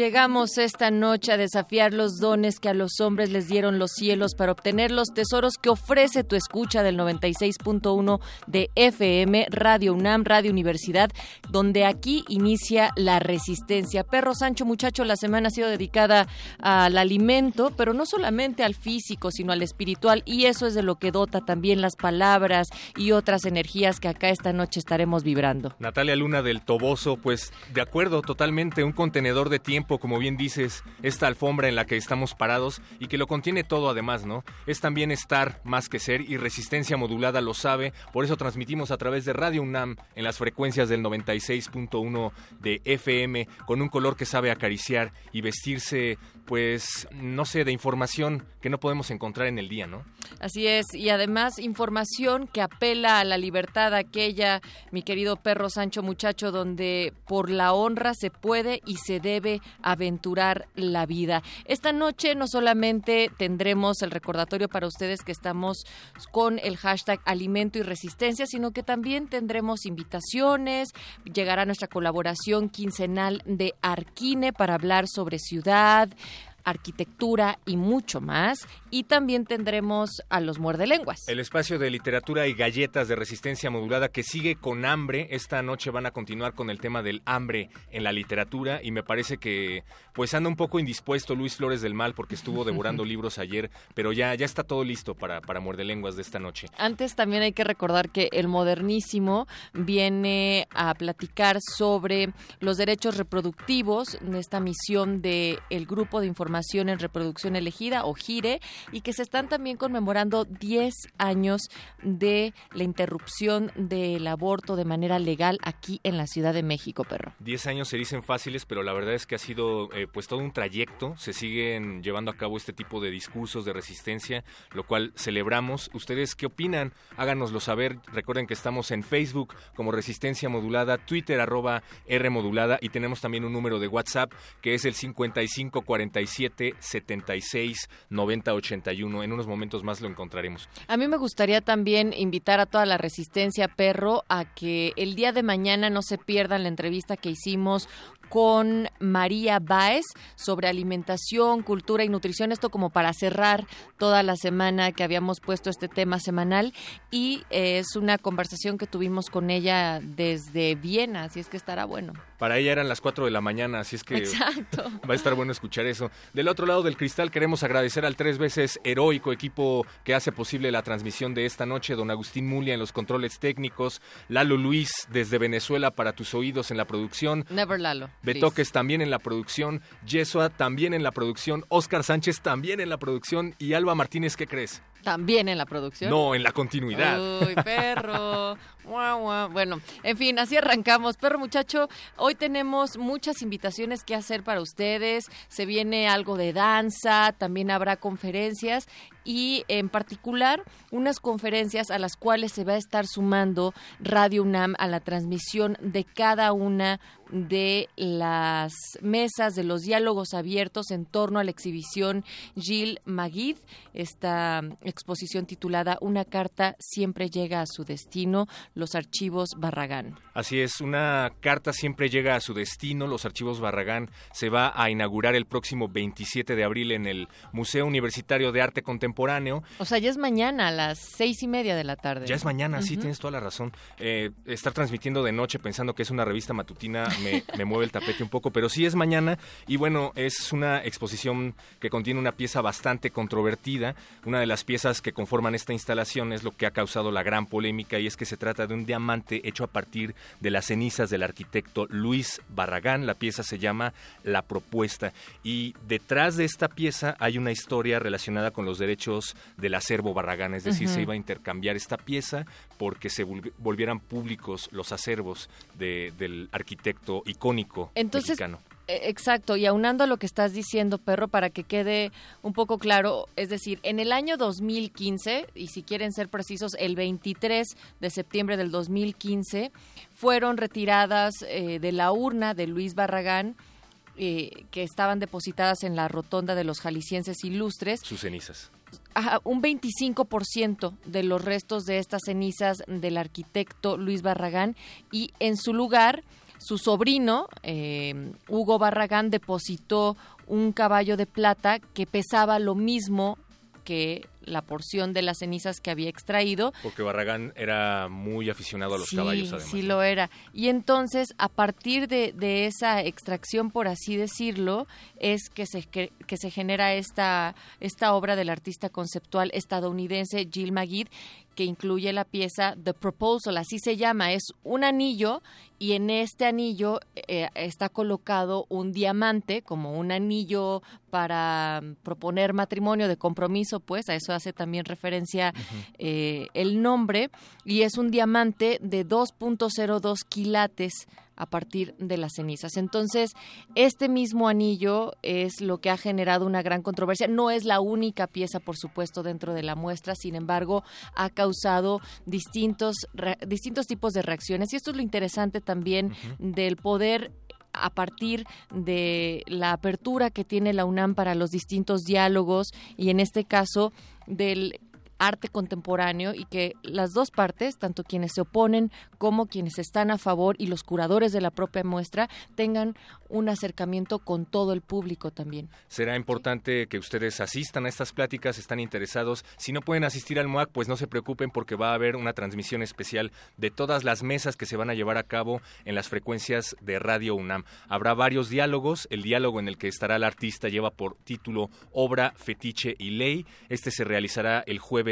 Llegamos esta noche a desafiar los dones que a los hombres les dieron los cielos para obtener los tesoros que ofrece tu escucha del 96.1 de FM, Radio UNAM, Radio Universidad, donde aquí inicia la resistencia. Perro Sancho, muchacho, la semana ha sido dedicada al alimento, pero no solamente al físico, sino al espiritual, y eso es de lo que dota también las palabras y otras energías que acá esta noche estaremos vibrando. Natalia Luna del Toboso, pues de acuerdo totalmente, un contenedor de tiempo, como bien dices, esta alfombra en la que estamos parados y que lo contiene todo además, ¿no? Es también estar más que ser y resistencia modulada lo sabe, por eso transmitimos a través de Radio UNAM en las frecuencias del 96.1 de FM con un color que sabe acariciar y vestirse pues, no sé, de información que no podemos encontrar en el día, ¿no? Así es, y además información que apela a la libertad aquella, mi querido perro Sancho muchacho, donde por la honra se puede y se debe aventurar la vida. Esta noche no solamente tendremos el recordatorio para ustedes que estamos con el hashtag alimento y resistencia, sino que también tendremos invitaciones, llegará nuestra colaboración quincenal de Arquine para hablar sobre ciudad, arquitectura y mucho más. Y también tendremos a los muerdelenguas. El espacio de literatura y galletas de resistencia modulada que sigue con hambre. Esta noche van a continuar con el tema del hambre en la literatura y me parece que pues anda un poco indispuesto Luis Flores del Mal porque estuvo devorando libros ayer, pero ya, ya está todo listo para, para muerdelenguas de esta noche. Antes también hay que recordar que el modernísimo viene a platicar sobre los derechos reproductivos de esta misión del el grupo de información en reproducción elegida o GIRE y que se están también conmemorando 10 años de la interrupción del aborto de manera legal aquí en la Ciudad de México, perro. 10 años se dicen fáciles, pero la verdad es que ha sido eh, pues todo un trayecto, se siguen llevando a cabo este tipo de discursos de resistencia, lo cual celebramos. ¿Ustedes qué opinan? Háganoslo saber. Recuerden que estamos en Facebook como Resistencia Modulada, Twitter arroba R Modulada y tenemos también un número de WhatsApp que es el 5547 76 90 81. En unos momentos más lo encontraremos. A mí me gustaría también invitar a toda la resistencia perro a que el día de mañana no se pierdan la entrevista que hicimos con María Báez sobre alimentación, cultura y nutrición. Esto como para cerrar toda la semana que habíamos puesto este tema semanal. Y eh, es una conversación que tuvimos con ella desde Viena, así es que estará bueno. Para ella eran las 4 de la mañana, así es que Exacto. va a estar bueno escuchar eso. Del otro lado del cristal queremos agradecer al tres veces heroico equipo que hace posible la transmisión de esta noche, don Agustín Mulia en los controles técnicos, Lalo Luis desde Venezuela para tus oídos en la producción. Never Lalo. Betoques también en la producción, Yesua también en la producción, Oscar Sánchez también en la producción y Alba Martínez, ¿qué crees? También en la producción. No, en la continuidad. Uy, perro. Bueno, en fin, así arrancamos. Perro muchacho, hoy tenemos muchas invitaciones que hacer para ustedes. Se viene algo de danza, también habrá conferencias y en particular unas conferencias a las cuales se va a estar sumando Radio UNAM a la transmisión de cada una de las mesas de los diálogos abiertos en torno a la exhibición Gilles Maguid, esta exposición titulada Una carta siempre llega a su destino, los archivos Barragán. Así es, una carta siempre llega a su destino, los archivos Barragán se va a inaugurar el próximo 27 de abril en el Museo Universitario de Arte Contemporáneo. O sea, ya es mañana a las seis y media de la tarde. Ya es mañana, sí, tienes toda la razón. Eh, estar transmitiendo de noche pensando que es una revista matutina me, me mueve el tapete un poco, pero sí es mañana y bueno, es una exposición que contiene una pieza bastante controvertida. Una de las piezas que conforman esta instalación es lo que ha causado la gran polémica y es que se trata de un diamante hecho a partir de las cenizas del arquitecto Luis Barragán. La pieza se llama La Propuesta y detrás de esta pieza hay una historia relacionada con los derechos del acervo Barragán, es decir, se iba a intercambiar esta pieza porque se volvieran públicos los acervos del arquitecto icónico Entonces, mexicano. E, exacto, y aunando a lo que estás diciendo, perro, para que quede un poco claro, es decir, en el año 2015, y si quieren ser precisos, el 23 de septiembre del 2015, fueron retiradas eh, de la urna de Luis Barragán, eh, que estaban depositadas en la rotonda de los jaliscienses ilustres. Sus cenizas. un 25% de los restos de estas cenizas del arquitecto Luis Barragán y en su lugar su sobrino, eh, Hugo Barragán, depositó un caballo de plata que pesaba lo mismo que la porción de las cenizas que había extraído. Porque Barragán era muy aficionado a los caballos, además. Sí, lo era. Y entonces, a partir de, esa extracción, por así decirlo, es que se, que, se genera esta, esta obra del artista conceptual estadounidense Jill Magid, que incluye la pieza The Proposal, así se llama, es un anillo y en este anillo eh, está colocado un diamante como un anillo para proponer matrimonio de compromiso, pues a eso hace también referencia eh, el nombre y es un diamante de 2.02 quilates a partir de las cenizas. Entonces, este mismo anillo es lo que ha generado una gran controversia. No es la única pieza, por supuesto, dentro de la muestra, sin embargo, ha causado distintos, distintos tipos de reacciones. Y esto es lo interesante también del poder a partir de la apertura que tiene la UNAM para los distintos diálogos y en este caso del arte contemporáneo y que las dos partes, tanto quienes se oponen como quienes están a favor y los curadores de la propia muestra, tengan un acercamiento con todo el público también. Será importante que ustedes asistan a estas pláticas, están interesados. Si no pueden asistir al MOAC, pues no se preocupen porque va a haber una transmisión especial de todas las mesas que se van a llevar a cabo en las frecuencias de Radio UNAM. Habrá varios diálogos. El diálogo en el que estará el artista lleva por título Obra, Fetiche y Ley. Este se realizará el jueves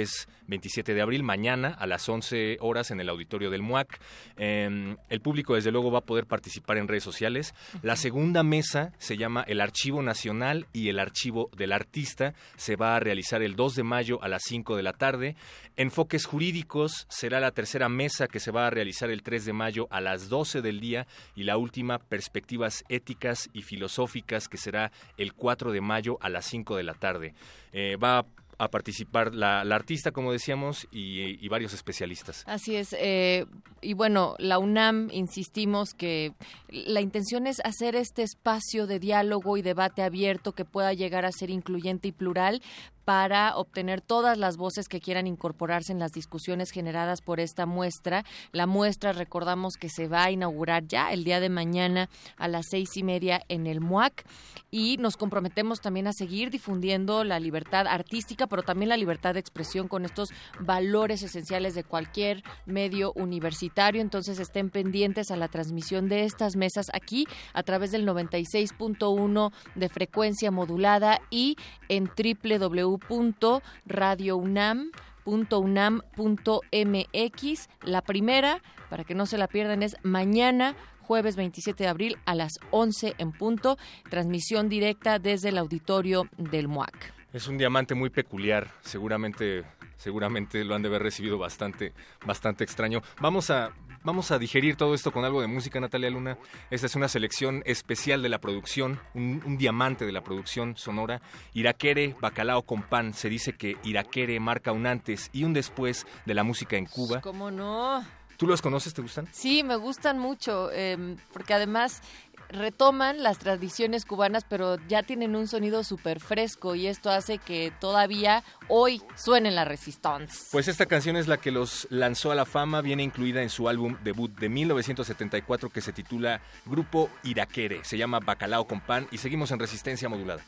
27 de abril, mañana a las 11 horas en el auditorio del MUAC. Em, el público, desde luego, va a poder participar en redes sociales. La segunda mesa se llama el Archivo Nacional y el Archivo del Artista. Se va a realizar el 2 de mayo a las 5 de la tarde. Enfoques Jurídicos será la tercera mesa que se va a realizar el 3 de mayo a las 12 del día y la última, Perspectivas Éticas y Filosóficas, que será el 4 de mayo a las 5 de la tarde. Eh, va a a participar la, artista, como decíamos, y, varios especialistas. Así es. Eh, y bueno, la UNAM, insistimos que la intención es hacer este espacio de diálogo y debate abierto que pueda llegar a ser incluyente y plural para obtener todas las voces que quieran incorporarse en las discusiones generadas por esta muestra. La muestra, recordamos que se va a inaugurar ya el día de mañana a las seis y media en el MUAC y nos comprometemos también a seguir difundiendo la libertad artística, pero también la libertad de expresión con estos valores esenciales de cualquier medio universitario. Entonces estén pendientes a la transmisión de estas mesas aquí a través del 96.1 de frecuencia modulada y en www www.radiounam.unam.mx. La primera, para que no se la pierdan, es mañana jueves 27 de abril a las 11 en punto, transmisión directa desde el auditorio del MUAC. Es un diamante muy peculiar, seguramente seguramente lo han de haber recibido bastante bastante extraño. Vamos a Vamos a digerir todo esto con algo de música, Natalia Luna. Esta es una selección especial de la producción, un, diamante de la producción sonora. Iraquere, bacalao con pan. Se dice que Iraquere marca un antes y un después de la música en Cuba. ¿Cómo no? ¿Tú los conoces? ¿Te gustan? Sí, me gustan mucho, em, porque además retoman las tradiciones cubanas, pero ya tienen un sonido súper fresco y esto hace que todavía hoy suenen la Resistance. Pues esta canción es la que los lanzó a la fama, viene incluida en su álbum debut de 1974 que se titula Grupo Iraquere, se llama Bacalao con Pan y seguimos en resistencia modulada.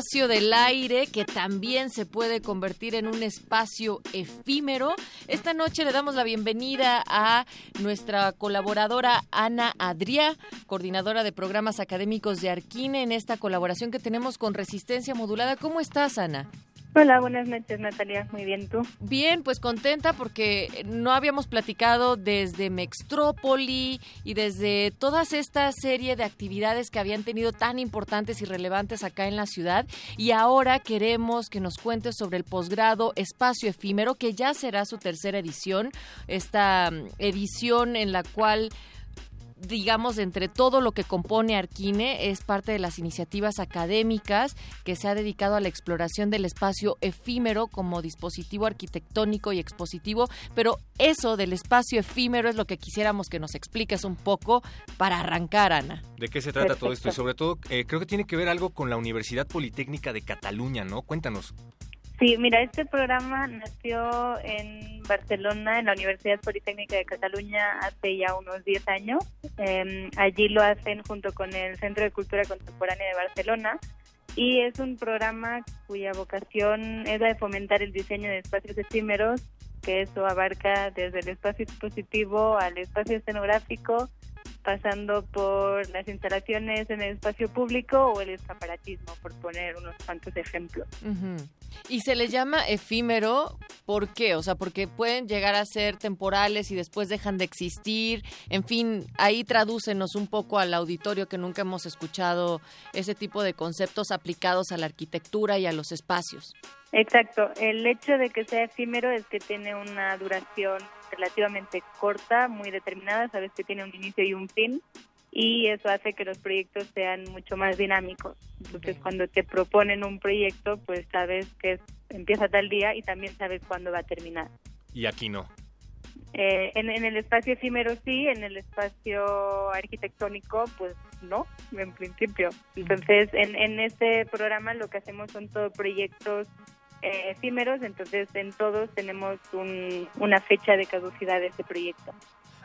Espacio del aire, que también se puede convertir en un espacio efímero, esta noche le damos la bienvenida a nuestra colaboradora Ana Adriá, coordinadora de programas académicos de Arquine, en esta colaboración que tenemos con Resistencia Modulada. ¿Cómo estás, Ana? Hola, buenas noches Natalia, muy bien tú. Bien, pues contenta porque no habíamos platicado desde Mextrópoli y desde toda esta serie de actividades que habían tenido tan importantes y relevantes acá en la ciudad. Y ahora queremos que nos cuentes sobre el posgrado Espacio Efímero que ya será su tercera edición, esta mm, edición en la cual digamos, entre todo lo que compone Arquine, es parte de las iniciativas académicas que se ha dedicado a la exploración del espacio efímero como dispositivo arquitectónico y expositivo, pero eso del espacio efímero es lo que quisiéramos que nos expliques un poco para arrancar, Ana. ¿De qué se trata todo esto? Y sobre todo, eh, creo que tiene que ver algo con la Universidad Politécnica de Cataluña, ¿no? Cuéntanos. Sí, mira, este programa nació en Barcelona, en la Universidad Politécnica de Cataluña, hace ya unos 10 años. Em, allí lo hacen junto con el Centro de Cultura Contemporánea de Barcelona y es un programa cuya vocación es la de fomentar el diseño de espacios efímeros, que eso abarca desde el espacio expositivo al espacio escenográfico, pasando por las instalaciones en el espacio público o el escaparatismo, por poner unos cuantos ejemplos. Y se les llama efímero, ¿por qué? O sea, porque pueden llegar a ser temporales y después dejan de existir. En fin, ahí tradúcenos un poco al auditorio que nunca hemos escuchado ese tipo de conceptos aplicados a la arquitectura y a los espacios. Exacto. El hecho de que sea efímero es que tiene una duración relativamente corta, muy determinada, sabes que tiene un inicio y un fin y eso hace que los proyectos sean mucho más dinámicos. Entonces, cuando te proponen un proyecto, pues sabes que empieza tal día y también sabes cuándo va a terminar. Y aquí no. Eh, en, el espacio efímero sí, en el espacio arquitectónico pues no, en principio. Entonces en, en este programa lo que hacemos son todos proyectos eh, efímeros, entonces en todos tenemos una fecha de caducidad de este proyecto.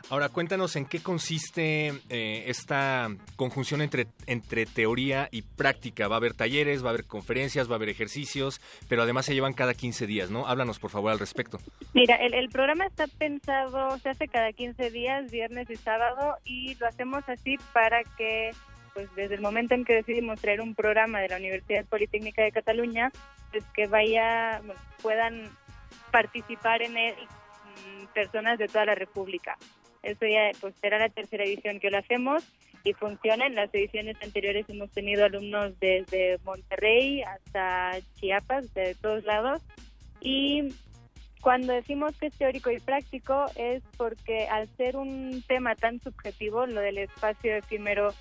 Ahora, cuéntanos en qué consiste eh, esta conjunción entre, entre teoría y práctica. Va a haber talleres, va a haber conferencias, va a haber ejercicios, pero además se llevan cada 15 días, ¿no? Háblanos, por favor, al respecto. Mira, el, el programa está pensado, se hace cada 15 días, viernes y sábado, y lo hacemos así para que pues desde el momento en que decidimos traer un programa de la Universidad Politécnica de Cataluña, pues que vaya, puedan participar en él mm, personas de toda la República. Eso ya pues será la tercera edición que lo hacemos y funciona. En las ediciones anteriores hemos tenido alumnos desde Monterrey hasta Chiapas, de todos lados. Y cuando decimos que es teórico y práctico es porque al ser un tema tan subjetivo, lo del espacio efímero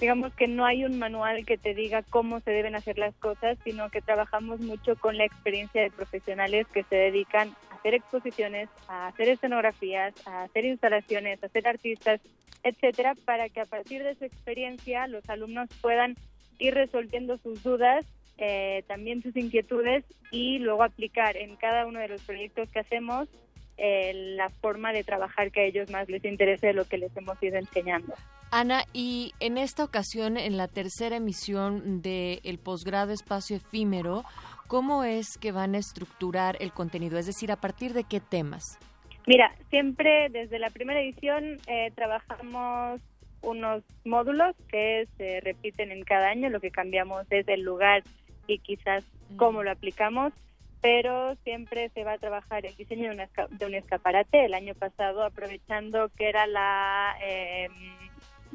digamos que no hay un manual que te diga cómo se deben hacer las cosas, sino que trabajamos mucho con la experiencia de profesionales que se dedican a hacer exposiciones, a hacer escenografías, a hacer instalaciones, a ser artistas, etcétera, para que a partir de su experiencia los alumnos puedan ir resolviendo sus dudas, eh, también sus inquietudes y luego aplicar en cada uno de los proyectos que hacemos eh, la forma de trabajar que a ellos más les interese de lo que les hemos ido enseñando. Ana, y en esta ocasión, en la tercera emisión del el posgrado Espacio Efímero, ¿cómo es que van a estructurar el contenido? Es decir, ¿a partir de qué temas? Mira, siempre desde la primera edición eh, trabajamos unos módulos que se repiten en cada año, lo que cambiamos es el lugar y quizás mm. cómo lo aplicamos, pero siempre se va a trabajar el diseño de, un escaparate. El año pasado, aprovechando que era la... Eh,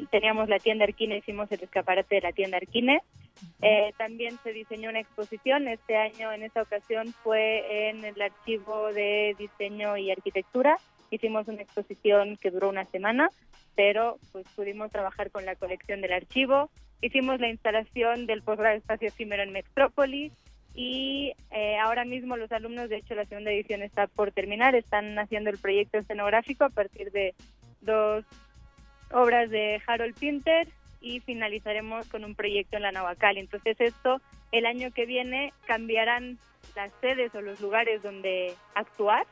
teníamos la tienda Arquine, hicimos el escaparate de la tienda Arquine. Eh, también se diseñó una exposición, este año en esta ocasión fue en el archivo de diseño y arquitectura. Hicimos una exposición que duró una semana, pero pues pudimos trabajar con la colección del archivo. Hicimos la instalación del posgrado Espacio Efímero en Metrópolis y eh, ahora mismo los alumnos, de hecho la segunda edición está por terminar, están haciendo el proyecto escenográfico a partir de dos obras de Harold Pinter y finalizaremos con un proyecto en la Navacal. Entonces esto el año que viene cambiarán las sedes o los lugares donde actuar,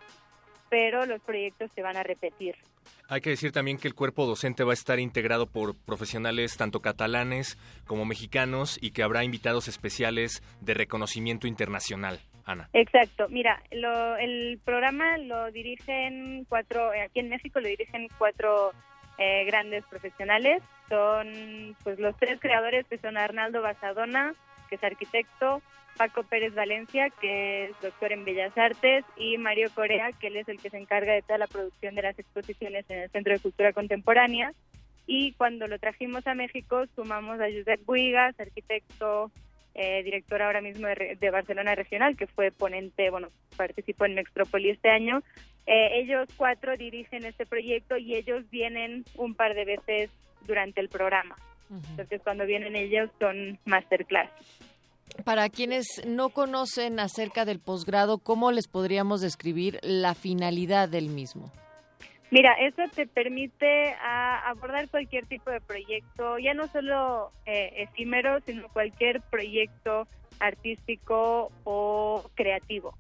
pero los proyectos se van a repetir. Hay que decir también que el cuerpo docente va a estar integrado por profesionales tanto catalanes como mexicanos y que habrá invitados especiales de reconocimiento internacional. Ana. Exacto. Mira, el programa lo dirigen cuatro, aquí en México lo dirigen cuatro eh, grandes profesionales. Son pues los tres creadores que son Arnaldo Basadona, que es arquitecto, Paco Pérez Valencia, que es doctor en Bellas Artes, y Mario Corea, que él es el que se encarga de toda la producción de las exposiciones en el Centro de Cultura Contemporánea. Y cuando lo trajimos a México, sumamos a Josep Buigas, arquitecto, eh, director ahora mismo de, Barcelona Regional, que fue ponente, bueno, participó en Mextrópoli este año. Eh, ellos cuatro dirigen este proyecto y ellos vienen un par de veces durante el programa. Entonces, cuando vienen ellos son masterclass. Para quienes no conocen acerca del posgrado, ¿cómo les podríamos describir la finalidad del mismo? Mira, eso te permite abordar cualquier tipo de proyecto, ya no solo eh, efímero, sino cualquier proyecto artístico o creativo.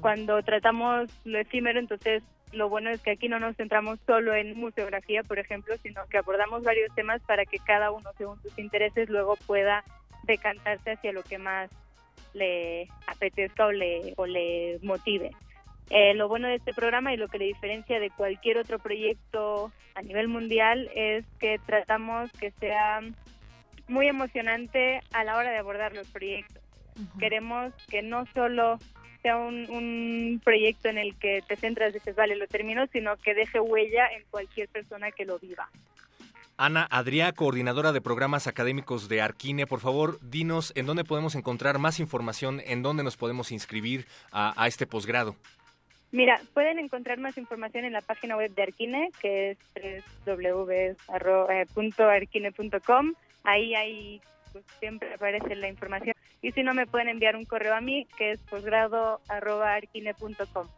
Cuando tratamos lo efímero, entonces lo bueno es que aquí no nos centramos solo en museografía, por ejemplo, sino que abordamos varios temas para que cada uno, según sus intereses, luego pueda decantarse hacia lo que más le apetezca o le, o le motive. Eh, lo bueno de este programa y lo que le diferencia de cualquier otro proyecto a nivel mundial es que tratamos que sea muy emocionante a la hora de abordar los proyectos. Queremos que no solo sea un, proyecto en el que te centras y dices, vale, lo termino, sino que deje huella en cualquier persona que lo viva. Ana Adrià, coordinadora de programas académicos de Arquine, por favor, dinos en dónde podemos encontrar más información, en dónde nos podemos inscribir a, a este posgrado. Mira, pueden encontrar más información en la página web de Arquine, que es www.arquine.com. Ahí, ahí pues, siempre aparece la información. Y si no, me pueden enviar un correo a mí, que es posgrado.arquine.com.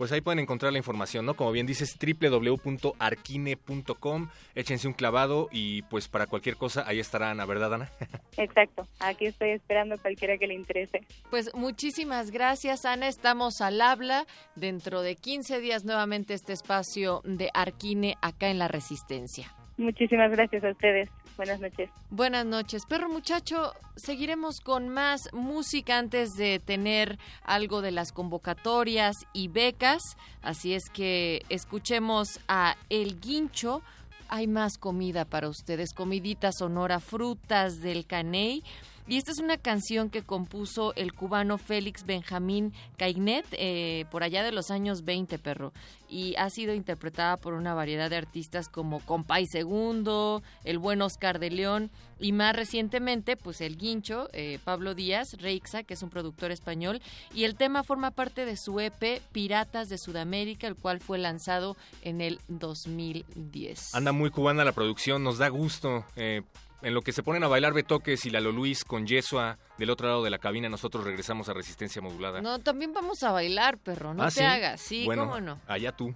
Pues ahí pueden encontrar la información, ¿no? Como bien dices, www.arquine.com. Échense un clavado y pues para cualquier cosa ahí estará Ana, ¿verdad, Ana? Exacto. Aquí estoy esperando a cualquiera que le interese. Pues muchísimas gracias, Ana. Estamos al habla. Dentro de 15 días nuevamente este espacio de Arquine acá en La Resistencia. Muchísimas gracias a ustedes. Buenas noches. Buenas noches. Perro muchacho, seguiremos con más música antes de tener algo de las convocatorias y becas. Así es que escuchemos a El Guincho. Hay más comida para ustedes, comidita sonora, frutas del caney y esta es una canción que compuso el cubano Félix Benjamín Caignet eh, por allá de los años 20, perro. Y ha sido interpretada por una variedad de artistas como Compay Segundo, el buen Oscar de León y más recientemente, pues el Guincho, eh, Pablo Díaz, Reixa, que es un productor español. Y el tema forma parte de su EP Piratas de Sudamérica, el cual fue lanzado en el 2010. Anda muy cubana la producción, nos da gusto. Eh, en lo que se ponen a bailar Betoques y Lalo Luis con Yesua del otro lado de la cabina, nosotros regresamos a Resistencia Modulada. No, también vamos a bailar, perro, no ¿Ah, te hagas. Sí, cómo no. Allá tú.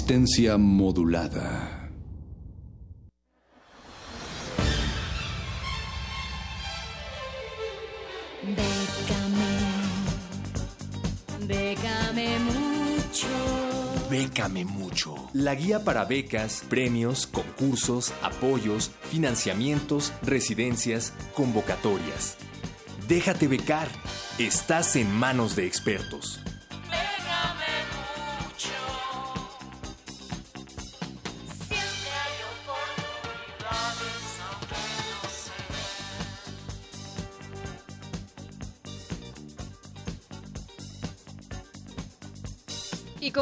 Resistencia modulada. Bécame, bécame mucho. Bécame mucho. La guía para becas, premios, concursos, apoyos, financiamientos, residencias, convocatorias. Déjate becar. Estás en manos de expertos.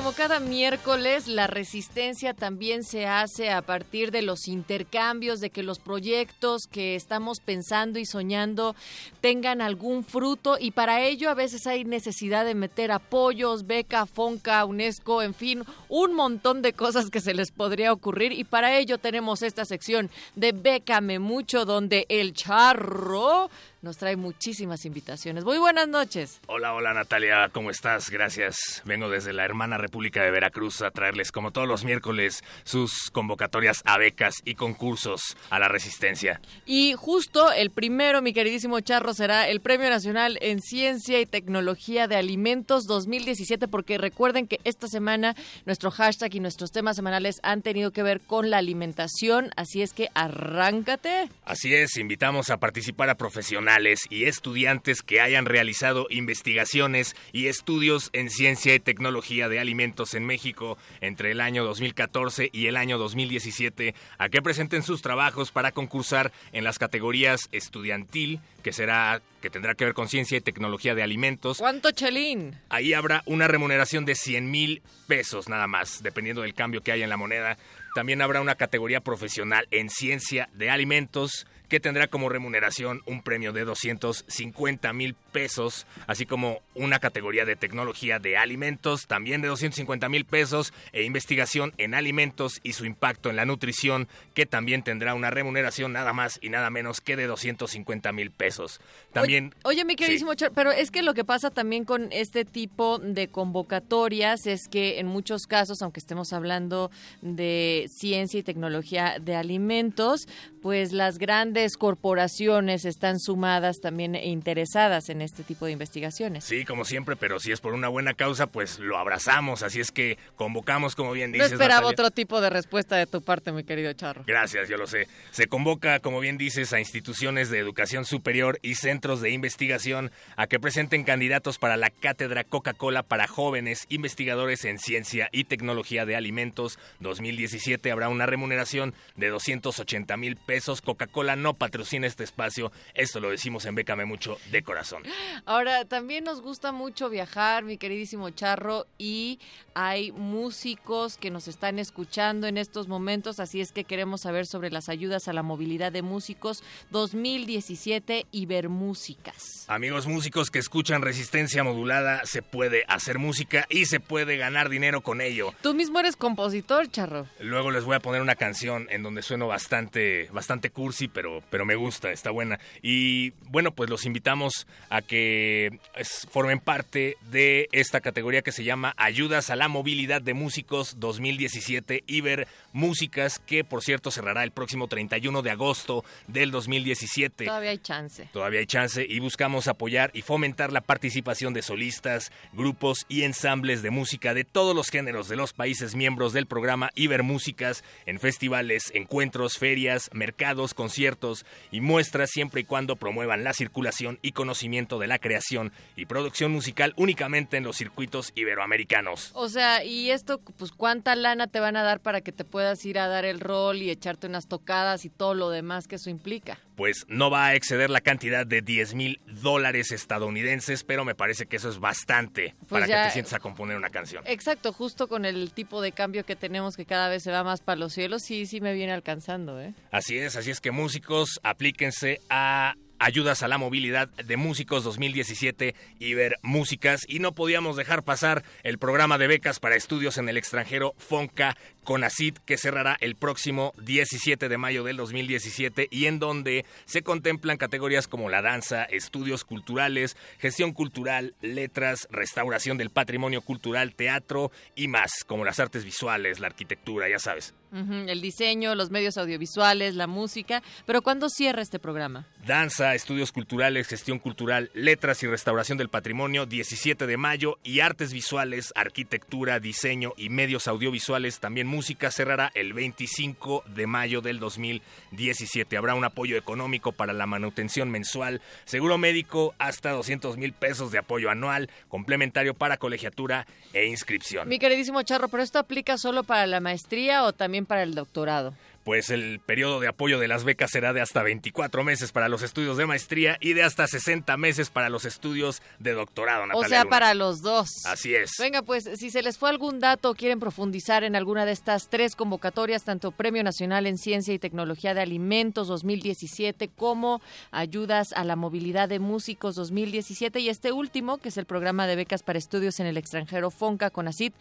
Como cada miércoles, la resistencia también se hace a partir de los intercambios, de que los proyectos que estamos pensando y soñando tengan algún fruto y para ello a veces hay necesidad de meter apoyos, beca, fonca, UNESCO, en fin, un montón de cosas que se les podría ocurrir. Y para ello tenemos esta sección de Bécame Mucho donde el charro nos trae muchísimas invitaciones. Muy buenas noches. Hola, hola Natalia, ¿cómo estás? Gracias. Vengo desde la hermana República de Veracruz a traerles, como todos los miércoles, sus convocatorias a becas y concursos a la resistencia. Y justo el primero, mi queridísimo Charro, será el Premio Nacional en Ciencia y Tecnología de Alimentos 2017, porque recuerden que esta semana nuestro hashtag y nuestros temas semanales han tenido que ver con la alimentación, así es que arráncate. Así es, invitamos a participar a profesionales y estudiantes que hayan realizado investigaciones y estudios en ciencia y tecnología de alimentos en México entre el año 2014 y el año 2017 a que presenten sus trabajos para concursar en las categorías estudiantil, que será que tendrá que ver con ciencia y tecnología de alimentos. ¿Cuánto chelín? Ahí habrá una remuneración de 100 mil pesos nada más, dependiendo del cambio que haya en la moneda. También habrá una categoría profesional en ciencia de alimentos que tendrá como remuneración un premio de 250 mil pesos, así como una categoría de tecnología de alimentos, también de 250 mil pesos, e investigación en alimentos y su impacto en la nutrición, que también tendrá una remuneración nada más y nada menos que de 250 mil pesos. También. Oye, oye mi queridísimo, sí. pero es que lo que pasa también con este tipo de convocatorias es que en muchos casos, aunque estemos hablando de ciencia y tecnología de alimentos, pues las grandes corporaciones están sumadas también e interesadas en este tipo de investigaciones. Sí, como siempre, pero si es por una buena causa, pues lo abrazamos. Así es que convocamos, como bien dices. No esperaba Natalia. otro tipo de respuesta de tu parte, mi querido Charro. Gracias, yo lo sé. Se convoca, como bien dices, a instituciones de educación superior y centros de investigación a que presenten candidatos para la cátedra Coca-Cola para jóvenes investigadores en ciencia y tecnología de alimentos. 2017 habrá una remuneración de 280 mil pesos. Coca-Cola no patrocina este espacio. Esto lo decimos en Bécame Mucho de corazón. Ahora, también nos gusta mucho viajar, mi queridísimo Charro, y hay músicos que nos están escuchando en estos momentos, así es que queremos saber sobre las ayudas a la movilidad de músicos 2017 Ibermúsicas. Amigos músicos que escuchan Resistencia Modulada, se puede hacer música y se puede ganar dinero con ello. Tú mismo eres compositor, Charro. Luego les voy a poner una canción en donde sueno bastante, bastante cursi, pero, pero me gusta, está buena. Y bueno, pues los invitamos a que es, formen parte de esta categoría que se llama Ayudas a la Movilidad de Músicos 2017 Iber Músicas, que por cierto cerrará el próximo 31 de agosto del 2017. Todavía hay chance. Todavía hay chance y buscamos apoyar y fomentar la participación de solistas, grupos y ensambles de música de todos los géneros de los países miembros del programa Iber Músicas en festivales, encuentros, ferias, mercados, conciertos y muestras siempre y cuando promuevan la circulación y conocimiento de la creación y producción musical únicamente en los circuitos iberoamericanos. O sea, y esto, pues, ¿cuánta lana te van a dar para que te puedas ir a dar el rol y echarte unas tocadas y todo lo demás que eso implica? Pues no va a exceder la cantidad de 10 mil dólares estadounidenses, pero me parece que eso es bastante pues para ya, que te sientes a componer una canción. Exacto, justo con el tipo de cambio que tenemos que cada vez se va más para los cielos, sí, sí me viene alcanzando, ¿eh? Así es, así es que músicos, aplíquense a Ayudas a la Movilidad de Músicos 2017 Músicas y no podíamos dejar pasar el programa de becas para estudios en el extranjero FONCA CONACIT que cerrará el próximo 17 de mayo del 2017 y en donde se contemplan categorías como la danza, estudios culturales, gestión cultural, letras, restauración del patrimonio cultural, teatro y más, como las artes visuales, la arquitectura, ya sabes. El diseño, los medios audiovisuales, la música. Pero ¿cuándo cierra este programa? Danza, estudios culturales, gestión cultural, letras y restauración del patrimonio, 17 de mayo, y artes visuales, arquitectura, diseño y medios audiovisuales, también música, cerrará el 25 de mayo del 2017. Habrá un apoyo económico para la manutención mensual, seguro médico hasta 200 mil pesos de apoyo anual, complementario para colegiatura e inscripción. Mi queridísimo Charro, ¿pero esto aplica solo para la maestría o también para el doctorado? pues el periodo de apoyo de las becas será de hasta 24 meses para los estudios de maestría y de hasta 60 meses para los estudios de doctorado. Natalia o sea, para los dos. Así es. Venga, pues si se les fue algún dato o quieren profundizar en alguna de estas tres convocatorias, tanto Premio Nacional en Ciencia y Tecnología de Alimentos 2017 como Ayudas a la Movilidad de Músicos 2017 y este último, que es el programa de becas para estudios en el extranjero FONCA con ACID,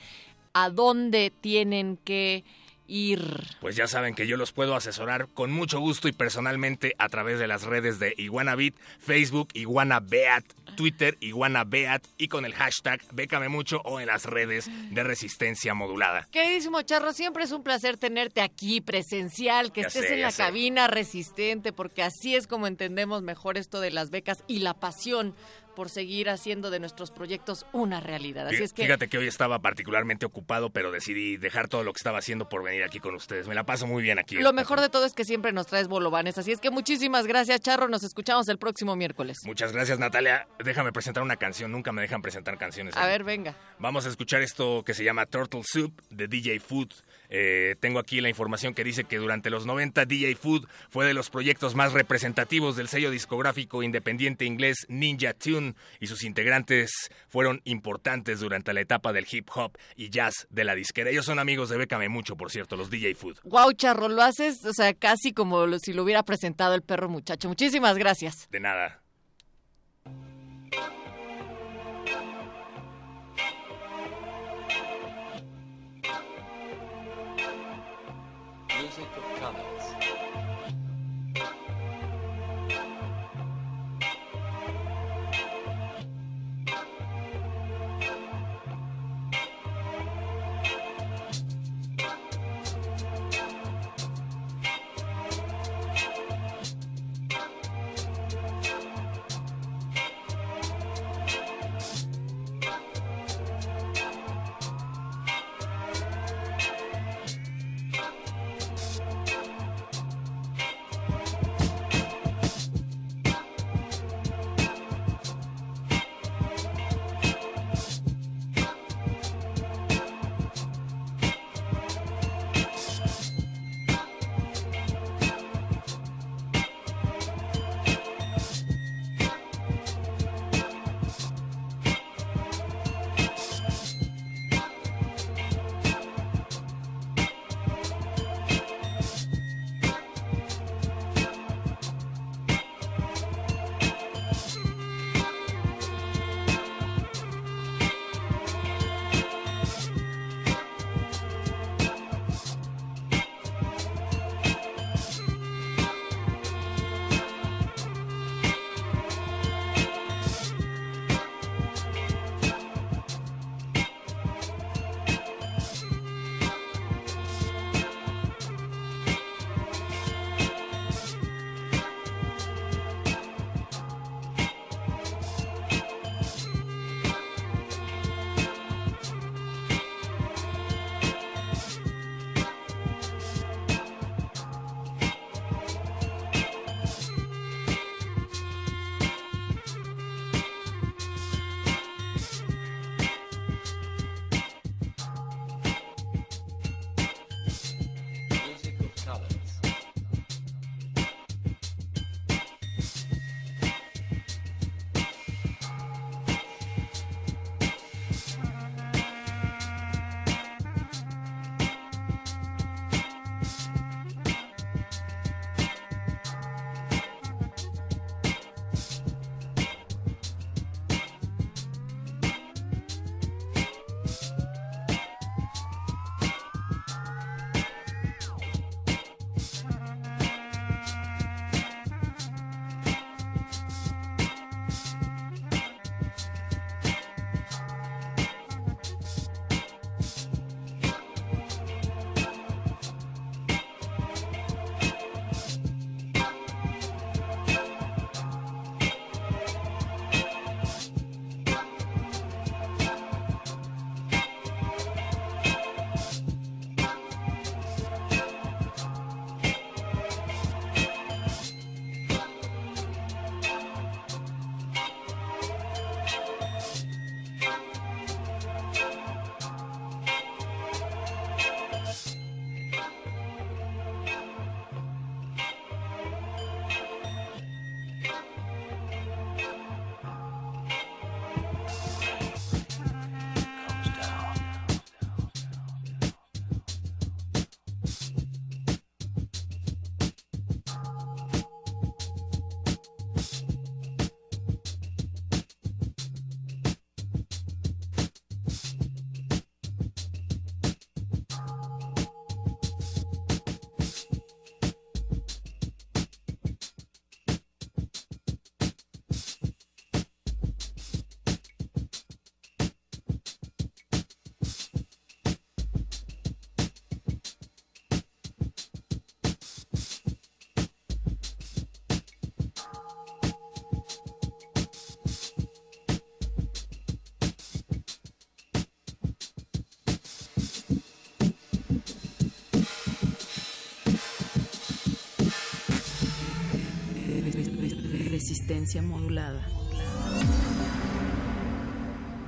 ¿a dónde tienen que ir? Pues ya saben que yo los puedo asesorar con mucho gusto y personalmente a través de las redes de IguanaBit, Facebook, IguanaBeat, Twitter, IguanaBeat y con el hashtag Bécame Mucho o en las redes de Resistencia Modulada. Queridísimo Charro, siempre es un placer tenerte aquí presencial, que estés en la cabina resistente, porque así es como entendemos mejor esto de las becas y la pasión por seguir haciendo de nuestros proyectos una realidad. Así es que... Fíjate que hoy estaba particularmente ocupado, pero decidí dejar todo lo que estaba haciendo por venir aquí con ustedes. Me la paso muy bien aquí. Lo mejor de todo es que siempre nos traes bolovanes. Así es que muchísimas gracias, Charro. Nos escuchamos el próximo miércoles. Muchas gracias, Natalia. Déjame presentar una canción. Nunca me dejan presentar canciones. A ver, venga. Vamos a escuchar esto que se llama Turtle Soup de DJ Food. Eh, tengo aquí la información que dice que durante los 90 DJ Food fue de los proyectos más representativos del sello discográfico independiente inglés Ninja Tune y sus integrantes fueron importantes durante la etapa del hip hop y jazz de la disquera. Ellos son amigos de Bécame Mucho, por cierto, los DJ Food. Wow, Charro, lo haces, o sea, casi como si lo hubiera presentado el perro muchacho. Muchísimas gracias. De nada.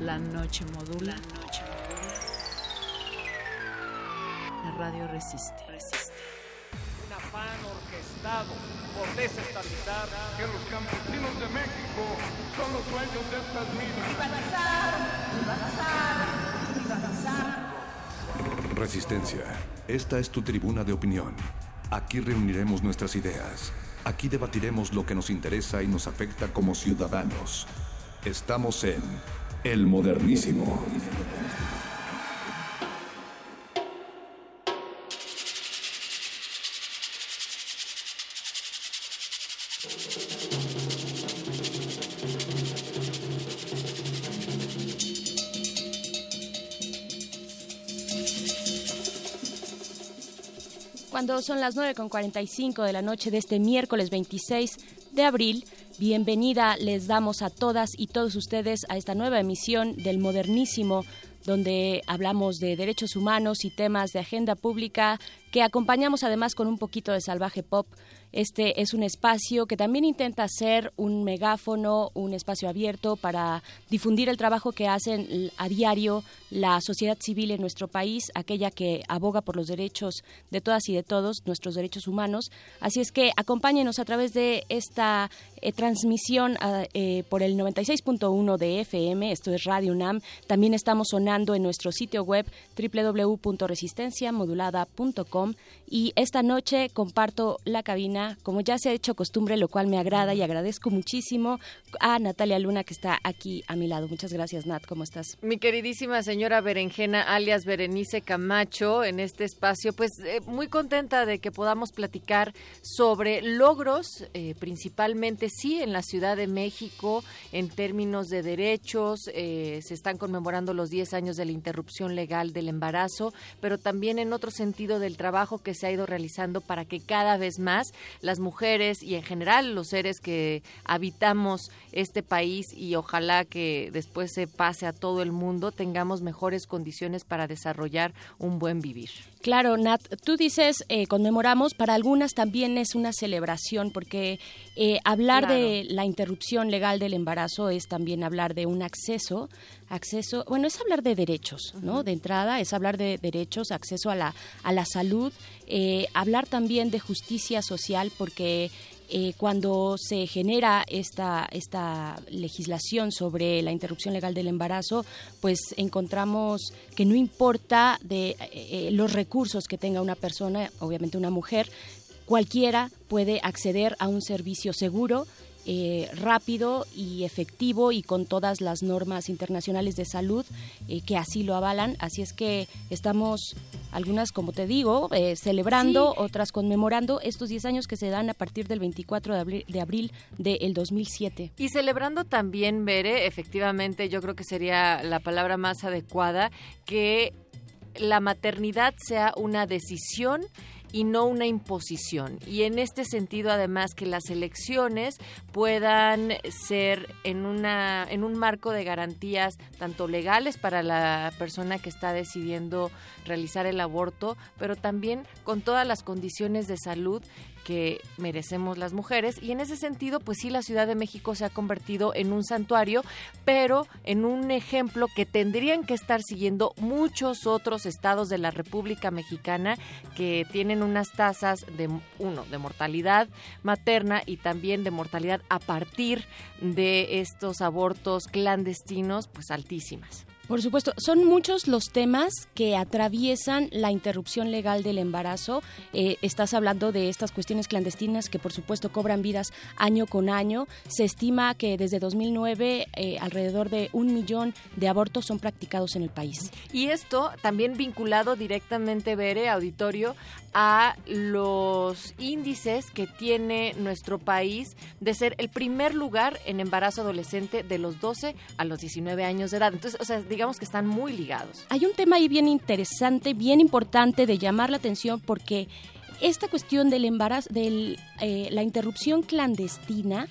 La noche modula. La radio resiste. Un afán orquestado por desestabilizar que los campesinos de México son los dueños de estas minas. Resistencia. Esta es tu tribuna de opinión. Aquí reuniremos nuestras ideas. Aquí debatiremos lo que nos interesa y nos afecta como ciudadanos. Estamos en El Modernísimo. Cuando son las 9.45 de la noche de este miércoles 26 de abril, bienvenida les damos a todas y todos ustedes a esta nueva emisión del Modernísimo donde hablamos de derechos humanos y temas de agenda pública acompañamos además con un poquito de salvaje pop este es un espacio que también intenta ser un megáfono, un espacio abierto para difundir el trabajo que hacen a diario la sociedad civil en nuestro país, aquella que aboga por los derechos de todas y de todos, nuestros derechos humanos. Así es que acompáñenos a través de esta eh, transmisión ah, eh, por el 96.1 de FM, esto es Radio UNAM. También estamos sonando en nuestro sitio web www.resistenciamodulada.com y esta noche comparto la cabina, como ya se ha hecho costumbre, lo cual me agrada y agradezco muchísimo a Natalia Luna que está aquí a mi lado. Muchas gracias, Nat. ¿Cómo estás? Mi queridísima señora Berenjena, alias Berenice Camacho, en este espacio, pues eh, muy contenta de que podamos platicar sobre logros, eh, principalmente sí en la Ciudad de México, en términos de derechos. Eh, se están conmemorando los 10 años de la interrupción legal del embarazo, pero también en otro sentido del trabajo que se ha ido realizando para que cada vez más las mujeres y en general los seres que habitamos este país y ojalá que después se pase a todo el mundo tengamos mejores condiciones para desarrollar un buen vivir. Claro, Nat, tú dices eh, conmemoramos, para algunas también es una celebración porque eh, hablar de la interrupción legal del embarazo es también hablar de un acceso, acceso, bueno, es hablar de derechos, ¿no? De entrada es hablar de derechos, acceso a la, a la salud, eh, hablar también de justicia social porque eh, cuando se genera esta, esta legislación sobre la interrupción legal del embarazo, pues encontramos que no importa de eh, los recursos que tenga una persona, obviamente una mujer, cualquiera puede acceder a un servicio seguro eh, rápido y efectivo y con todas las normas internacionales de salud eh, que así lo avalan. Así es que estamos, algunas, como te digo, eh, celebrando, otras conmemorando estos 10 años que se dan a partir del 24 de abril, de abril del 2007. Y celebrando también, Bere, efectivamente, yo creo que sería la palabra más adecuada, que la maternidad sea una decisión y no una imposición. Y en este sentido, además, que las elecciones puedan ser en, una, en un marco de garantías tanto legales para la persona que está decidiendo realizar el aborto, pero también con todas las condiciones de salud que merecemos las mujeres y en ese sentido pues sí la Ciudad de México se ha convertido en un santuario pero en un ejemplo que tendrían que estar siguiendo muchos otros estados de la República Mexicana que tienen unas tasas de uno de mortalidad materna y también de mortalidad a partir de estos abortos clandestinos pues altísimas. Por supuesto, son muchos los temas que atraviesan la interrupción legal del embarazo. Eh, estás hablando de estas cuestiones clandestinas que por supuesto cobran vidas año con año. Se estima que desde 2009 eh, alrededor de un millón de abortos son practicados en el país. Y esto también vinculado directamente, Bere, auditorio, a los índices que tiene nuestro país de ser el primer lugar en embarazo adolescente de los 12 a los 19 años de edad. Entonces, o sea, digamos que están muy ligados. Hay un tema ahí bien interesante, bien importante de llamar la atención porque esta cuestión del embarazo, de eh, la interrupción clandestina,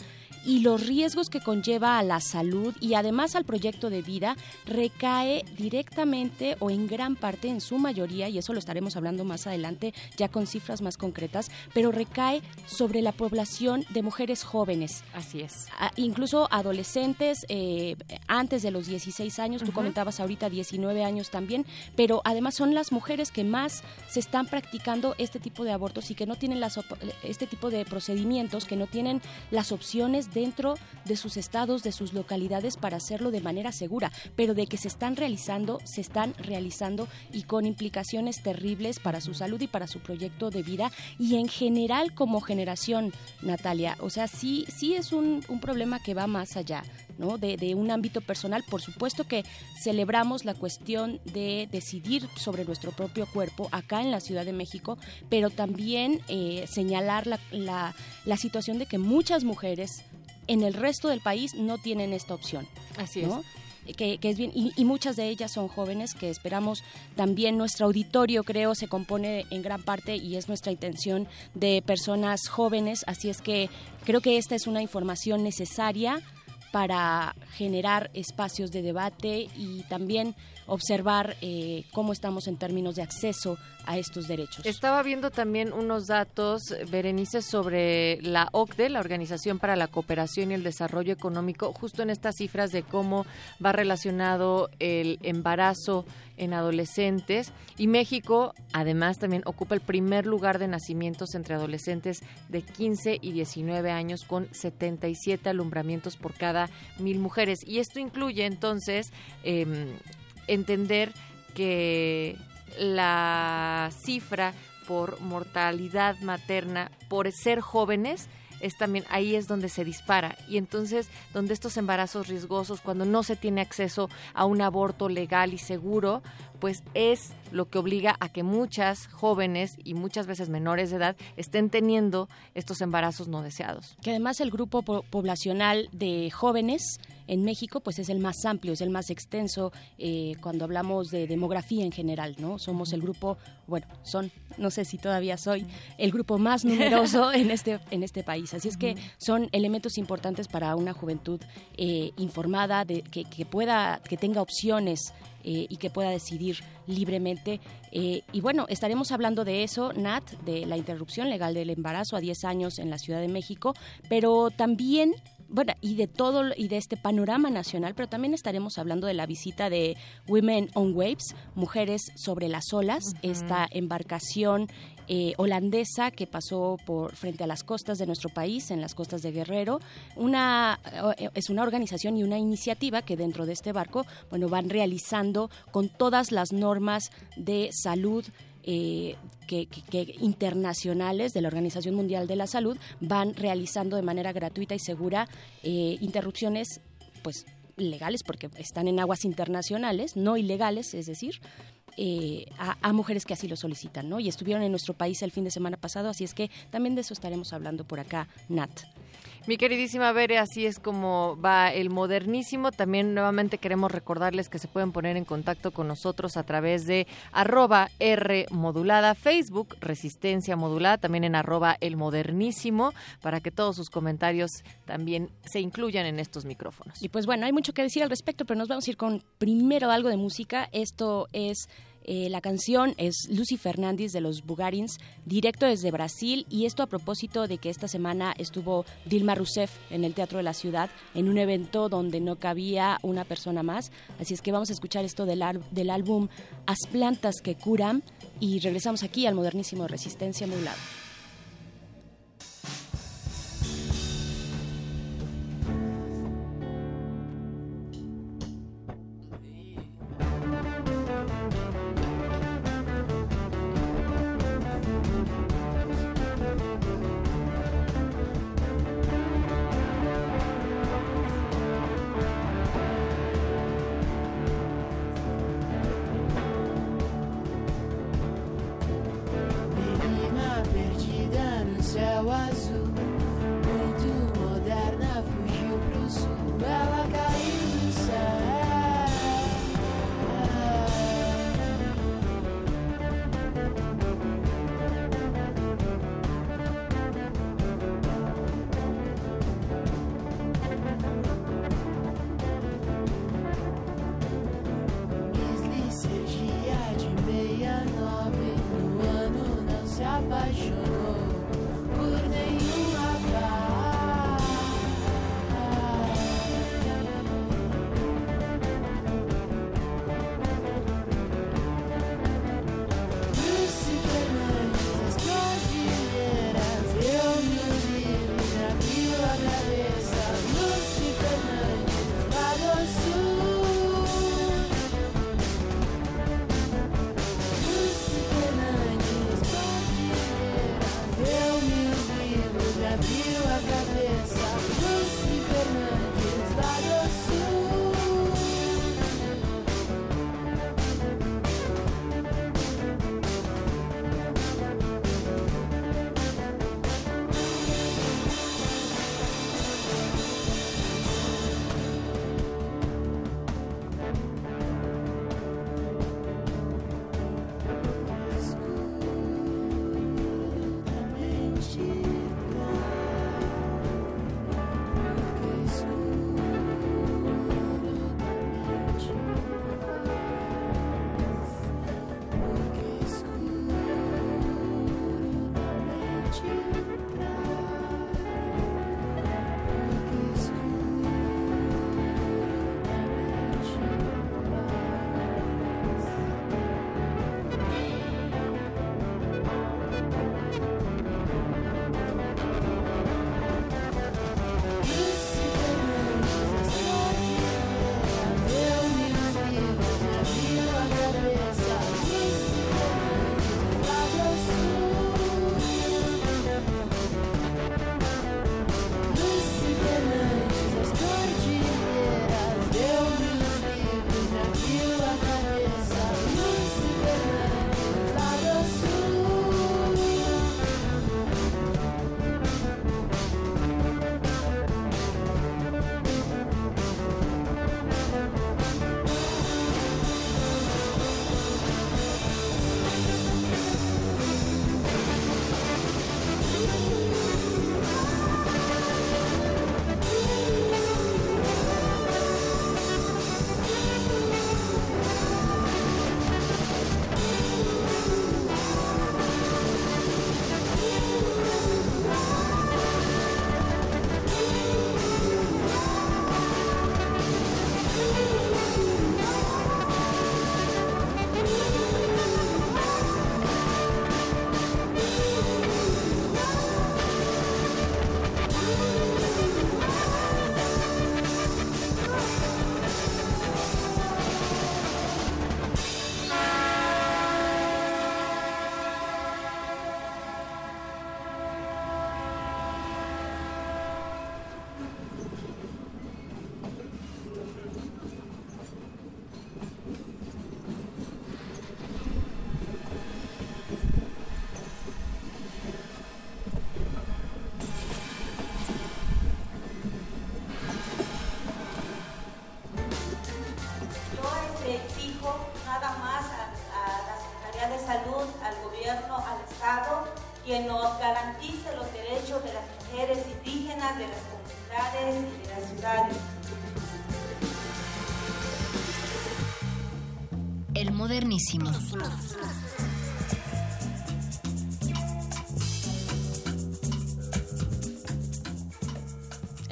y los riesgos que conlleva a la salud y además al proyecto de vida recae directamente o en gran parte, en su mayoría, y eso lo estaremos hablando más adelante ya con cifras más concretas, pero recae sobre la población de mujeres jóvenes. Así es. incluso adolescentes eh, antes de los 16 años, tú comentabas ahorita 19 años también, pero además son las mujeres que más se están practicando este tipo de abortos y que no tienen las, este tipo de procedimientos, que no tienen las opciones dentro de sus estados, de sus localidades para hacerlo de manera segura, pero de que se están realizando, se están realizando y con implicaciones terribles para su salud y para su proyecto de vida y en general como generación, Natalia. O sea, sí, sí es un, un problema que va más allá ¿no? De, de, un ámbito personal. Por supuesto que celebramos la cuestión de decidir sobre nuestro propio cuerpo acá en la Ciudad de México, pero también eh, señalar la, la, la, situación de que muchas mujeres en el resto del país no tienen esta opción. Así es. Que, que, es bien, y, y, muchas de ellas son jóvenes que esperamos también nuestro auditorio creo se compone en gran parte y es nuestra intención de personas jóvenes, así es que creo que esta es una información necesaria para generar espacios de debate y también observar eh, cómo estamos en términos de acceso a estos derechos. Estaba viendo también unos datos, Berenice, sobre la OCDE, la Organización para la Cooperación y el Desarrollo Económico, justo en estas cifras de cómo va relacionado el embarazo en adolescentes y México además también ocupa el primer lugar de nacimientos entre adolescentes de 15 y 19 años con 77 alumbramientos por cada mil mujeres y esto incluye entonces eh, entender que la cifra por mortalidad materna por ser jóvenes es también ahí es donde se dispara y entonces donde estos embarazos riesgosos cuando no se tiene acceso a un aborto legal y seguro pues es lo que obliga a que muchas jóvenes y muchas veces menores de edad estén teniendo estos embarazos no deseados. Que además el grupo po poblacional de jóvenes en México pues es el más amplio, es el más extenso eh, cuando hablamos de demografía en general, ¿no? Somos el grupo, bueno, son, no sé si todavía soy, el grupo más numeroso en este, en este país. Así es que son elementos importantes para una juventud eh, informada, de, que, que pueda, que tenga opciones eh, y que pueda decidir libremente. Eh, y bueno, estaremos hablando de eso, Nat, de la interrupción legal del embarazo a 10 años en la Ciudad de México, pero también bueno, y de todo y de este panorama nacional, pero también estaremos hablando de la visita de Women on Waves, Mujeres sobre las olas, uh -huh. esta embarcación eh, holandesa que pasó por frente a las costas de nuestro país, en las costas de Guerrero. Una eh, es una organización y una iniciativa que dentro de este barco, bueno, van realizando con todas las normas de salud eh, que, internacionales de la Organización Mundial de la Salud van realizando de manera gratuita y segura eh, interrupciones, pues legales porque están en aguas internacionales, no ilegales, es decir, eh, a, a, mujeres que así lo solicitan, ¿no? Y estuvieron en nuestro país el fin de semana pasado, así es que también de eso estaremos hablando por acá, Nat. Mi queridísima Bere, así es como va el modernísimo. También nuevamente queremos recordarles que se pueden poner en contacto con nosotros a través de arroba R modulada, Facebook Resistencia Modulada, también en arroba el modernísimo, para que todos sus comentarios también se incluyan en estos micrófonos. Y pues bueno, hay mucho que decir al respecto, pero nos vamos a ir con primero algo de música. Esto es eh, la canción es Lucy Fernández de los Bugarins, directo desde Brasil, y esto a propósito de que esta semana estuvo Dilma Rousseff en el Teatro de la Ciudad, en un evento donde no cabía una persona más. Así es que vamos a escuchar esto del, del álbum As Plantas que Curan, y regresamos aquí al modernísimo de Resistencia Modulada.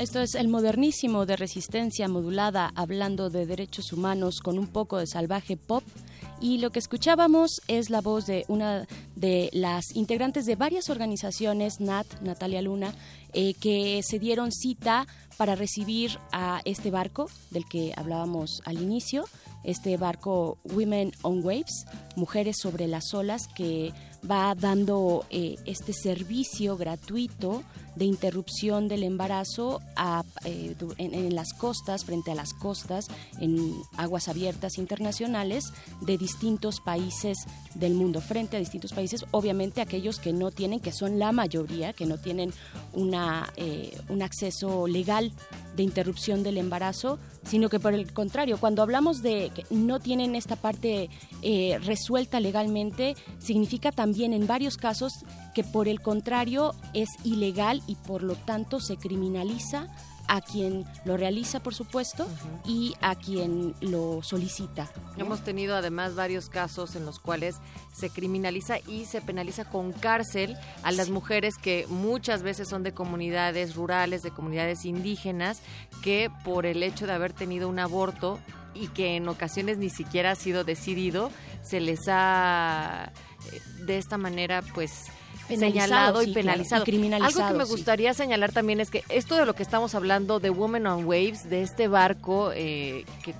Esto es el modernísimo de resistencia modulada hablando de derechos humanos con un poco de salvaje pop. Y lo que escuchábamos es la voz de una de las integrantes de varias organizaciones, Nat, Natalia Luna, eh, que se dieron cita para recibir a este barco del que hablábamos al inicio, este barco Women on Waves, Mujeres sobre las olas, que va dando eh, este servicio gratuito de interrupción del embarazo a, eh, en las costas, frente a las costas, en aguas abiertas internacionales de distintos países del mundo, frente a distintos países, obviamente aquellos que no tienen, que son la mayoría, que no tienen una, eh, un acceso legal de interrupción del embarazo, sino que por el contrario, cuando hablamos de que no tienen esta parte eh, resuelta legalmente, significa también en varios casos que por el contrario es ilegal y por lo tanto se criminaliza a quien lo realiza, por supuesto, y a quien lo solicita. Hemos tenido además varios casos en los cuales se criminaliza y se penaliza con cárcel a las mujeres que muchas veces son de comunidades rurales, de comunidades indígenas, que por el hecho de haber tenido un aborto y que en ocasiones ni siquiera ha sido decidido, se les ha eh, de esta manera pues señalado sí, y claro, penalizado. y criminalizado, Algo que me sí. gustaría señalar también es que esto de lo que estamos hablando de Women on Waves, de este barco eh, que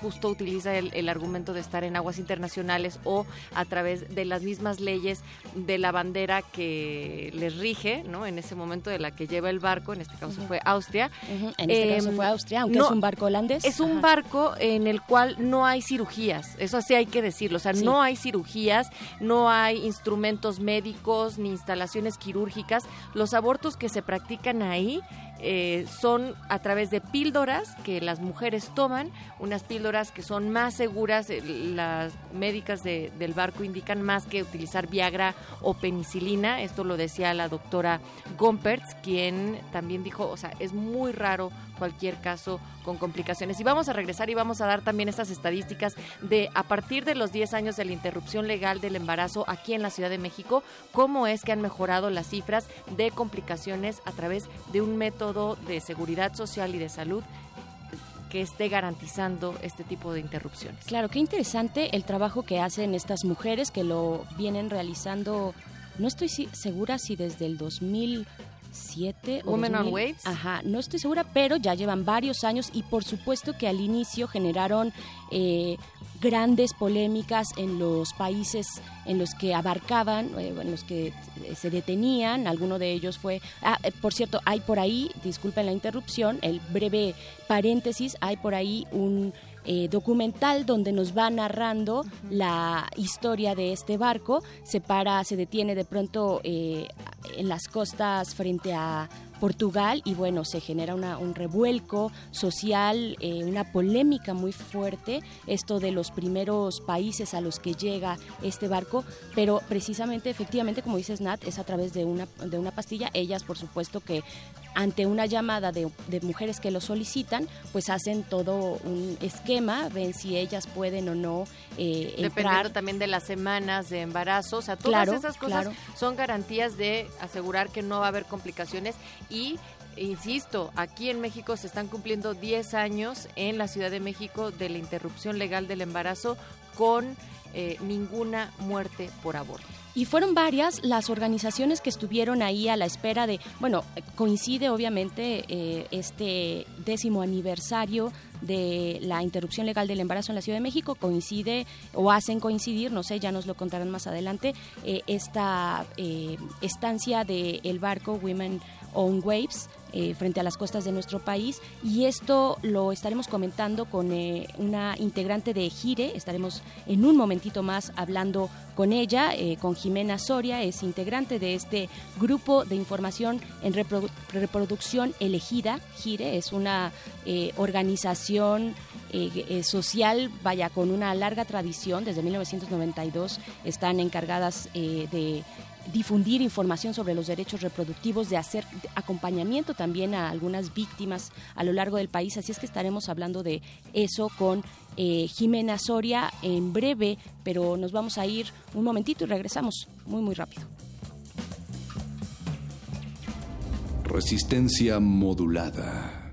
justo utiliza el, el argumento de estar en aguas internacionales o a través de las mismas leyes de la bandera que les rige, ¿no? En ese momento de la que lleva el barco, en este caso fue Austria. En este caso Em, fue Austria, aunque no, es un barco holandés. es un Ajá. barco en el cual no hay cirugías, eso sí hay que decirlo, o sea, Sí. no hay cirugías, no hay instrumentos médicos ni instalaciones quirúrgicas. Los abortos que se practican ahí eh, son a través de píldoras que las mujeres toman, unas píldoras que son más seguras, eh, las médicas de- del barco indican más que utilizar Viagra o penicilina, esto lo decía la doctora Gompertz, quien también dijo, o sea, es muy raro cualquier caso con complicaciones. Y vamos a regresar y vamos a dar también estas estadísticas de a partir de los 10 años de la interrupción legal del embarazo aquí en la Ciudad de México, cómo es que han mejorado las cifras de complicaciones a través de un método de seguridad social y de salud que esté garantizando este tipo de interrupciones. Claro, qué interesante el trabajo que hacen estas mujeres que lo vienen realizando, no estoy segura si desde el 2007 o Women on 2000, Waves. Ajá, no estoy segura, pero ya llevan varios años y por supuesto que al inicio generaron eh, grandes polémicas en los países en los que abarcaban, eh, en los que eh, se detenían. Alguno de ellos fue, ah, eh, por cierto, hay por ahí, disculpen la interrupción, el breve paréntesis, hay por ahí un eh, documental donde nos va narrando la historia de este barco. Se para, se detiene de pronto eh, en las costas frente a Portugal y bueno, se genera una- un revuelco social, eh, una polémica muy fuerte, esto de los primeros países a los que llega este barco, pero precisamente, efectivamente, como dices Nat, es a través de una, de una pastilla. Ellas, por supuesto que ante una llamada de, de mujeres que lo solicitan, pues hacen todo un esquema, ven si ellas pueden o no eh, Dependiendo entrar. también de las semanas de embarazo, o sea, todas Claro, esas cosas claro. son garantías de asegurar que no va a haber complicaciones y insisto, aquí en México se están cumpliendo 10 años en la Ciudad de México de la interrupción legal del embarazo con eh, ninguna muerte por aborto. Y fueron varias las organizaciones que estuvieron ahí a la espera de, bueno, coincide obviamente eh, este décimo aniversario de la interrupción legal del embarazo en la Ciudad de México, coincide o hacen coincidir, no sé, ya nos lo contarán más adelante, eh, esta eh, estancia del el barco Women on Waves eh, frente a las costas de nuestro país. Y esto lo estaremos comentando con eh, una integrante de Gire, estaremos en un momentito más hablando con ella, eh, con Jimena Soria, es integrante de este grupo de información en reprodu- reproducción elegida, Gire, es una organización social, vaya, con una larga tradición, desde 1992 están encargadas de difundir información sobre los derechos reproductivos, de hacer acompañamiento también a algunas víctimas a lo largo del país. Así es que estaremos hablando de eso con eh, Jimena Soria en breve, pero nos vamos a ir un momentito y regresamos muy, muy rápido. Resistencia modulada.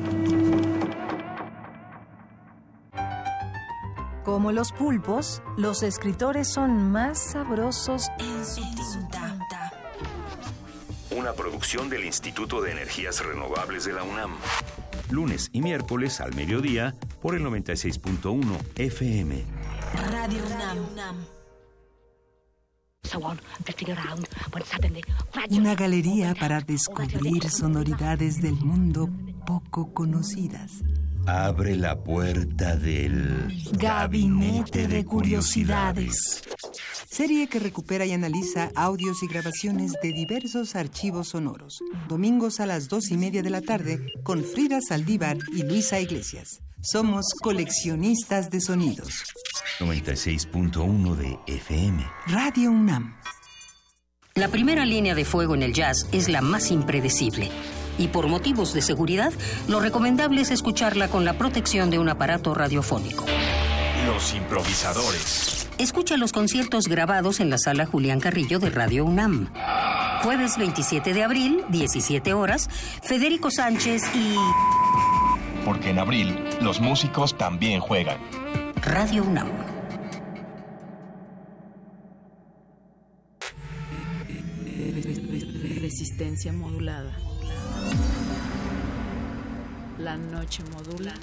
Como los pulpos, los escritores son más sabrosos en su tinta. Una producción del Instituto de Energías Renovables de la UNAM. Lunes y miércoles al mediodía por el 96.1 FM. Radio UNAM. Una galería para descubrir sonoridades del mundo poco conocidas. Abre la puerta del Gabinete de Curiosidades. Serie que recupera y analiza audios y grabaciones de diversos archivos sonoros. Domingos a las dos y media de la tarde con Frida Saldívar y Luisa Iglesias. Somos coleccionistas de sonidos. 96.1 de FM. Radio UNAM. La primera línea de fuego en el jazz es la más impredecible. Y por motivos de seguridad, lo recomendable es escucharla con la protección de un aparato radiofónico. Los improvisadores. Escucha los conciertos grabados en la sala Julián Carrillo de Radio UNAM. Jueves 27 de abril, 17 horas, Federico Sánchez y... Porque en abril, los músicos también juegan. Radio UNAM. Resistencia modulada. La noche modula.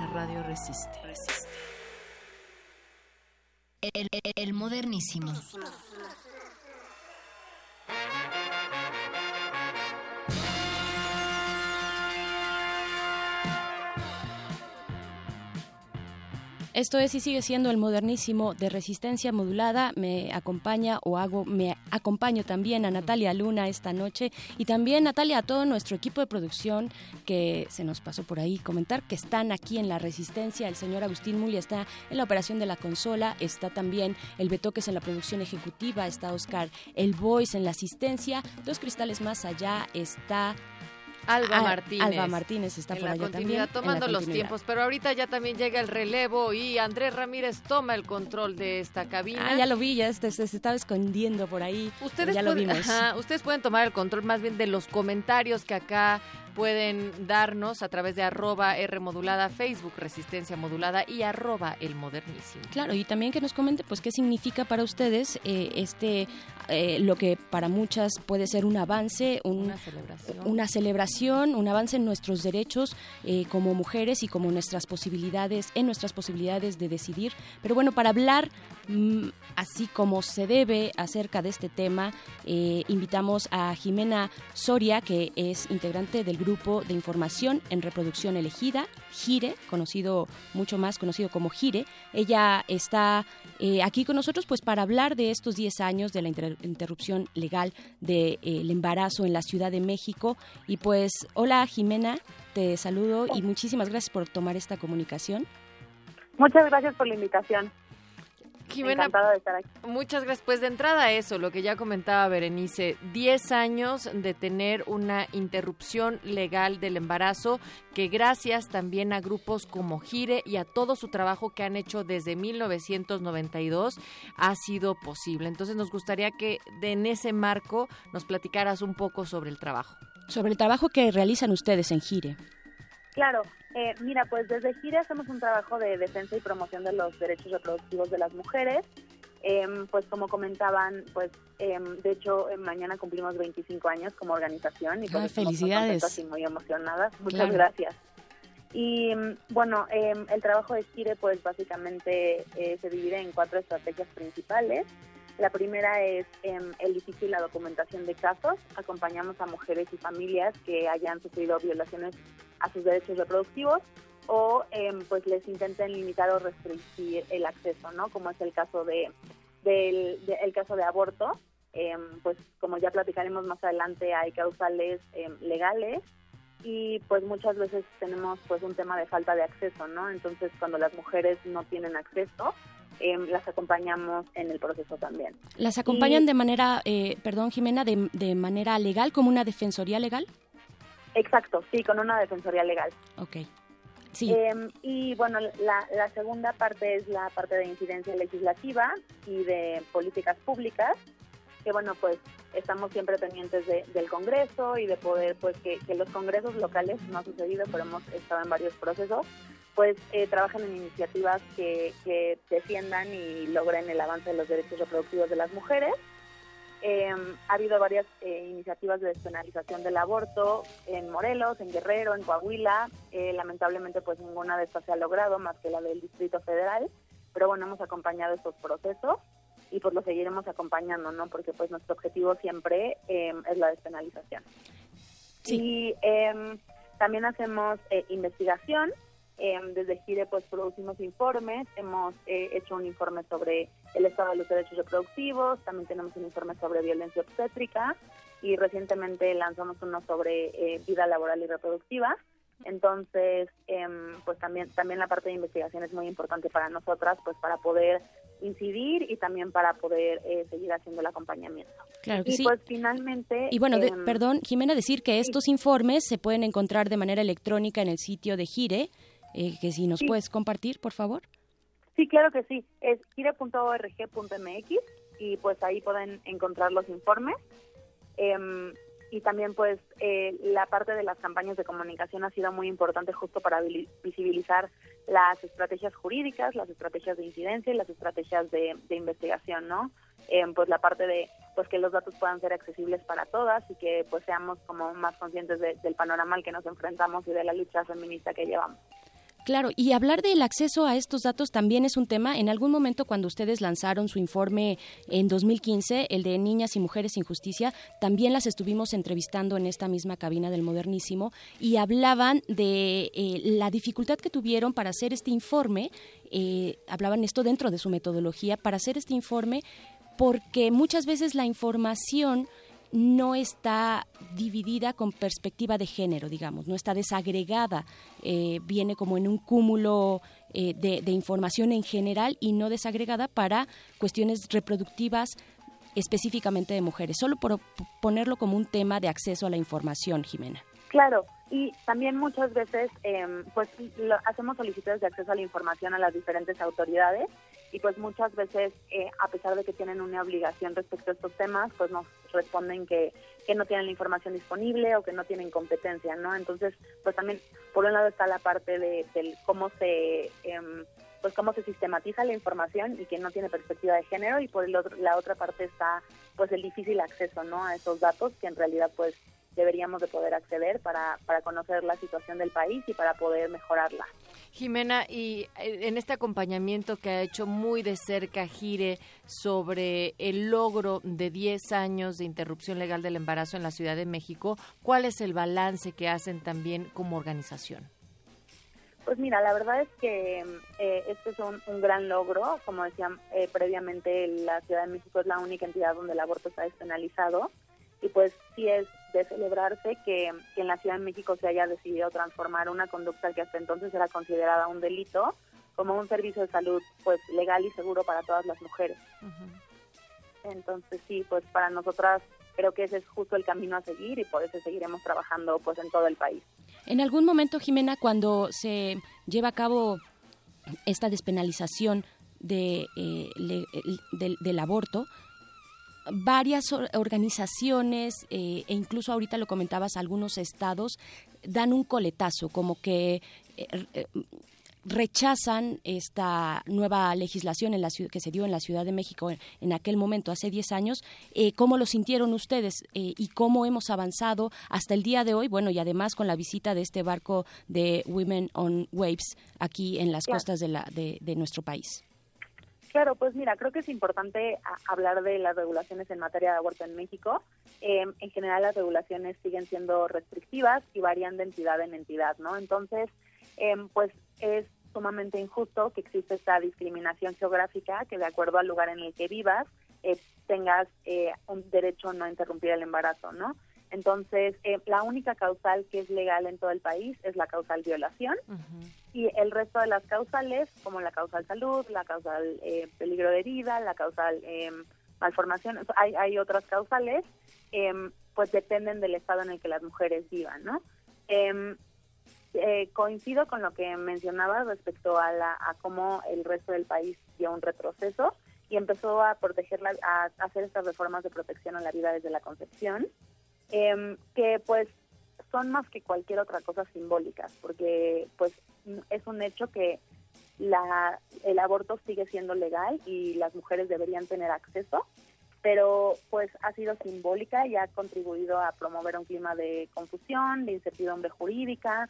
La radio resiste. El, el- el modernísimo. Esto es y sigue siendo el modernísimo de resistencia modulada. Me acompaña o hago, me acompaño también a Natalia Luna esta noche y también Natalia a todo nuestro equipo de producción que se nos pasó por ahí comentar que están aquí en la resistencia. El señor Agustín Mulia está en la operación de la consola, está también el Betoques en la producción ejecutiva, está Oscar El Voice en la asistencia, dos cristales más allá está Alba Al- Martínez. Alba Martínez está en por la allá continuidad, también. en la tomando los tiempos, pero ahorita ya también llega el relevo y Andrés Ramírez toma el control de esta cabina. Ah, ya lo vi, ya este- se, se estaba escondiendo por ahí. Ustedes, ya lo pueden, vimos. ajá, ustedes pueden tomar el control más bien de los comentarios que acá pueden darnos a través de arroba R modulada, Facebook Resistencia Modulada y arroba El Modernísimo. Claro, y también que nos comente, pues, qué significa para ustedes eh, este, eh, lo que para muchas puede ser un avance, un- Una celebración. una celebración, un avance en nuestros derechos eh, como mujeres y como nuestras posibilidades, en nuestras posibilidades de decidir. Pero bueno, para hablar mm, así como se debe acerca de este tema, invitamos a Jimena Soria, que es integrante del grupo de información en reproducción elegida, GIRE, conocido mucho más conocido como GIRE. Ella está eh, aquí con nosotros pues para hablar de estos 10 años de la inter- interrupción legal del embarazo en la Ciudad de México. Y pues, hola Jimena, te saludo y muchísimas gracias por tomar esta comunicación. Muchas gracias por la invitación. Jimena, Encantada de estar aquí. Muchas gracias. Pues de entrada eso, lo que ya comentaba Berenice, 10 años de tener una interrupción legal del embarazo, que gracias también a grupos como Gire y a todo su trabajo que han hecho desde 1992 ha sido posible. Entonces nos gustaría que de- en ese marco nos platicaras un poco sobre el trabajo. Sobre el trabajo que realizan ustedes en Gire. Claro, eh, mira, pues desde GIRE hacemos un trabajo de defensa y promoción de los derechos reproductivos de las mujeres. Em, pues como comentaban, pues em, de hecho eh, mañana cumplimos 25 años como organización y pues Ah, estamos muy felicidades. contentas y muy emocionadas. Muchas Claro. gracias. Y mm, bueno, em, el trabajo de GIRE pues básicamente eh, se divide en cuatro estrategias principales. La primera es em, el litigio y la documentación de casos. Acompañamos a mujeres y familias que hayan sufrido violaciones a sus derechos reproductivos o em, pues les intenten limitar o restringir el acceso, ¿no? Como es el caso de del de- el caso de aborto. Em, pues como ya platicaremos más adelante hay causales em, legales y pues muchas veces tenemos pues un tema de falta de acceso, ¿no? Entonces cuando las mujeres no tienen acceso em, las acompañamos en el proceso también. ¿Las acompañan Y- de manera, eh, perdón Jimena, de, de manera legal, como una defensoría legal? Exacto, sí, con una defensoría legal. Ok. Sí. Em, y bueno, la, la segunda parte es la parte de incidencia legislativa y de políticas públicas, que bueno, pues estamos siempre pendientes de- del Congreso y de poder, pues que, que los congresos locales, no ha sucedido, pero hemos estado en varios procesos, pues eh, trabajan en iniciativas que, que defiendan y logren el avance de los derechos reproductivos de las mujeres. Eh, ha habido varias eh, iniciativas de despenalización del aborto en Morelos, en Guerrero, en Coahuila. Eh, lamentablemente, pues ninguna de estas se ha logrado, más que la del Distrito Federal. Pero bueno, hemos acompañado estos procesos. y pues lo seguiremos acompañando, ¿no? Porque pues nuestro objetivo siempre eh, es la despenalización. Y em, también hacemos eh, investigación. Em, desde Gire pues producimos informes, hemos eh, hecho un informe sobre el estado de los derechos reproductivos, también tenemos un informe sobre violencia obstétrica y recientemente lanzamos uno sobre eh, vida laboral y reproductiva. Entonces, em, pues también también la parte de investigación es muy importante para nosotras, pues para poder incidir y también para poder eh, seguir haciendo el acompañamiento. Claro que y sí. pues finalmente... Y bueno, de- em, perdón, Jimena, decir que estos informes se pueden encontrar de manera electrónica en el sitio de Gire, eh, que si nos Sí. puedes compartir, por favor. Sí, claro que sí. Es gire.org.mx y pues ahí pueden encontrar los informes. Em, y también pues eh, la parte de las campañas de comunicación ha sido muy importante justo para visibilizar las estrategias jurídicas, las estrategias de incidencia y las estrategias de, de investigación, ¿no? Em, pues la parte de pues que los datos puedan ser accesibles para todas y que pues seamos como más conscientes de- del panorama al que nos enfrentamos y de la lucha feminista que llevamos. Claro, y hablar del acceso a estos datos también es un tema. En algún momento, cuando ustedes lanzaron su informe en 2015, el de Niñas y Mujeres sin Justicia, también las estuvimos entrevistando en esta misma cabina del Modernísimo y hablaban de eh, la dificultad que tuvieron para hacer este informe. eh, hablaban esto dentro de su metodología, para hacer este informe, porque muchas veces la información no está dividida con perspectiva de género, digamos, no está desagregada, eh, viene como en un cúmulo eh, de, información en general y no desagregada para cuestiones reproductivas específicamente de mujeres, solo por ponerlo como un tema de acceso a la información, Jimena. Claro, y también muchas veces em, pues lo- hacemos solicitudes de acceso a la información a las diferentes autoridades y pues muchas veces eh, a pesar de que tienen una obligación respecto a estos temas pues nos responden que, que no tienen la información disponible o que no tienen competencia, ¿no? Entonces pues también por un lado está la parte de del cómo se em, pues cómo se sistematiza la información y que no tiene perspectiva de género y por el otro, la otra parte está pues el difícil acceso, ¿no? A esos datos que en realidad pues deberíamos de poder acceder para, para conocer la situación del país y para poder mejorarla. Jimena, y eh, en este acompañamiento que ha hecho muy de cerca Gire sobre el logro de 10 años de interrupción legal del embarazo en la Ciudad de México, ¿cuál es el balance que hacen también como organización? Pues mira, la verdad es que eh, este es un, un gran logro. Como decía eh, previamente, la Ciudad de México es la única entidad donde el aborto está despenalizado. Y pues sí es de celebrarse que, que en la Ciudad de México se haya decidido transformar una conducta que hasta entonces era considerada un delito como un servicio de salud pues legal y seguro para todas las mujeres. Entonces sí, pues para nosotras creo que ese es justo el camino a seguir y por eso seguiremos trabajando pues en todo el país. En algún momento, Jimena, cuando se lleva a cabo esta despenalización de, eh, le- el- del, del aborto, varias or- organizaciones eh, e incluso ahorita lo comentabas, algunos estados dan un coletazo, como que eh, eh, rechazan esta nueva legislación en la ciu- que se dio en la Ciudad de México en, en aquel momento, hace 10 años. Eh, ¿Cómo lo sintieron ustedes eh, y cómo hemos avanzado hasta el día de hoy? Bueno, y además con la visita de este barco de Women on Waves aquí en las costas de, la, de, de nuestro país. Claro, pues mira, creo que es importante hablar de las regulaciones en materia de aborto en México. Eh, en general, las regulaciones siguen siendo restrictivas y varían de entidad en entidad, ¿no? Entonces, eh, pues es sumamente injusto que existe esta discriminación geográfica, que de acuerdo al lugar en el que vivas, eh, tengas eh, un derecho a no interrumpir el embarazo, ¿no? Entonces, la única causal que es legal en todo el país es la causal violación y el resto de las causales, como la causal salud, la causal eh, peligro de vida, la causal eh, malformación, hay, hay otras causales, eh, pues dependen del estado en el que las mujeres vivan, ¿no? Eh, eh, coincido con lo que mencionabas respecto a, la, a cómo el resto del país dio un retroceso y empezó a protegerla, a hacer estas reformas de protección a la vida desde la concepción, em, que pues son más que cualquier otra cosa simbólicas, porque pues es un hecho que la, el aborto sigue siendo legal y las mujeres deberían tener acceso, pero pues ha sido simbólica y ha contribuido a promover un clima de confusión, de incertidumbre jurídica,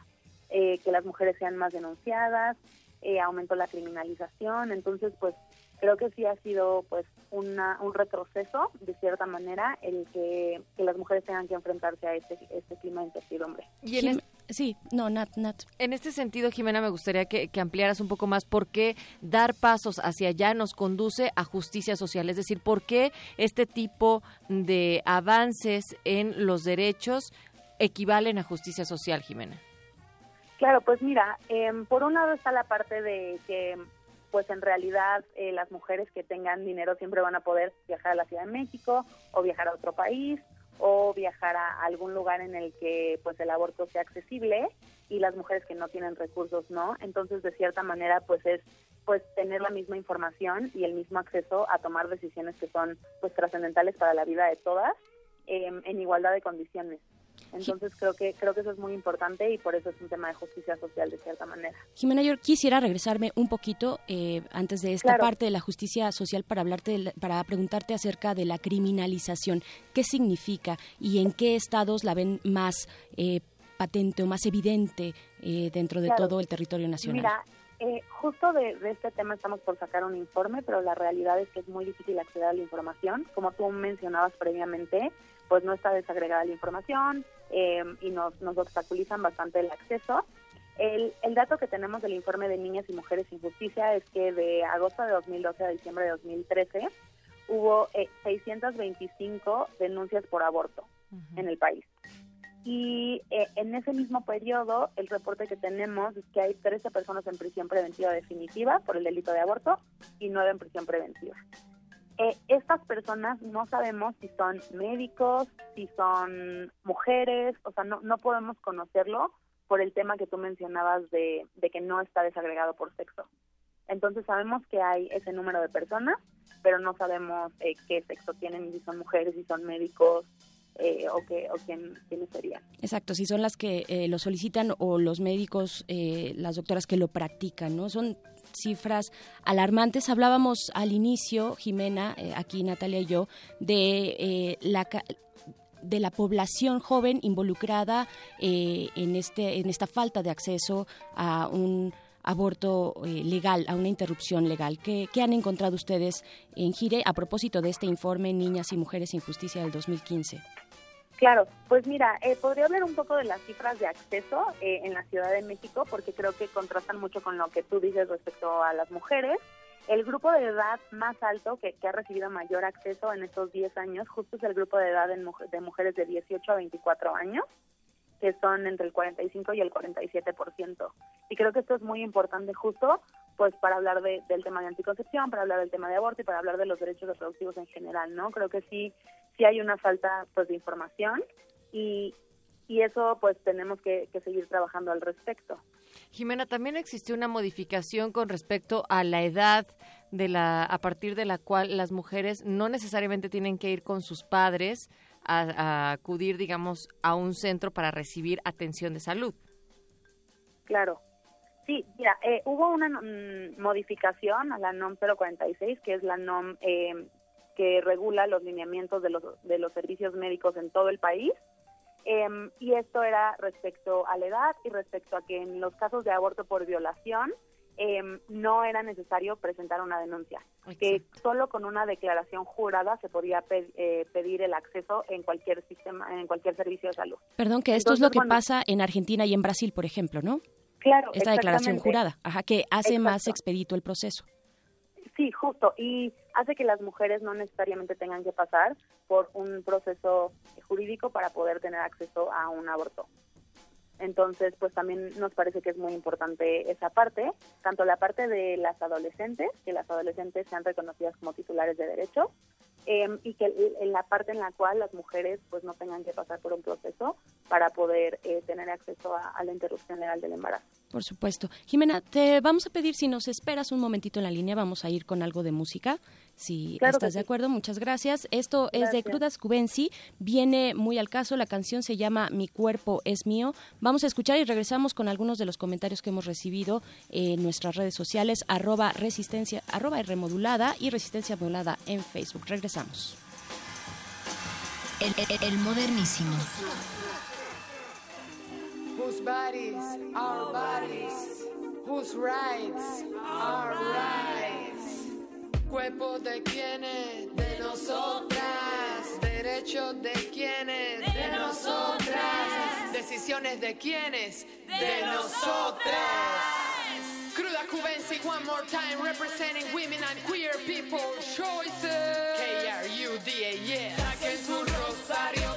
eh, que las mujeres sean más denunciadas, eh, aumentó la criminalización, entonces pues creo que sí ha sido pues una, un retroceso de cierta manera el que, que las mujeres tengan que enfrentarse a este, este clima de incertidumbre. Y en Sí, no, Nat, Nat. En este sentido, Jimena, me gustaría que, que ampliaras un poco más por qué dar pasos hacia allá nos conduce a justicia social. Es decir, por qué este tipo de avances en los derechos equivalen a justicia social, Jimena. Claro, pues mira, em, por un lado está la parte de que, pues en realidad eh, las mujeres que tengan dinero siempre van a poder viajar a la Ciudad de México o viajar a otro país o viajar a algún lugar en el que pues el aborto sea accesible y las mujeres que no tienen recursos no. Entonces, de cierta manera, pues es pues tener la misma información y el mismo acceso a tomar decisiones que son pues trascendentales para la vida de todas em, en igualdad de condiciones. Entonces creo que creo que eso es muy importante y por eso es un tema de justicia social de cierta manera. Jimena, yo quisiera regresarme un poquito eh, antes de esta Claro. parte de la justicia social para hablarte, de la- para preguntarte acerca de la criminalización. ¿Qué significa y en qué estados la ven más eh, patente o más evidente eh, dentro de Claro. todo el territorio nacional? Mira, eh, justo de, de este tema estamos por sacar un informe, pero la realidad es que es muy difícil acceder a la información. Como tú mencionabas previamente, pues no está desagregada la información eh, y nos, nos obstaculizan bastante el acceso. El, el dato que tenemos del informe de Niñas y Mujeres sin Justicia es que de agosto de 2012 a diciembre de 2013 hubo eh, 625 denuncias por aborto en el país. Y eh, en ese mismo periodo, el reporte que tenemos es que hay 13 personas en prisión preventiva definitiva por el delito de aborto y 9 en prisión preventiva. Eh, estas personas no sabemos si son médicos, si son mujeres, o sea, no, no podemos conocerlo por el tema que tú mencionabas de, de que no está desagregado por sexo. Entonces sabemos que hay ese número de personas, pero no sabemos eh, qué sexo tienen, si son mujeres, si son médicos eh, o, qué, o quién, quiénes serían. Exacto, si son las que eh, lo solicitan o los médicos, eh, las doctoras que lo practican, ¿no? Son cifras alarmantes. Hablábamos al inicio, Jimena, eh, aquí Natalia y yo, de eh, la de la población joven involucrada eh, en este en esta falta de acceso a un aborto eh, legal, a una interrupción legal. ¿Qué, qué han encontrado ustedes en Gire a propósito de este informe Niñas y Mujeres sin Justicia del 2015? Claro, pues mira, eh, podría hablar un poco de las cifras de acceso eh, en la Ciudad de México, porque creo que contrastan mucho con lo que tú dices respecto a las mujeres. El grupo de edad más alto que, ha recibido mayor acceso en estos 10 años, justo es el grupo de edad en de mujeres de 18 a 24 años, que son entre el 45 y el 47%. Y creo que esto es muy importante justo pues para hablar de- del tema de anticoncepción, para hablar del tema de aborto y para hablar de los derechos reproductivos en general, ¿no? Creo que sí, sí hay una falta pues de información y, y eso pues tenemos que, que seguir trabajando al respecto. Jimena, también existió una modificación con respecto a la edad de la a partir de la cual las mujeres no necesariamente tienen que ir con sus padres a, a acudir, digamos, a un centro para recibir atención de salud. Claro. Sí, mira, eh, hubo una mm, modificación a la NOM 046, que es la NOM eh, que regula los lineamientos de los, de los servicios médicos en todo el país. Em, y esto era respecto a la edad y respecto a que en los casos de aborto por violación em, no era necesario presentar una denuncia, que solo con una declaración jurada se podía pe- eh, pedir el acceso en cualquier sistema, en cualquier servicio de salud. Perdón, que esto es lo que bueno, pasa en Argentina y en Brasil, por ejemplo, ¿no? Claro, Esta declaración jurada, ajá, que hace más expedito el proceso. Sí, justo, y hace que las mujeres no necesariamente tengan que pasar por un proceso jurídico para poder tener acceso a un aborto. Entonces, pues también nos parece que es muy importante esa parte, tanto la parte de las adolescentes, que las adolescentes sean reconocidas como titulares de derechos, eh, y que en la parte en la cual las mujeres pues no tengan que pasar por un proceso para poder eh, tener acceso a la interrupción legal del embarazo. Por supuesto. Jimena, te vamos a pedir si nos esperas un momentito en la línea, vamos a ir con algo de música. Si Claro estás de sí. acuerdo, muchas gracias. Esto es de. Crudas Cubensi, viene muy al caso, la canción se llama Mi cuerpo es mío. Vamos a escuchar y regresamos con algunos de los comentarios que hemos recibido en nuestras redes sociales, arroba resistencia, arroba remodulada y resistencia modulada en Facebook. Regresamos. El, el- el modernísimo. Whose bodies are bodies, whose rights are rights. Cuerpo de quienes, de nosotras. Derechos de quienes, de nosotras. Decisiones de quienes, de nosotras. Cruda Cubensi, one more time, representing women and queer people choices. K-R-U-D-A, yeah. Saquen su rosario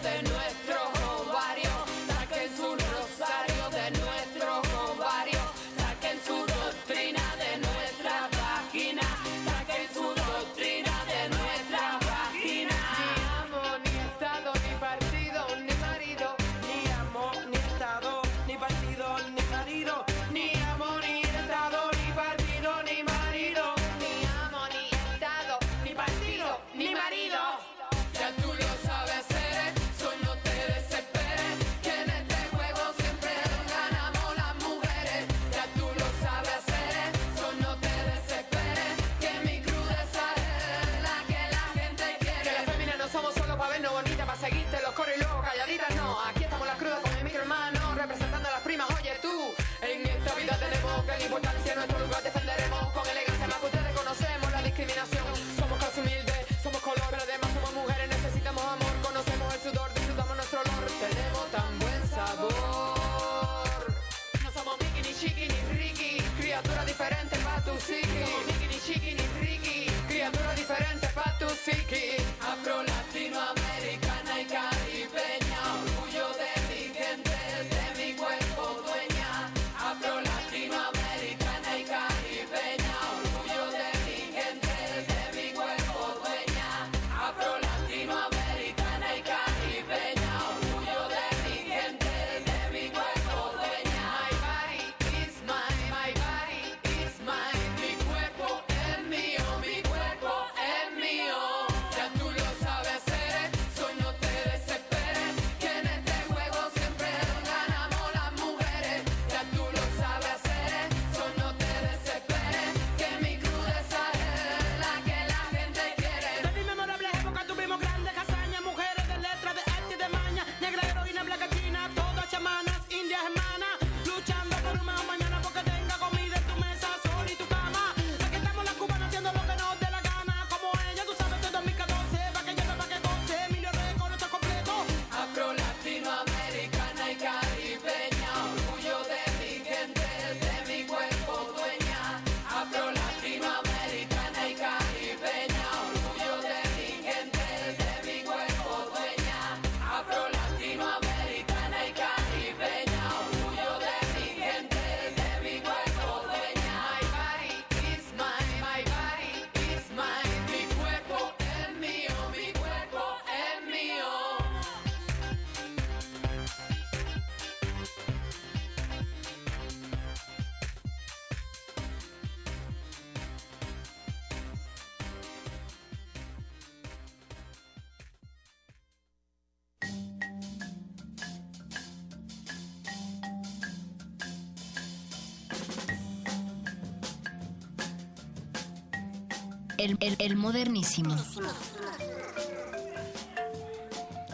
modernísimo.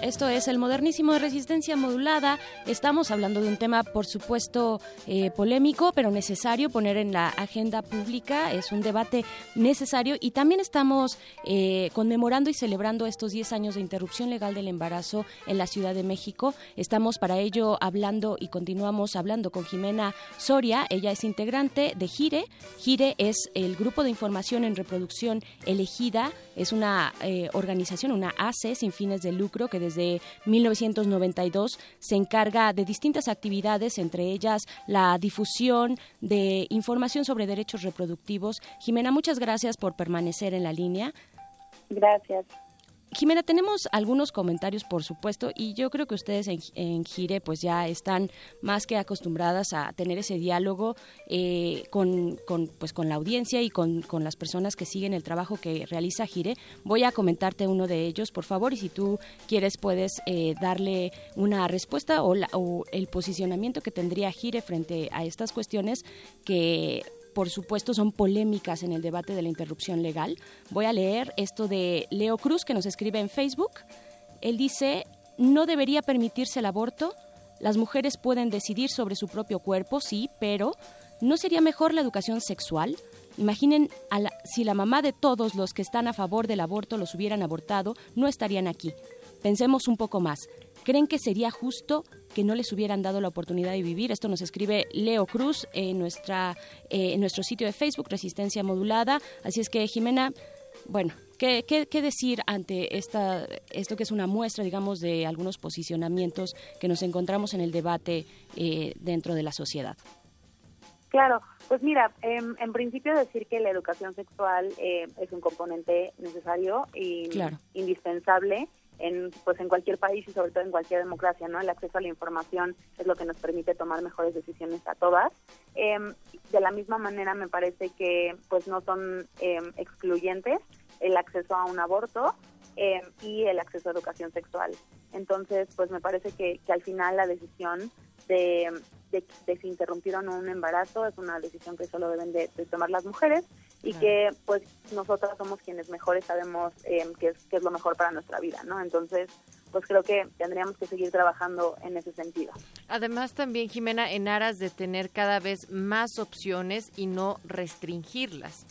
Esto es el modernísimo de resistencia modulada. Estamos hablando de un tema, por supuesto, eh, polémico, pero necesario poner en la agenda pública. Es un debate necesario y también estamos eh, conmemorando y celebrando estos 10 años de interrupción legal del embarazo en la Ciudad de México. Estamos para ello hablando y continuamos hablando con Jimena Soria. Ella es integrante de GIRE. GIRE es el Grupo de Información en Reproducción Elegida. Es una eh, organización, una ACE sin fines de lucro que desde 1992 se encarga de distintas actividades, entre ellas la difusión de información sobre derechos reproductivos. Jimena, muchas gracias por permanecer en la línea. Gracias. Jimena, tenemos algunos comentarios, por supuesto, y yo creo que ustedes en, en Gire pues ya están más que acostumbradas a tener ese diálogo eh, con, pues, con la audiencia y con, con las personas que siguen el trabajo que realiza Gire. Voy a comentarte uno de ellos, por favor, y si tú quieres puedes eh, darle una respuesta o, la- o el posicionamiento que tendría Gire frente a estas cuestiones que por supuesto, son polémicas en el debate de la interrupción legal. Voy a leer esto de Leo Cruz, que nos escribe en Facebook. Él dice, no debería permitirse el aborto. Las mujeres pueden decidir sobre su propio cuerpo, sí, pero ¿no sería mejor la educación sexual? Imaginen si la mamá de todos los que están a favor del aborto los hubieran abortado, no estarían aquí. Pensemos un poco más. ¿Creen que sería justo que no les hubieran dado la oportunidad de vivir? Esto nos escribe Leo Cruz en, nuestra, eh, en nuestro sitio de Facebook, Resistencia Modulada. Así es que, Jimena, bueno, ¿qué, qué, qué decir ante esta, esto que es una muestra, digamos, de algunos posicionamientos que nos encontramos en el debate eh, dentro de la sociedad? Claro, pues mira, em, en principio decir que la educación sexual eh, es un componente necesario y Claro. indispensable en pues en cualquier país y sobre todo en cualquier democracia, ¿no? El acceso a la información es lo que nos permite tomar mejores decisiones a todas. Em, de la misma manera me parece que pues no son em, excluyentes el acceso a un aborto em, y el acceso a educación sexual. Entonces, pues me parece que, que al final la decisión de, de, de si no un embarazo es una decisión que solo deben de, de tomar las mujeres y que pues nosotras somos quienes mejores sabemos eh, qué, es, qué es lo mejor para nuestra vida, ¿no? Entonces, pues creo que tendríamos que seguir trabajando en ese sentido. Además también, Jimena, en aras de tener cada vez más opciones y no restringirlas.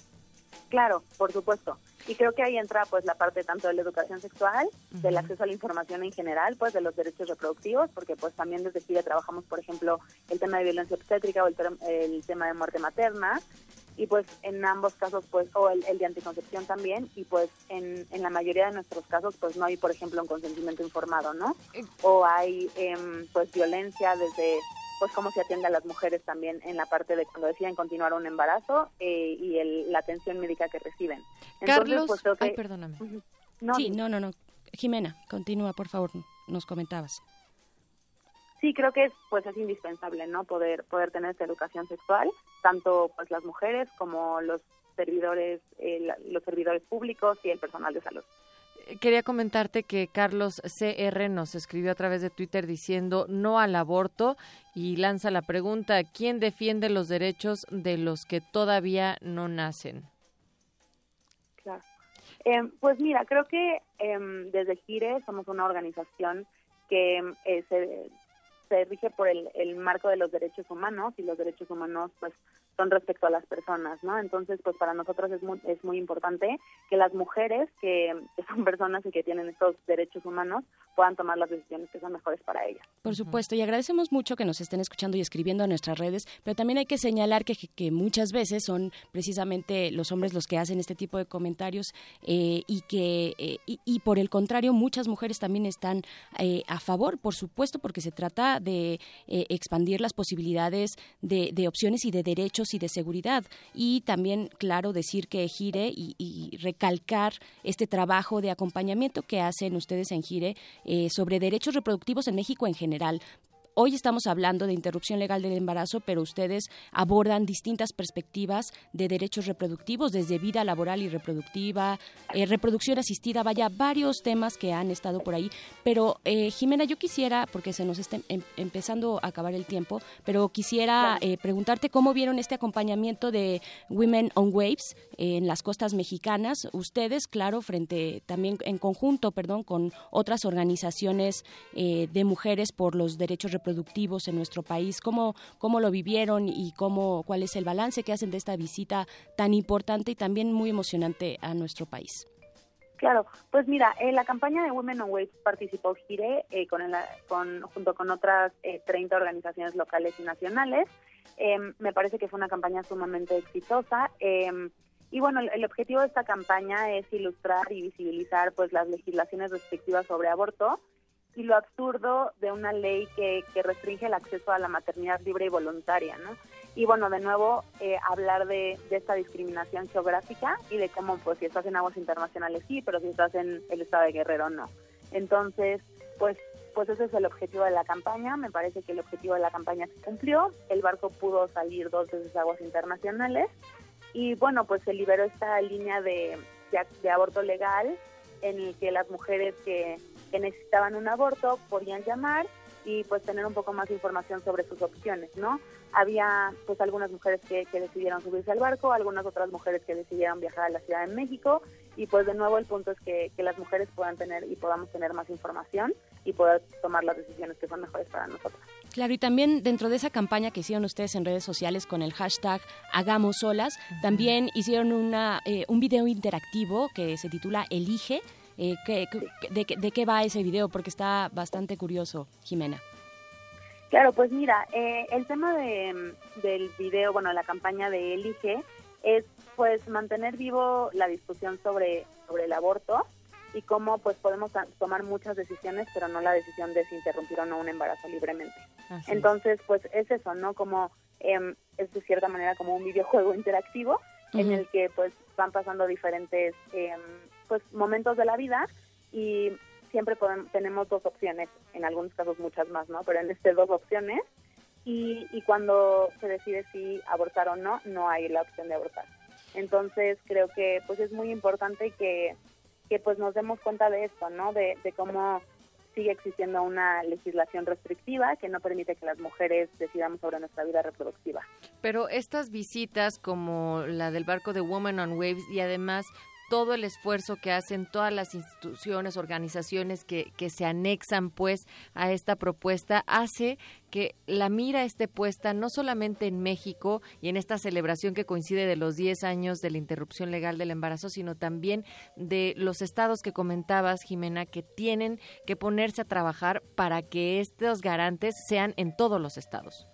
Claro, por supuesto. Y creo que ahí entra pues la parte tanto de la educación sexual, del acceso a la información en general, pues de los derechos reproductivos, porque pues también desde Chile trabajamos, por ejemplo, el tema de violencia obstétrica o el, el tema de muerte materna, y pues en ambos casos pues o el, el de anticoncepción también y pues en, en la mayoría de nuestros casos pues no hay por ejemplo un consentimiento informado no o hay em, pues violencia desde pues cómo se atiende a las mujeres también en la parte de cuando deciden continuar un embarazo eh, y el, la atención médica que reciben Entonces, Carlos, pues, creo que- ay, perdóname. No, sí, no, no, no. Jimena, continúa, por favor, nos comentabas. sí creo que es, pues es indispensable no poder poder tener esta educación sexual tanto pues las mujeres como los servidores eh, la- los servidores públicos y el personal de salud Quería comentarte que Carlos CR nos escribió a través de Twitter diciendo no al aborto y lanza la pregunta, ¿quién defiende los derechos de los que todavía no nacen? Claro. Eh, pues mira, creo que em, desde Gire somos una organización que em, eh, se, se rige por el, el marco de los derechos humanos y los derechos humanos pues son respecto a las personas, ¿no? Entonces, pues para nosotros es muy, es muy importante que las mujeres que, que son personas y que tienen estos derechos humanos puedan tomar las decisiones que son mejores para ellas. Por supuesto, y agradecemos mucho que nos estén escuchando y escribiendo a nuestras redes, pero también hay que señalar que, que muchas veces son precisamente los hombres los que hacen este tipo de comentarios eh, y que, eh, y, y por el contrario, muchas mujeres también están eh, a favor, por supuesto, porque se trata de eh, expandir las posibilidades de, opciones y de derechos y de seguridad. Y también, claro, decir que Gire y, y recalcar este trabajo de acompañamiento que hacen ustedes en Gire eh, sobre derechos reproductivos en México en general. Hoy estamos hablando de interrupción legal del embarazo, pero ustedes abordan distintas perspectivas de derechos reproductivos, desde vida laboral y reproductiva, eh, reproducción asistida, vaya, varios temas que han estado por ahí. Pero, eh, Jimena, yo quisiera, porque se nos está em- empezando a acabar el tiempo, pero quisiera eh, preguntarte cómo vieron este acompañamiento de Women on Waves eh, en las costas mexicanas. Ustedes, claro, frente también en conjunto, perdón, con otras organizaciones de mujeres por los derechos reproductivos en nuestro país. ¿Cómo, cómo lo vivieron y cómo, cuál es el balance que hacen de esta visita tan importante y también muy emocionante a nuestro país? Claro, pues mira, la campaña de Women on Waves participó Gire eh, con, el- con- junto con otras eh, 30 organizaciones locales y nacionales. Em, me parece que fue una campaña sumamente exitosa. em, y bueno, el, el objetivo de esta campaña es ilustrar y visibilizar pues las legislaciones restrictivas sobre aborto y lo absurdo de una ley que, que restringe el acceso a la maternidad libre y voluntaria, ¿no? Y bueno, de nuevo, eh, hablar de, esta discriminación geográfica y de cómo, pues, si estás en aguas internacionales sí, pero si estás en el estado de Guerrero no. Entonces, pues, pues ese es el objetivo de la campaña. Me parece que el objetivo de la campaña se cumplió. El barco pudo salir dos veces aguas internacionales y bueno, pues se liberó esta línea de, de, de aborto legal en el que las mujeres que, que necesitaban un aborto podían llamar y pues tener un poco más de información sobre sus opciones, ¿no? Había pues algunas mujeres que, que decidieron subirse al barco, algunas otras mujeres que decidieron viajar a la Ciudad de México Y pues de nuevo el punto es que, que las mujeres puedan tener y podamos tener más información y poder tomar las decisiones que son mejores para nosotros. Claro, y también dentro de esa campaña que hicieron ustedes en redes sociales con el hashtag Hagamos Solas, también hicieron una, eh, un video interactivo que se titula Elige. Eh, ¿qué- de, qué- ¿De qué va ese video? Porque está bastante curioso, Jimena. Claro, pues mira, eh, el tema de, del video, bueno, la campaña de Elige es pues mantener vivo la discusión sobre, sobre el aborto y cómo pues podemos tomar muchas decisiones, pero no la decisión de si interrumpir o no un embarazo libremente. Así. Entonces, pues es eso, ¿no? Como em, es de cierta manera como un videojuego interactivo en el que pues van pasando diferentes em, pues momentos de la vida y siempre podem- tenemos dos opciones, en algunos casos muchas más, ¿no? Pero en este dos opciones y, y cuando se decide si abortar o no, no hay la opción de abortar. Entonces creo que pues es muy importante que, que pues nos demos cuenta de esto, ¿no? De, de cómo sigue existiendo una legislación restrictiva que no permite que las mujeres decidamos sobre nuestra vida reproductiva. Pero estas visitas como la del barco de Women on Waves y además todo el esfuerzo que hacen todas las instituciones, organizaciones que, que se anexan pues a esta propuesta hace que la mira esté puesta no solamente en México y en esta celebración que coincide de los 10 años de la interrupción legal del embarazo, sino también de los estados que comentabas, Jimena, que tienen que ponerse a trabajar para que estos garantes sean en todos los estados.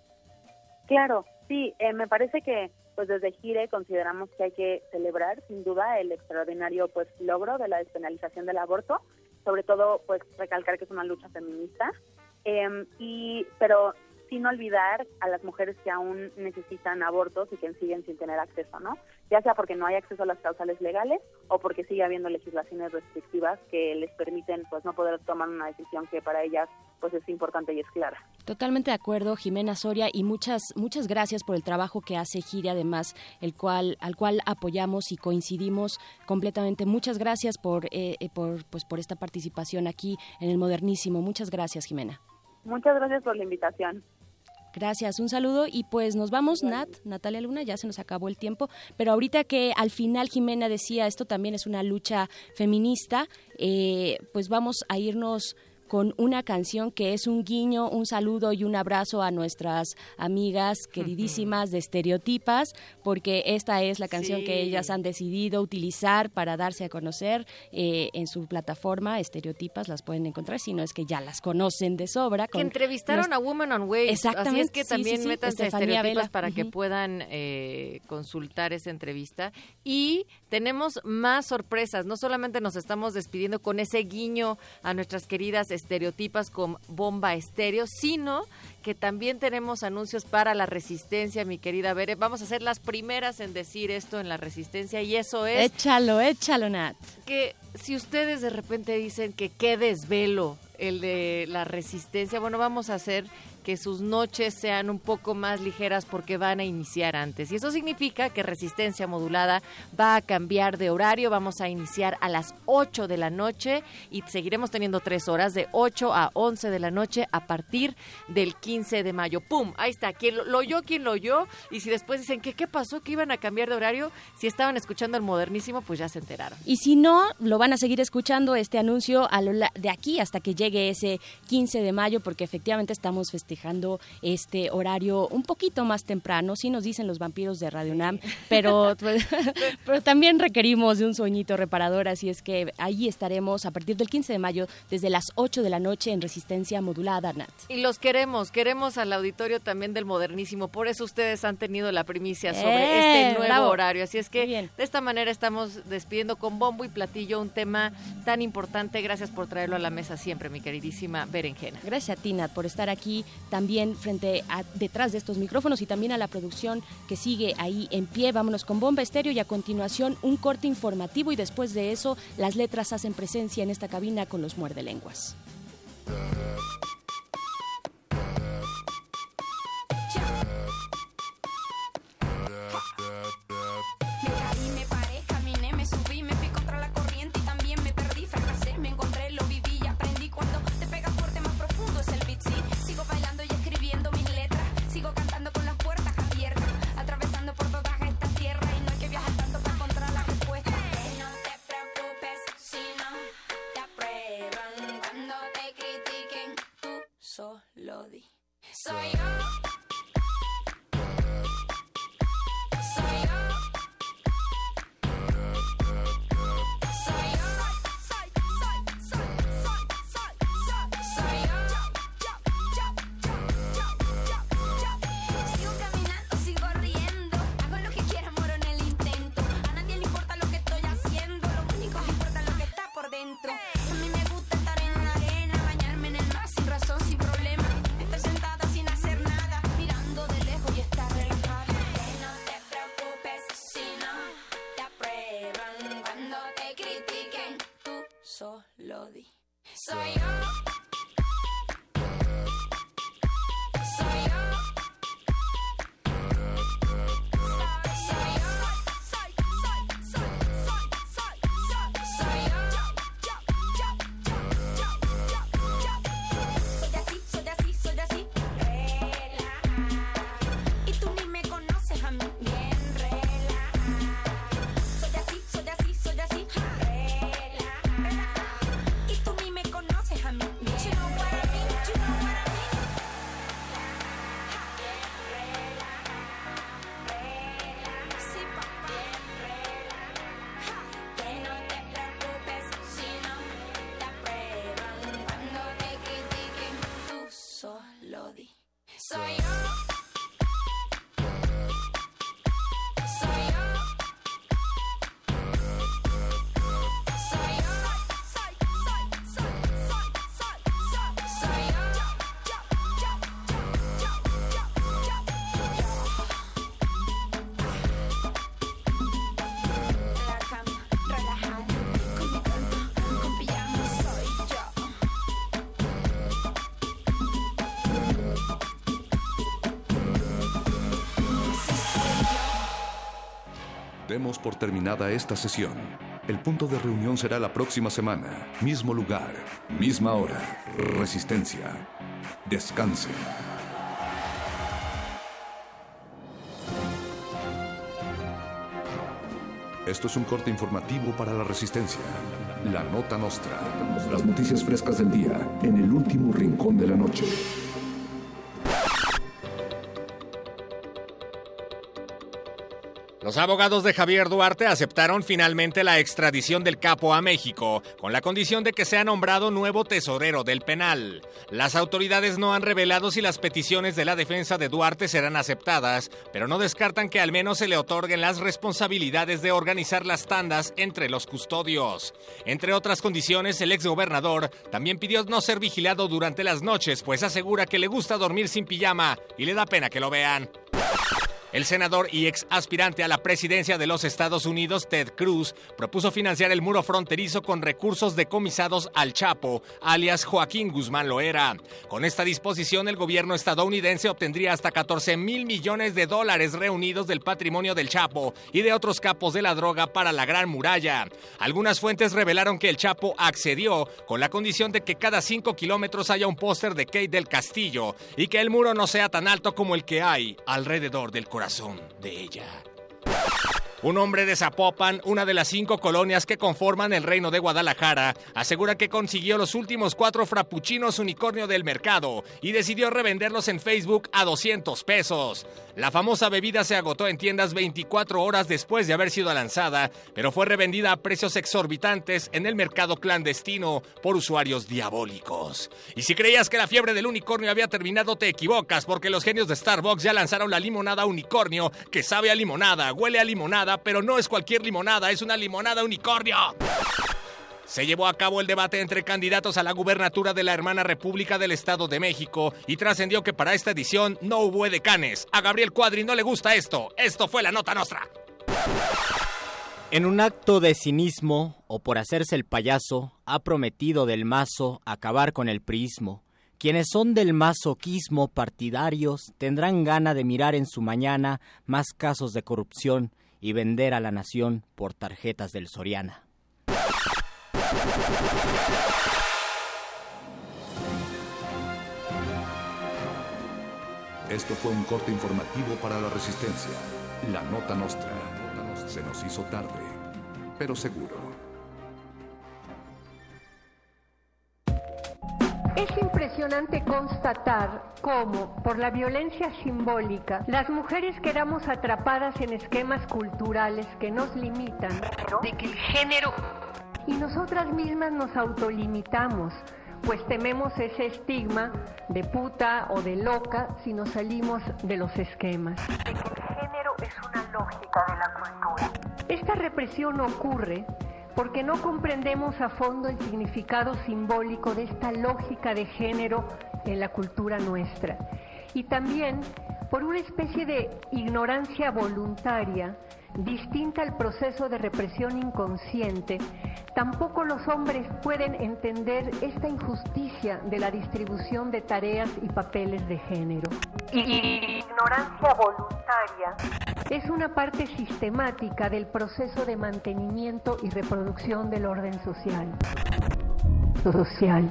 Claro, sí, eh, me parece que pues desde Gire consideramos que hay que celebrar sin duda el extraordinario pues logro de la despenalización del aborto, sobre todo pues recalcar que es una lucha feminista. Em, y pero sin olvidar a las mujeres que aún necesitan abortos y que siguen sin tener acceso, ¿no? Ya sea porque no hay acceso a las causales legales o porque sigue habiendo legislaciones restrictivas que les permiten pues no poder tomar una decisión que para ellas pues es importante y es clara. Totalmente de acuerdo, Jimena Soria, y muchas muchas gracias por el trabajo que hace Gire, además, el cual al cual apoyamos y coincidimos completamente. Muchas gracias por eh, eh, por pues por esta participación aquí en el Modernísimo. Muchas gracias, Jimena. Muchas gracias por la invitación. Gracias, un saludo y pues nos vamos, Nat, Natalia Luna, ya se nos acabó el tiempo, pero ahorita que al final Jimena decía esto también es una lucha feminista, eh, pues vamos a irnos con una canción que es un guiño, un saludo y un abrazo a nuestras amigas queridísimas de Estereotipas, porque esta es la canción Sí. que ellas han decidido utilizar para darse a conocer eh, en su plataforma Estereotipas, las pueden encontrar, si no es que ya las conocen de sobra. Que con entrevistaron nuestra- a Women on Waves. Exactamente, Así es que también sí, sí, métanse a estereotipas Vela. para que puedan eh, consultar esa entrevista. Y tenemos más sorpresas. No solamente nos estamos despidiendo con ese guiño a nuestras queridas estereotipas con bomba estéreo, sino que también tenemos anuncios para la resistencia, mi querida Bere. Vamos a ser las primeras en decir esto en la resistencia y eso es Échalo, échalo, Nat. que si ustedes de repente dicen que qué desvelo el de la resistencia, bueno, vamos a hacer que sus noches sean un poco más ligeras porque van a iniciar antes. Y eso significa que Resistencia Modulada va a cambiar de horario. Vamos a iniciar a las 8 de la noche y seguiremos teniendo tres horas de 8 a 11 de la noche a partir del 15 de mayo. ¡Pum! Ahí está. ¿Quién lo, oyó? ¿Quién lo oyó? Y si después dicen que qué pasó, que iban a cambiar de horario, si estaban escuchando el modernísimo, pues ya se enteraron. Y si no, lo van a seguir escuchando este anuncio de aquí hasta que llegue ese 15 de mayo, porque efectivamente estamos festejando este horario un poquito más temprano, sí nos dicen los vampiros de Radio Nam, pero, pues, pero también requerimos de un sueñito reparador, así es que ahí estaremos a partir del 15 de mayo desde las 8 de la noche en Resistencia Modulada, Nat. Y los queremos, queremos al auditorio también del modernísimo, por eso ustedes han tenido la primicia sobre ¡Eh! este nuevo bravo. horario. Así es que de esta manera estamos despidiendo con bombo y platillo un tema tan importante. Gracias por traerlo a la mesa siempre, mi queridísima Berenjena. Gracias a ti, Nat, por estar aquí también frente a detrás de estos micrófonos y también a la producción que sigue ahí en pie. Vámonos con Bomba Estéreo y a continuación un corte informativo y después de eso las letras hacen presencia en esta cabina con los muerdelenguas. Me solo di. Soy Por terminada esta sesión. El punto de reunión será la próxima semana. Mismo lugar, misma hora. Resistencia. Descanse. Esto es un corte informativo para la Resistencia. La Nota Nostra. Las noticias frescas del día en el último rincón de la noche. Los abogados de Javier Duarte aceptaron finalmente la extradición del capo a México, con la condición de que sea nombrado nuevo tesorero del penal. Las autoridades no han revelado si las peticiones de la defensa de Duarte serán aceptadas, pero no descartan que al menos se le otorguen las responsabilidades de organizar las tandas entre los custodios. Entre otras condiciones, el exgobernador también pidió no ser vigilado durante las noches, pues asegura que le gusta dormir sin pijama y le da pena que lo vean. El senador y ex aspirante a la presidencia de los Estados Unidos, Ted Cruz, propuso financiar el muro fronterizo con recursos decomisados al Chapo, alias Joaquín Guzmán Loera. Con esta disposición, el gobierno estadounidense obtendría hasta 14 mil millones de dólares reunidos del patrimonio del Chapo y de otros capos de la droga para la Gran Muralla. Algunas fuentes revelaron que el Chapo accedió con la condición de que cada 5 kilómetros haya un póster de Kate del Castillo y que el muro no sea tan alto como el que hay alrededor del corazón de ella. Un hombre de Zapopan, una de las cinco colonias que conforman el reino de Guadalajara, asegura que consiguió los últimos cuatro frappuccinos unicornio del mercado y decidió revenderlos en Facebook a 200 pesos. La famosa bebida se agotó en tiendas 24 horas después de haber sido lanzada, pero fue revendida a precios exorbitantes en el mercado clandestino por usuarios diabólicos. Y si creías que la fiebre del unicornio había terminado, te equivocas, porque los genios de Starbucks ya lanzaron la limonada unicornio, que sabe a limonada, huele a limonada, pero no es cualquier limonada, es una limonada unicornio. Se llevó a cabo el debate entre candidatos a la gubernatura de la hermana República del Estado de México y trascendió que para esta edición no hubo edecanes. A Gabriel Cuadri no le gusta esto. Esto fue la nota nostra. En un acto de cinismo o por hacerse el payaso, ha prometido del mazo acabar con el priismo. Quienes son del masoquismo partidarios tendrán gana de mirar en su mañana más casos de corrupción y vender a la nación por tarjetas del Soriana. Esto fue un corte informativo para la Resistencia. La Nota Nostra. Se nos hizo tarde, pero seguro. Es impresionante constatar cómo, por la violencia simbólica, las mujeres quedamos atrapadas en esquemas culturales que nos limitan, de que el género... Y nosotras mismas nos autolimitamos, pues tememos ese estigma de puta o de loca si nos salimos de los esquemas. El género es una lógica de la cultura. Esta represión ocurre porque no comprendemos a fondo el significado simbólico de esta lógica de género en la cultura nuestra. Y también por una especie de ignorancia voluntaria distinta al proceso de represión inconsciente, tampoco los hombres pueden entender esta injusticia de la distribución de tareas y papeles de género. Y ignorancia voluntaria es una parte sistemática del proceso de mantenimiento y reproducción del orden social. Social.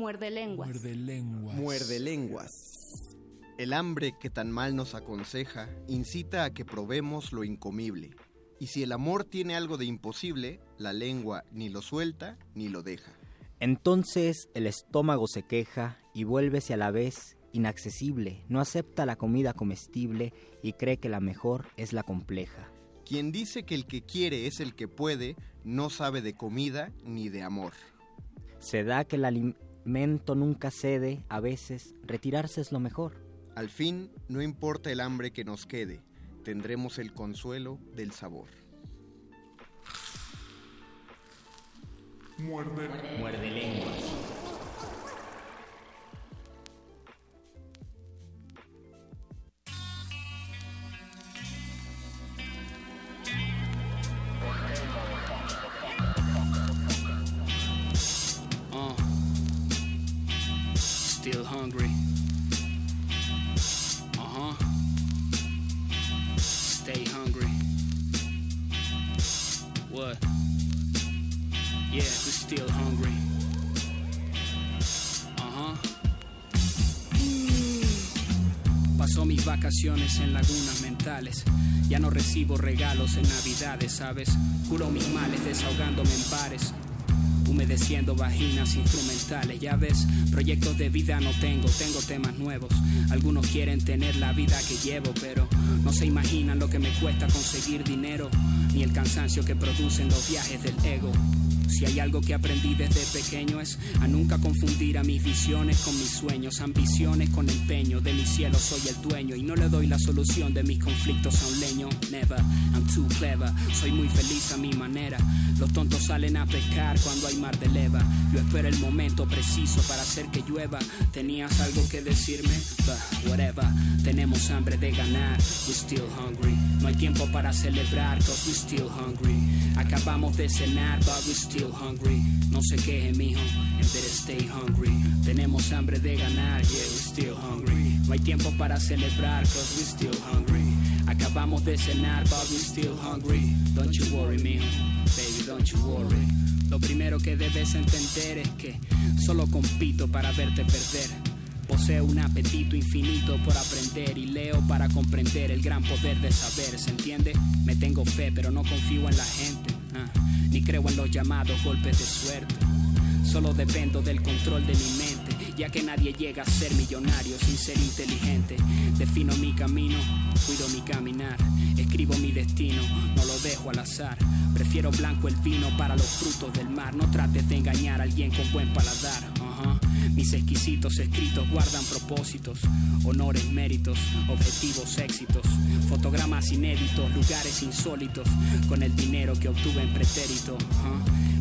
Muerde lenguas. Muerde lenguas. Muerde lenguas. El hambre que tan mal nos aconseja incita a que probemos lo incomible. Y si el amor tiene algo de imposible, la lengua ni lo suelta ni lo deja. Entonces el estómago se queja y vuélvese a la vez inaccesible, no acepta la comida comestible y cree que la mejor es la compleja. Quien dice que el que quiere es el que puede, no sabe de comida ni de amor. Se da que el alimento nunca cede, a veces retirarse es lo mejor. Al fin, no importa el hambre que nos quede, tendremos el consuelo del sabor. Muerde, Muerde lenguas. Still hungry. Uh huh. Stay hungry. What? Yeah, we're still hungry. Uh huh. Pasó mis vacaciones en lagunas mentales. Ya no recibo regalos en navidades, ¿sabes? Curo mis males desahogándome en bares. Humedeciendo vaginas instrumentales, ya ves, proyectos de vida no tengo, tengo temas nuevos. Algunos quieren tener la vida que llevo, pero no se imaginan lo que me cuesta conseguir dinero, ni el cansancio que producen los viajes del ego. Si hay algo que aprendí desde pequeño es a nunca confundir a mis visiones con mis sueños, ambiciones con empeño. De mi cielo soy el dueño y no le doy la solución de mis conflictos a un leño. Never, I'm too clever. Soy muy feliz a mi manera. Los tontos salen a pescar cuando hay mar de leva. Yo espero el momento preciso para hacer que llueva. ¿Tenías algo que decirme? But whatever. Tenemos hambre de ganar. We're still hungry. No hay tiempo para celebrar, cause we're still hungry. Acabamos de cenar, but we're still hungry. No se queje, mijo, and better stay hungry. Tenemos hambre de ganar, yeah, we're still hungry. No hay tiempo para celebrar, cause we're still hungry. Acabamos de cenar, but we're still hungry. Don't you worry, mijo, baby, don't you worry. Lo primero que debes entender es que solo compito para verte perder. Poseo un apetito infinito por aprender y leo para comprender el gran poder de saber, ¿se entiende? Me tengo fe, pero no confío en la gente, ah, ni creo en los llamados golpes de suerte. Solo dependo del control de mi mente, ya que nadie llega a ser millonario sin ser inteligente. Defino mi camino, cuido mi caminar, escribo mi destino, no lo dejo al azar. Prefiero blanco el vino para los frutos del mar, no trates de engañar a alguien con buen paladar. Mis exquisitos escritos guardan propósitos, honores, méritos, objetivos, éxitos, fotogramas inéditos, lugares insólitos, con el dinero que obtuve en pretérito.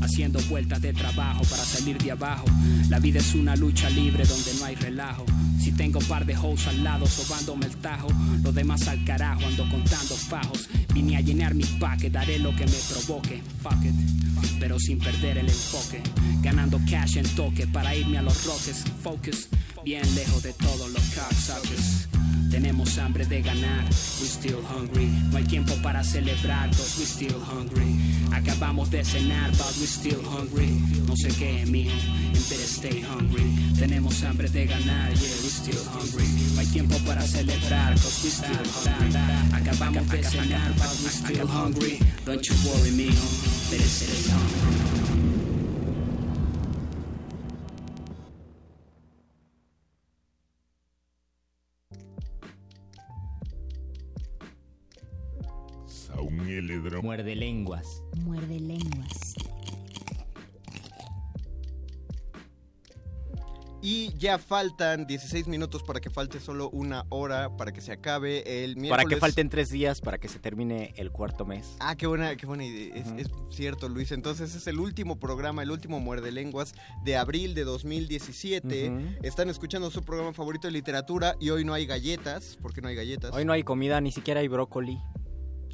Haciendo vueltas de trabajo para salir de abajo. La vida es una lucha libre donde no hay relajo. Si tengo par de hoes al lado sobándome el tajo, lo demás al carajo ando contando fajos. Vine a llenar mi paque, daré lo que me provoque, fuck it, pero sin perder el enfoque. Ganando cash en toque para irme a los roques, focus, bien lejos de todos los cocksuckers. Tenemos hambre de ganar, we still hungry. No hay tiempo para celebrar, cause we still hungry. Acabamos de cenar, but we still hungry. No sé qué, mijo, better stay hungry. Tenemos hambre de ganar, yeah, we still hungry. No hay tiempo para celebrar, cause we still hungry. Acabamos de cenar, but we still hungry. Don't you worry, mijo, better stay hungry. Ya faltan 16 minutos para que falte solo una hora para que se acabe el miércoles. Para que falten tres días para que se termine el cuarto mes. Ah, qué buena, qué buena idea. Es, es cierto, Luis. Entonces es el último programa, el último Muerde Lenguas de abril de 2017. Ujú. Están escuchando su programa favorito de literatura y hoy no hay galletas. ¿Por qué no hay galletas? Hoy no hay comida, ni siquiera hay brócoli.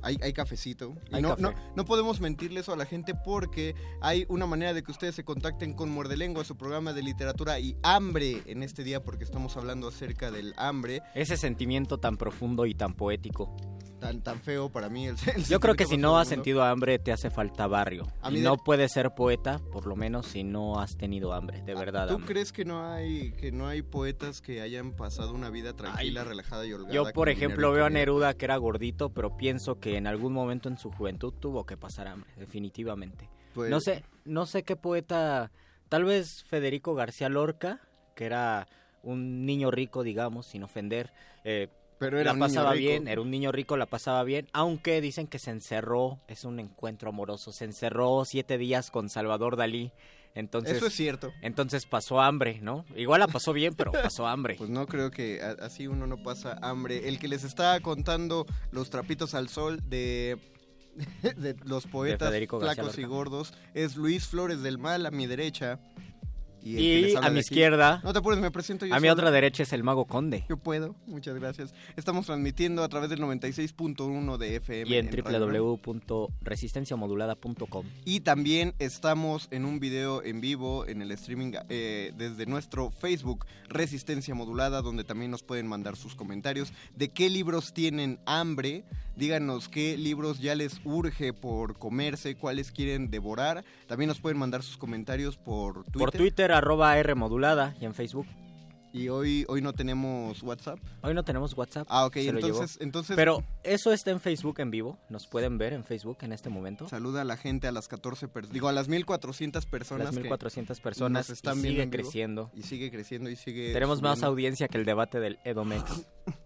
Hay, hay cafecito. Y Hay no, café. no, no podemos mentirle eso a la gente porque hay una manera de que ustedes se contacten con Muerde Lengua, su programa de literatura y hambre en este día porque estamos hablando acerca del hambre. Ese sentimiento tan profundo y tan poético. Tan, tan feo para mí. El, el Yo creo que si no has sentido hambre, te hace falta barrio. A Y de- no puedes ser poeta, por lo menos, si no has tenido hambre, de verdad. ¿Tú hambre. crees que no hay que no hay poetas que hayan pasado una vida tranquila, Ay. relajada y holgada? Yo, por ejemplo, veo a? Neruda que era gordito, pero pienso que en algún momento en su juventud tuvo que pasar hambre, definitivamente. Pues- No sé, no sé qué poeta, tal vez Federico García Lorca, que era un niño rico, digamos, sin ofender. eh, Pero era la un niño pasaba rico. bien, era un niño rico, la pasaba bien, aunque dicen que se encerró, es un encuentro amoroso, se encerró siete días con Salvador Dalí, entonces... Eso es cierto. Entonces pasó hambre, ¿no? Igual la pasó bien, pero pasó hambre. Pues no creo que así uno no pasa hambre. El que les está contando los trapitos al sol de, de los poetas flacos y gordos es Luis Flores del Mal a mi derecha. Y a mi izquierda, No te apures, me presento yo a mi otra derecha es el mago conde. Yo puedo, muchas gracias. Estamos transmitiendo a través del 96.1 de FM. Y en Nam. www.resistenciamodulada.com. Y también estamos en un video en vivo en el streaming eh, desde nuestro Facebook Resistencia Modulada, donde también nos pueden mandar sus comentarios de qué libros tienen hambre. Díganos qué libros ya les urge por comerse, cuáles quieren devorar. También nos pueden mandar sus comentarios por Twitter. Por Twitter, arroba R modulada y en Facebook. Y hoy, hoy no tenemos WhatsApp. Hoy no tenemos WhatsApp. Ah, ok, se entonces, entonces Pero eso está en Facebook en vivo. Nos pueden ver en Facebook en este momento. saluda a la gente, a las 14 personas, digo, a las 1400 personas. Las que 1400 personas nos están y viendo sigue creciendo. Y sigue creciendo y sigue. Tenemos más subiendo. audiencia que el debate del Edomex.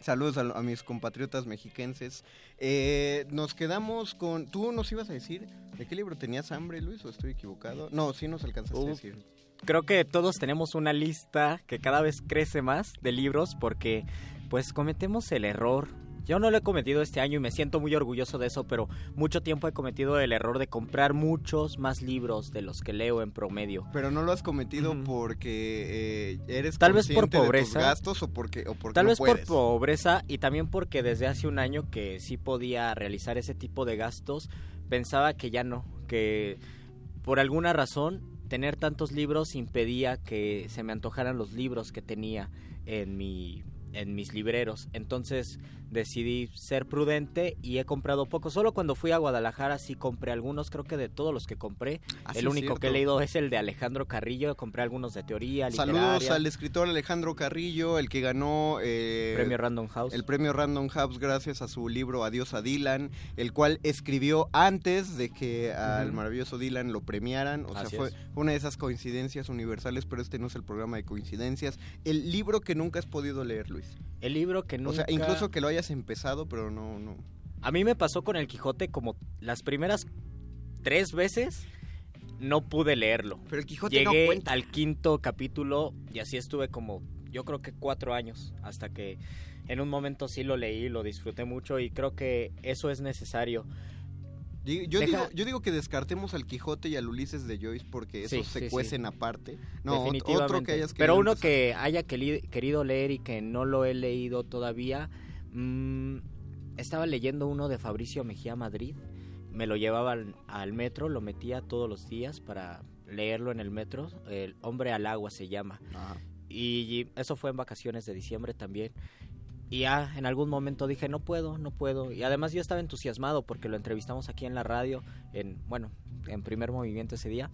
Saludos a, a mis compatriotas mexiquenses. Eh, nos quedamos con. ¿Tú nos ibas a decir de qué libro tenías hambre, Luis? ¿O estoy equivocado? No, sí nos alcanzaste a decir. Creo que todos tenemos una lista que cada vez crece más de libros porque pues cometemos el error. Yo no lo he cometido este año y me siento muy orgulloso de eso, pero mucho tiempo he cometido el error de comprar muchos más libros de los que leo en promedio. Pero no lo has cometido porque eh, eres Tal vez por consciente de tus pobreza. gastos o porque, o porque Tal no vez puedes. por pobreza y también porque desde hace un año que sí podía realizar ese tipo de gastos, pensaba que ya no, que por alguna razón tener tantos libros impedía que se me antojaran los libros que tenía en mi en mis libreros. Entonces decidí ser prudente y he comprado poco. Solo cuando fui a Guadalajara sí compré algunos. Creo que de todos los que compré, el único que he leído es el de Alejandro Carrillo. Compré algunos de teoría, Saludos al escritor Alejandro Carrillo, el que ganó eh, premio Random House. el premio Random House gracias a su libro Adiós a Dylan, el cual escribió antes de que al maravilloso Dylan lo premiaran. O Así sea, fue es. una de esas coincidencias universales, pero este no es el programa de coincidencias. El libro que nunca has podido leer, Luis. El libro que nunca... O sea, incluso que lo hayas empezado, pero no, no. A mí me pasó con el Quijote como las primeras tres veces no pude leerlo. Pero el Quijote no Llegué cuenta. al quinto capítulo y así estuve como, yo creo que cuatro años, hasta que en un momento sí lo leí, lo disfruté mucho y creo que eso es necesario. Yo, Deja- digo, yo digo que descartemos al Quijote y al Ulises de Joyce porque esos Sí, se sí, cuecen sí. aparte. No, otro que hayas Pero uno empezar. que haya querido leer y que no lo he leído todavía, mm, estaba leyendo uno de Fabricio Mejía Madrid. Me lo llevaba al, al metro, lo metía todos los días para leerlo en el metro. El hombre al agua se llama. Y eso fue en vacaciones de diciembre también. Y ya en algún momento dije, no puedo, no puedo. Y además yo estaba entusiasmado porque lo entrevistamos aquí en la radio, en, bueno, en primer movimiento ese día.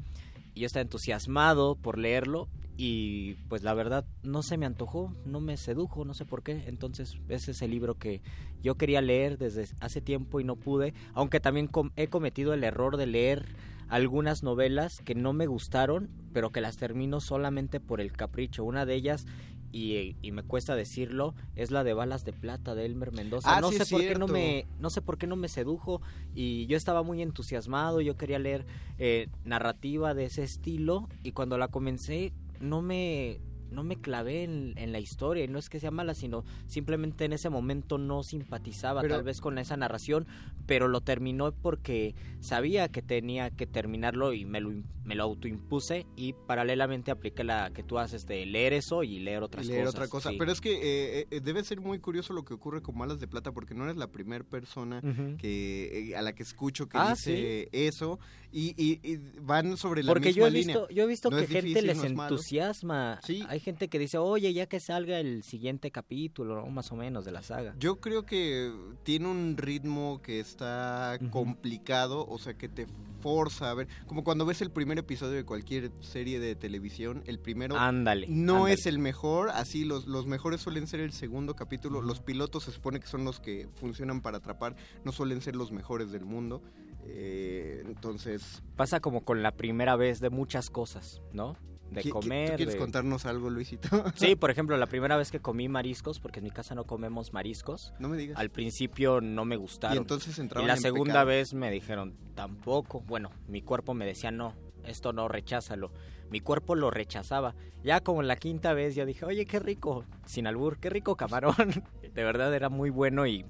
Y yo estaba entusiasmado por leerlo y pues la verdad no se me antojó, no me sedujo, no sé por qué. Entonces ese es el libro que yo quería leer desde hace tiempo y no pude. Aunque también com- he cometido el error de leer algunas novelas que no me gustaron, pero que las termino solamente por el capricho. Una de ellas, y, y me cuesta decirlo, es la de Balas de Plata de Elmer Mendoza. Ah, no sí sé por qué no me, no sé por qué no me sedujo y yo estaba muy entusiasmado, yo quería leer eh, narrativa de ese estilo y cuando la comencé no me no me clavé en, en la historia y no es que sea mala sino simplemente en ese momento no simpatizaba Pero- tal vez con esa narración pero lo terminó porque sabía que tenía que terminarlo y me lo, me lo autoimpuse y paralelamente apliqué la que tú haces de leer eso y leer otras y leer cosas otra cosa. sí. Pero es que eh, eh, debe ser muy curioso lo que ocurre con Malas de Plata porque no eres la primera persona que eh, a la que escucho que Ah, dice eso y, y- y van sobre la Porque misma yo he línea. visto, yo he visto No que gente difícil, les no entusiasma. Hay gente que dice, oye, ya que salga el siguiente capítulo, ¿no? más o menos, de la saga. Yo creo que tiene un ritmo que está complicado, o sea, que te forza a ver, como cuando ves el primer episodio de cualquier serie de televisión, el primero Ándale, no ándale. es el mejor, así los, los mejores suelen ser el segundo capítulo, los pilotos se supone que son los que funcionan para atrapar, no suelen ser los mejores del mundo, eh, entonces... Pasa como con la primera vez de muchas cosas, ¿no? De ¿qui- qui- comer. ¿Tú quieres de- contarnos algo, Luisito? Sí, por ejemplo, la primera vez que comí mariscos, porque en mi casa no comemos mariscos. No me digas. Al principio no me gustaron. Y entonces entraban Y la en segunda pecado. vez me dijeron, tampoco. Bueno, mi cuerpo me decía, no, esto no, recházalo. Mi cuerpo lo rechazaba. Ya como la quinta vez yo dije, oye, qué rico, sin albur, qué rico camarón. de verdad era muy bueno y,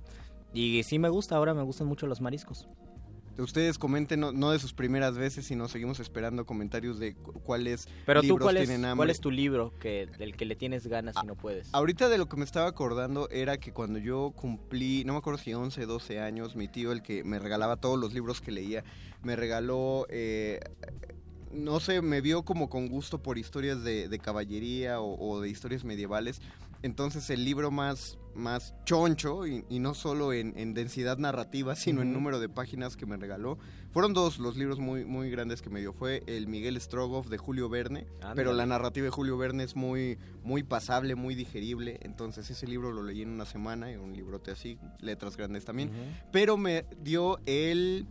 y sí me gusta, ahora me gustan mucho los mariscos. Ustedes comenten, no, no de sus primeras veces, sino seguimos esperando comentarios de cu- cuáles Pero tú, libros ¿cuál es, tienen hambre. ¿cuál es tu libro que, del que le tienes ganas y no puedes? Ahorita de lo que me estaba acordando era que cuando yo cumplí, no me acuerdo si 11, 12 años, mi tío, el que me regalaba todos los libros que leía, me regaló, eh, no sé, me vio como con gusto por historias de, de caballería o, o de historias medievales. Entonces el libro más, más choncho, y, y no solo en, en densidad narrativa, sino en número de páginas que me regaló, fueron dos los libros muy, muy grandes que me dio. Fue el Miguel Strogoff de Julio Verne, pero la narrativa de Julio Verne es muy, muy pasable, muy digerible. Entonces ese libro lo leí en una semana, y un librote así, letras grandes también. Pero me dio el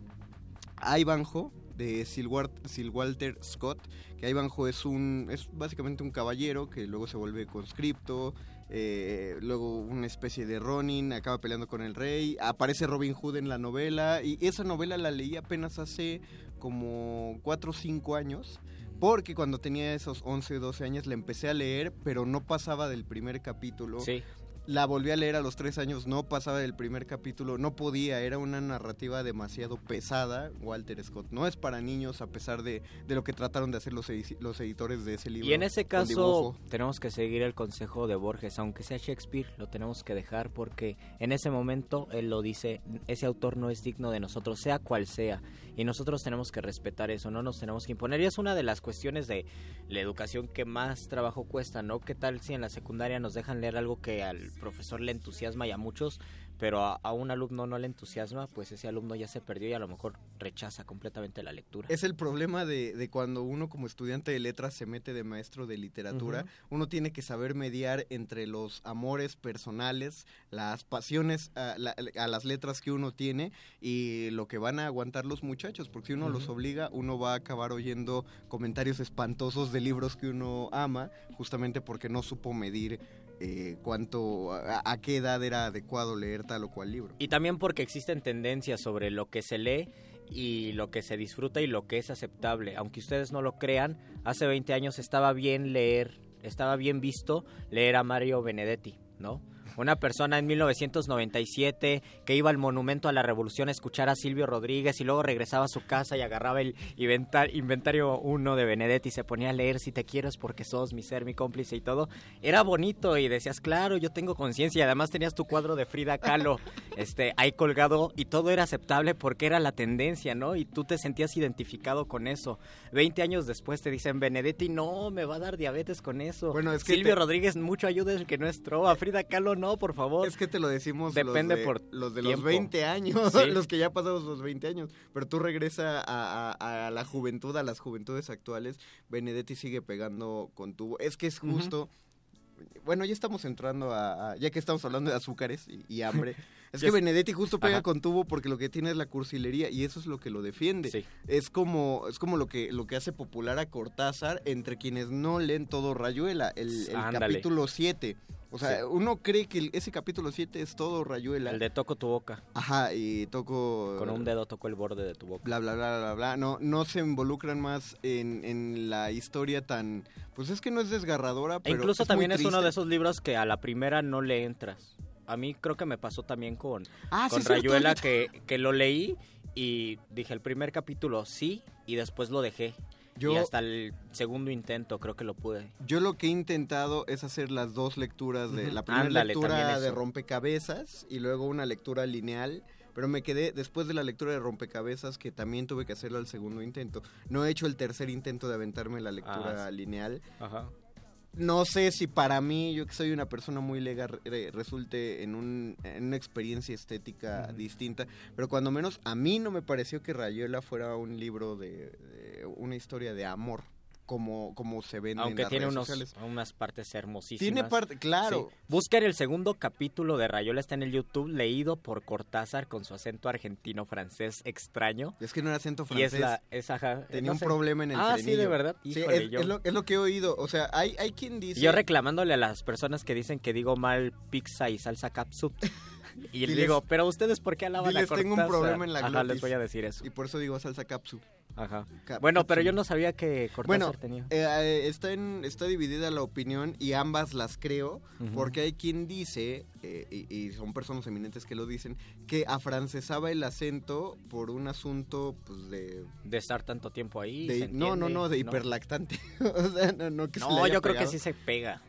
Ivanhoe de Sir Walter Scott, que Ivanhoe es un es básicamente un caballero que luego se vuelve conscripto, eh, luego una especie de Ronin, acaba peleando con el rey, aparece Robin Hood en la novela y esa novela la leí apenas hace como 4 o 5 años. Porque cuando tenía esos 11 o 12 años la empecé a leer, pero no pasaba del primer capítulo. La volví a leer a los tres años, no pasaba del primer capítulo, no podía, era una narrativa demasiado pesada. Walter Scott no es para niños, a pesar de, de lo que trataron de hacer los, edi- los editores de ese libro. Y en ese caso tenemos que seguir el consejo de Borges, aunque sea Shakespeare, lo tenemos que dejar porque en ese momento él lo dice, ese autor no es digno de nosotros, sea cual sea, y nosotros tenemos que respetar eso, no nos tenemos que imponer. Y es una de las cuestiones de la educación que más trabajo cuesta, ¿no? ¿Qué tal si en la secundaria nos dejan leer algo que al profesor le entusiasma y a muchos, pero a, a un alumno no le entusiasma, pues ese alumno ya se perdió y a lo mejor rechaza completamente la lectura. Es el problema de, de cuando uno como estudiante de letras se mete de maestro de literatura. Uno tiene que saber mediar entre los amores personales, las pasiones a, la- a las letras que uno tiene y lo que van a aguantar los muchachos. Porque si uno los obliga, uno va a acabar oyendo comentarios espantosos de libros que uno ama, justamente porque no supo medir eh, cuánto, a, a qué edad era adecuado leer tal o cual libro. Y también porque existen tendencias sobre lo que se lee y lo que se disfruta y lo que es aceptable. Aunque ustedes no lo crean, hace 20 años estaba bien leer, estaba bien visto leer a Mario Benedetti, ¿no? Una persona en 1997 que iba al monumento a la revolución a escuchar a Silvio Rodríguez y luego regresaba a su casa y agarraba el inventar, inventario 1 de Benedetti y se ponía a leer si te quiero es porque sos mi ser, mi cómplice y todo. Era bonito y decías, claro, yo tengo conciencia y además tenías tu cuadro de Frida Kahlo este, ahí colgado y todo era aceptable porque era la tendencia, ¿no? Y tú te sentías identificado con eso. Veinte años después te dicen, Benedetti, no, me va a dar diabetes con eso. Bueno, es que Silvio te- Rodríguez, mucho ayuda el que no es trova. Frida Kahlo, no, por favor. Es que te lo decimos Depende los de, por los de los 20 años, Sí. los que ya pasamos los 20 años. Pero tú regresa a, a- a la juventud, a las juventudes actuales. Benedetti sigue pegando con tubo. Es que es justo. Bueno, ya estamos entrando a, a- Ya que estamos hablando de azúcares y, y hambre. Es que. Benedetti justo pega Ajá. con tubo porque lo que tiene es la cursilería y eso es lo que lo defiende. Sí. Es como, es como lo que, lo que hace popular a Cortázar entre quienes no leen todo Rayuela. El, el capítulo 7. O sea, Sí. uno cree que ese capítulo 7 es todo Rayuela. El de toco tu boca. Ajá, y toco... Con un dedo toco el borde de tu boca. Bla, bla, bla, bla, bla. No, no se involucran más en, en la historia tan... Pues es que no es desgarradora, E pero incluso es muy también es uno de esos libros que a la primera no le entras. A mí creo que me pasó también con, Ah, con Rayuela que, que lo leí y dije el primer capítulo sí y después lo dejé. Yo- Y hasta el segundo intento creo que lo pude. Yo lo que he intentado es hacer las dos lecturas de... La primera Ándale, lectura de rompecabezas y luego una lectura lineal. Pero me quedé después de la lectura de rompecabezas que también tuve que hacerlo al segundo intento. No he hecho el tercer intento de aventarme la lectura Ah, lineal. Ajá. No sé si para mí, yo que soy una persona muy lega, re- resulte en, un, en una experiencia estética distinta, pero cuando menos a mí no me pareció que Rayuela fuera un libro de, de una historia de amor, como, como se vende en Aunque las tiene redes unos, sociales. unas partes hermosísimas. Tiene parte, claro. Sí. Busquen el segundo capítulo de Rayuela, está en el YouTube, leído por Cortázar con su acento argentino-francés extraño. Es que no era acento Y es francés. la, es, ajá, Tenía no un sé. problema en el Ah, sí, de verdad. Sí, Híjole, es, yo- es lo, es lo que he oído. O sea, hay, hay quien dice... Yo reclamándole a las personas que dicen que digo mal pizza y salsa capsup. Y le digo, pero ustedes por qué alaban a tengo un Cortázar?" problema en la Ajá, glotis. les voy a decir eso. Y por eso digo salsa capsu. Ajá. Cap- Bueno, pero yo no sabía que Cortázar Bueno, tenía. eh, eh, está, en, está dividida la opinión y ambas las creo, porque hay quien dice, eh, y, y son personas eminentes que lo dicen, que afrancesaba el acento por un asunto pues de... De estar tanto tiempo ahí. de- no, no, no, de hiperlactante. o sea, no, no que No, yo creo que sí se pega.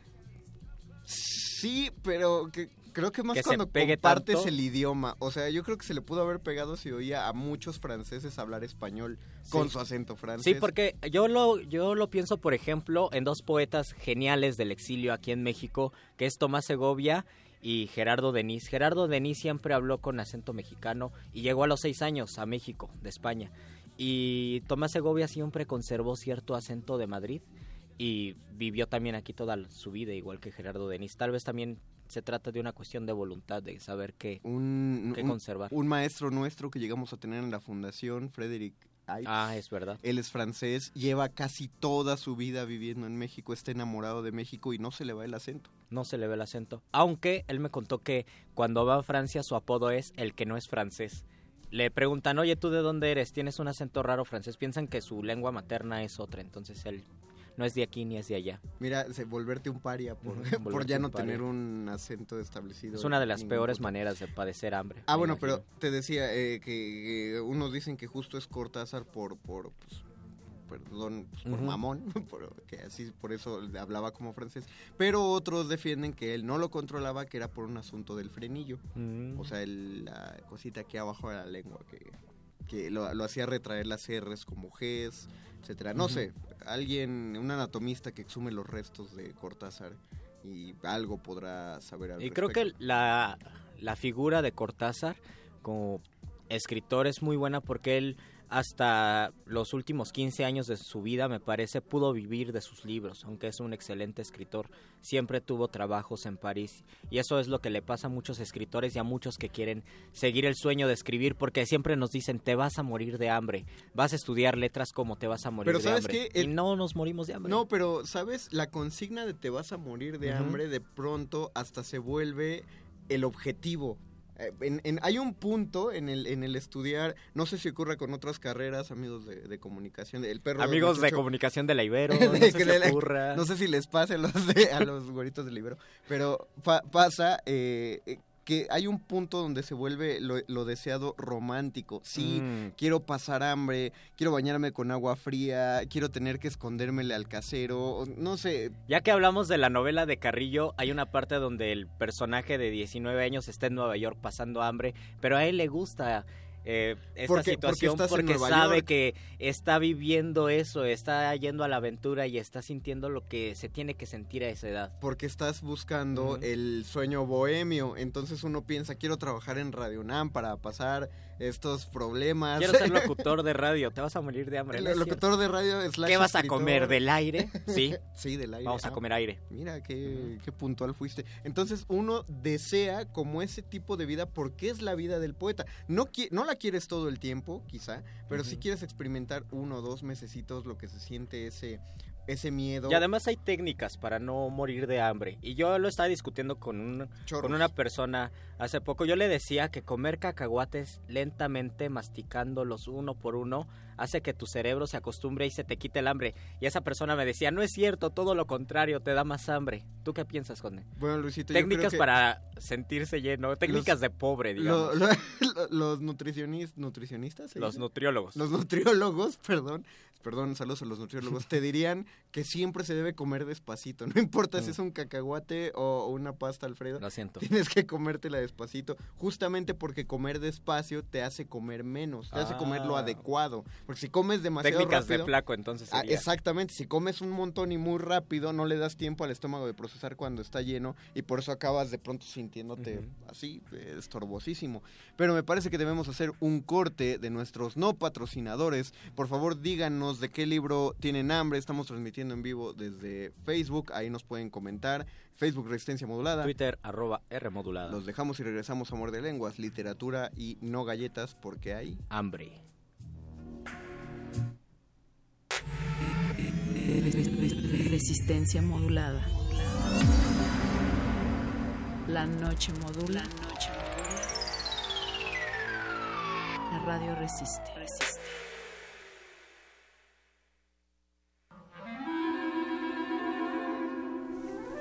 Sí, pero que creo que más Que cuando pegue compartes tanto. el idioma. O sea, yo creo que se le pudo haber pegado si oía a muchos franceses hablar español con su acento francés. Sí, porque yo lo, yo lo pienso, por ejemplo, en dos poetas geniales del exilio aquí en México, que es Tomás Segovia y Gerardo Denis. Gerardo Denis siempre habló con acento mexicano y llegó a los seis años a México, de España. Y Tomás Segovia siempre conservó cierto acento de Madrid y vivió también aquí toda su vida, igual que Gerardo Denis. Tal vez también se trata de una cuestión de voluntad, de saber qué, un, qué un- conservar. un maestro nuestro que llegamos a tener en la fundación, Frederick Ives. Ah, es verdad. Él es francés, lleva casi toda su vida viviendo en México, está enamorado de México y no se le va el acento. No se le ve el acento. Aunque él me contó que cuando va a Francia su apodo es el que no es francés. Le preguntan, oye, ¿tú de dónde eres? Tienes un acento raro francés. Piensan que su lengua materna es otra, entonces él no es de aquí ni es de allá. Mira, se- volverte un paria por, por ya no paria. tener un acento establecido. Es una de las peores punto. maneras de padecer hambre. Ah, bueno, imagino. pero te decía eh, que eh, unos dicen que justo es Cortázar por, por pues, perdón, pues, por mamón, por- que así por eso hablaba como francés, pero otros defienden que él no lo controlaba, que era por un asunto del frenillo, Mm. o sea, el- la cosita aquí abajo de la lengua que, que lo, lo hacía retraer las R's como Gs, etcétera. No sé, alguien, un anatomista que exhume los restos de Cortázar y algo podrá saber al Y creo que la, la figura de Cortázar como escritor es muy buena porque él hasta los últimos 15 años de su vida, me parece, pudo vivir de sus libros, aunque es un excelente escritor. Siempre tuvo trabajos en París y eso es lo que le pasa a muchos escritores y a muchos que quieren seguir el sueño de escribir porque siempre nos dicen, te vas a morir de hambre, vas a estudiar letras como te vas a morir Pero de ¿sabes hambre. qué? Y no nos morimos de hambre. No, pero, ¿sabes? La consigna de te vas a morir de hambre de pronto hasta se vuelve el objetivo. Eh, en- en- hay un punto en el, en el estudiar, no sé si ocurre con otras carreras, amigos de, de comunicación, el perro Amigos de comunicación de la Ibero, de no sé si no sé si les pase a los, de- a los güeritos del libro, pero pa- pasa eh, eh, que hay un punto donde se vuelve lo, lo deseado romántico. Sí, Mm. quiero pasar hambre, quiero bañarme con agua fría, quiero tener que escondérmele al casero, no sé. Ya que hablamos de la novela de Carrillo, hay una parte donde el personaje de 19 años está en Nueva York pasando hambre, pero a él le gusta eh, esta situación porque sabe York. que está viviendo eso, está yendo a la aventura y está sintiendo lo que se tiene que sentir a esa edad. Porque estás buscando el sueño bohemio, entonces uno piensa, quiero trabajar en Radio UNAM para pasar estos problemas. Quiero ser locutor de radio, te vas a morir de hambre. El ¿no es locutor de radio slash ¿Qué vas a comer? ¿Del aire? Sí. sí, del aire. Vamos a comer aire. Mira, qué, qué puntual fuiste. Entonces uno desea como ese tipo de vida porque es la vida del poeta. No, no la quieres todo el tiempo, quizá, pero si Ujú. quieres experimentar uno o dos mesecitos lo que se siente ese, ese miedo. Y además hay técnicas para no morir de hambre. Y yo lo estaba discutiendo con, un, con una persona hace poco. Yo le decía que comer cacahuates lentamente, masticándolos uno por uno, hace que tu cerebro se acostumbre y se te quite el hambre. Y esa persona me decía, no es cierto, todo lo contrario, te da más hambre. ¿Tú qué piensas, Conde? Bueno, Luisito, yo Técnicas creo que- para sentirse lleno, técnicas Los- de pobre, digamos. lo- lo- los nutricionis- nutricionistas. ¿se Los dice? nutriólogos. Los nutriólogos, perdón. Perdón, saludos a los nutriólogos. te dirían que siempre se debe comer despacito. No importa si Mm. es un cacahuate o una pasta Alfredo. Lo siento. Tienes que comértela despacito. Justamente porque comer despacio te hace comer menos. Te hace comer lo Ah. adecuado. Porque si comes demasiado Técnicas de rápido. flaco, entonces Ah, exactamente. Si comes un montón y muy rápido, no le das tiempo al estómago de procesar cuando está lleno. Y por eso acabas de pronto sintiéndote así, estorbosísimo. Pero me parece que debemos hacer un corte de nuestros no patrocinadores. Por favor, díganos de qué libro tienen hambre. Estamos transmitiendo en vivo desde Facebook. Ahí nos pueden comentar. Facebook Resistencia Modulada. Twitter, arroba R modulada. Los dejamos y regresamos a Amor de Lenguas, literatura y no galletas porque hay hambre. Resistencia modulada. La noche modula. La radio resiste.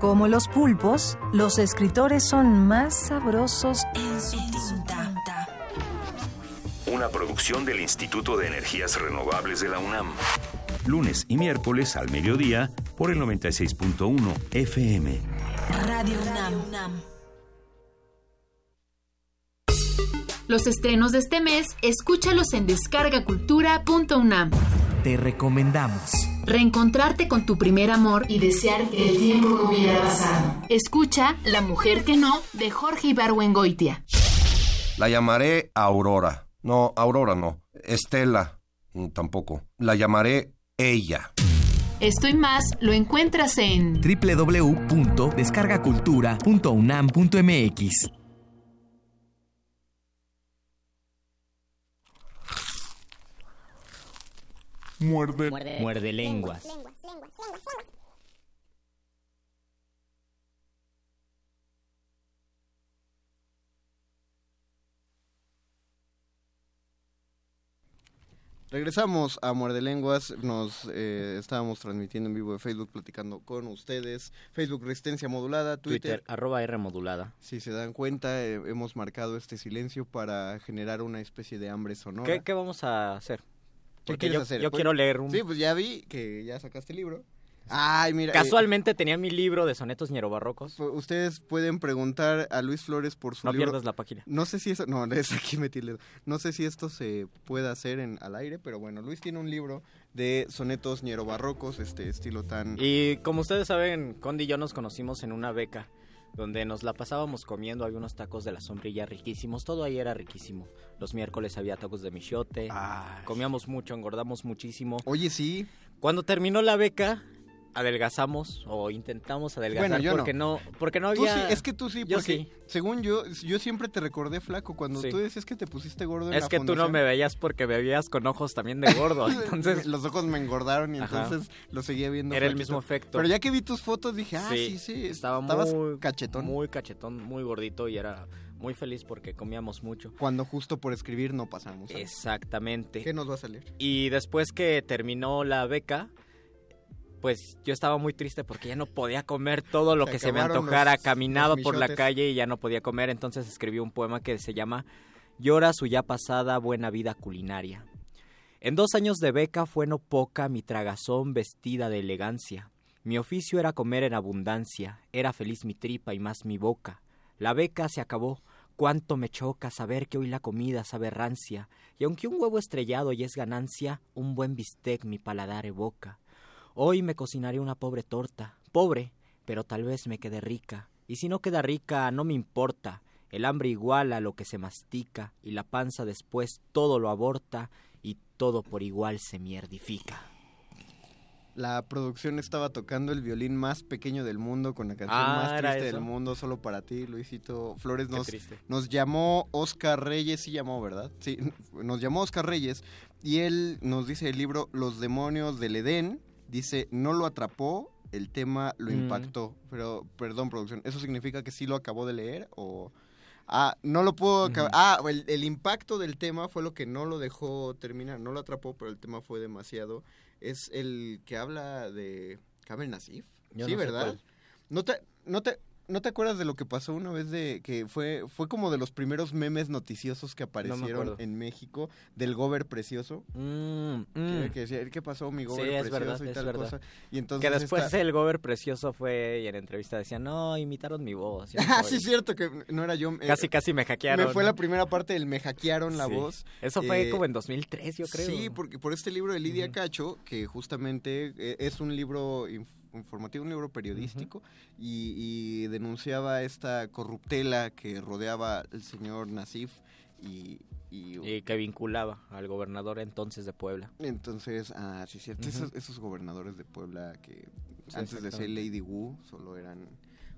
Como los pulpos, los escritores son más sabrosos en su tinta. Una producción del Instituto de Energías Renovables de la UNAM. Lunes y miércoles al mediodía por el 96.1 FM. Radio UNAM. Los estrenos de este mes, escúchalos en descargacultura.unam. Te recomendamos. Reencontrarte con tu primer amor y desear que el tiempo no hubiera pasado. Escucha La mujer que no, de Jorge Ibargüengoitia. La llamaré Aurora. No, Aurora no. Estela mm, tampoco. La llamaré ella. Esto y más lo encuentras en www.descargacultura.unam.mx. Muerde. Muerde lenguas. Regresamos a Muerde Lenguas, nos eh, estábamos transmitiendo en vivo de Facebook, platicando con ustedes. Facebook Resistencia Modulada, Twitter. Twitter, arroba R modulada. Si se dan cuenta, eh, hemos marcado este silencio para generar una especie de hambre sonora. ¿Qué, qué vamos a hacer? ¿Qué Porque quieres yo, hacer? Yo Pues- quiero leer un... Sí, pues ya vi que ya sacaste el libro. Ay, mira. eh, Casualmente tenía mi libro de sonetos ñerobarrocos. pu- ustedes pueden preguntar a Luis Flores por su No libro. pierdas la página. No sé si eso, no, es aquí metí el dedo. No sé si esto se puede hacer en al aire, pero bueno, Luis tiene un libro de sonetos ñerobarrocos, este estilo tan Y como ustedes saben, Condi y yo nos conocimos en una beca donde nos la pasábamos comiendo, había unos tacos de la sombrilla riquísimos, todo ahí era riquísimo. Los miércoles había tacos de michote, comíamos mucho, engordamos muchísimo. Oye, sí. Cuando terminó la beca, adelgazamos o intentamos adelgazar Bueno, yo porque no. porque no Tú había sí, es que tú sí, Yo porque sí. según yo, yo siempre te recordé flaco cuando Sí. tú decías que te pusiste gordo en Es la que tú no me veías porque me veías con ojos también de gordo, entonces los ojos me engordaron y Ajá. entonces lo seguía viendo. Era el mismo efecto. Pero ya que vi tus fotos dije, ah, sí, sí, estaba estabas muy cachetón. muy cachetón, muy gordito y era muy feliz porque comíamos mucho. Cuando justo por escribir no pasamos. ¿sabes? Exactamente. ¿Qué nos va a salir? Y después que terminó la beca, pues yo estaba muy triste porque ya no podía comer todo lo Se que se me antojara. los- Caminaba los por la calle y ya no podía comer. Entonces escribí un poema que se llama Llora su ya pasada buena vida culinaria. En dos años de beca fue no poca mi tragazón vestida de elegancia. Mi oficio era comer en abundancia, era feliz mi tripa y más mi boca. La beca se acabó, cuánto me choca saber que hoy la comida sabe rancia, y aunque un huevo estrellado ya es ganancia, un buen bistec mi paladar evoca. Hoy me cocinaré una pobre torta, pobre, pero tal vez me quede rica, y si no queda rica no me importa, el hambre iguala lo que se mastica, y la panza después todo lo aborta, y todo por igual se mierdifica. La producción estaba tocando el violín más pequeño del mundo con la canción Ah, más ¿era triste del mundo, solo para ti, Luisito Flores. Nos, nos llamó Oscar Reyes, sí llamó, ¿verdad? Sí, nos llamó Oscar Reyes y él nos dice el libro Los demonios del Edén. Dice, no lo atrapó, el tema lo Mm. impactó. Pero, perdón, producción, ¿eso significa que sí lo acabó de leer o...? Ah, no lo puedo acabar. Ah, el, el impacto del tema fue lo que no lo dejó terminar. No lo atrapó, pero el tema fue demasiado. Es el que habla de Kamel Nasif. Yo sí, no ¿verdad? ¿No te, no te, ¿No te acuerdas de lo que pasó una vez de que fue fue como de los primeros memes noticiosos que aparecieron en México del gober precioso? Mm, Que, mm. que decía, ¿qué pasó mi gober Sí, precioso verdad, y tal verdad. cosa? Y entonces que después esta- el gober precioso fue y en entrevista decía, no, imitaron mi voz. Ah, soy". sí, es cierto que no era yo. eh, Casi, casi me hackearon. Me fue la primera parte del me hackearon la Sí. voz. Eso fue Eh, como en 2003, yo creo. Sí, porque por este libro de Lidia Cacho, que justamente eh, es un libro informativo, un libro periodístico, y, y denunciaba esta corruptela que rodeaba al señor Nasif y... y- Y que vinculaba al gobernador entonces de Puebla. entonces, ah, sí, cierto, esos, esos gobernadores de Puebla que Sí, antes de ser. Lady Wu solo eran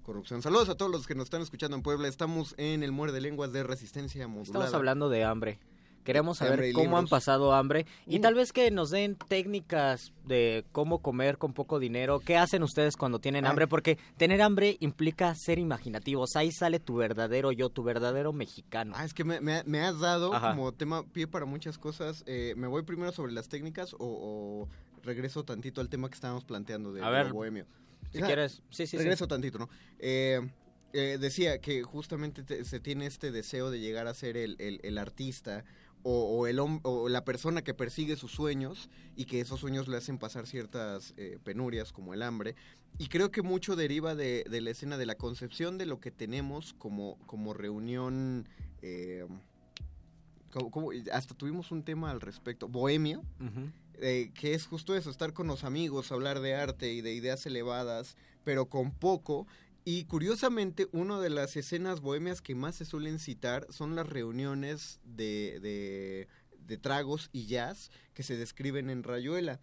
corrupción. Saludos a todos los que nos están escuchando en Puebla. Estamos en el Muerde Lenguas de Resistencia Modulada. Estamos hablando de hambre. Queremos saber cómo han pasado hambre y Uh. tal vez que nos den técnicas de cómo comer con poco dinero. ¿Qué hacen ustedes cuando tienen Ah. hambre? Porque tener hambre implica ser imaginativos. Ahí sale tu verdadero yo, tu verdadero mexicano. Ah, es que me, me- me has dado Ajá. como tema pie para muchas cosas. Eh, ¿Me voy primero sobre las técnicas o, o regreso tantito al tema que estábamos planteando de, A ver, bohemio? si quieres. Sí, sí, sí. regreso tantito, ¿no? Eh, eh, decía que justamente te- se tiene este deseo de llegar a ser el, el- el artista o, o el o la persona que persigue sus sueños y que esos sueños le hacen pasar ciertas eh, penurias como el hambre. Y creo que mucho deriva de, de la escena de la concepción de lo que tenemos como, como reunión. eh, como- como- hasta tuvimos un tema al respecto, bohemio, eh, que es justo eso, estar con los amigos, hablar de arte y de ideas elevadas, pero con poco. Y curiosamente, una de las escenas bohemias que más se suelen citar son las reuniones de, de, de tragos y jazz que se describen en Rayuela.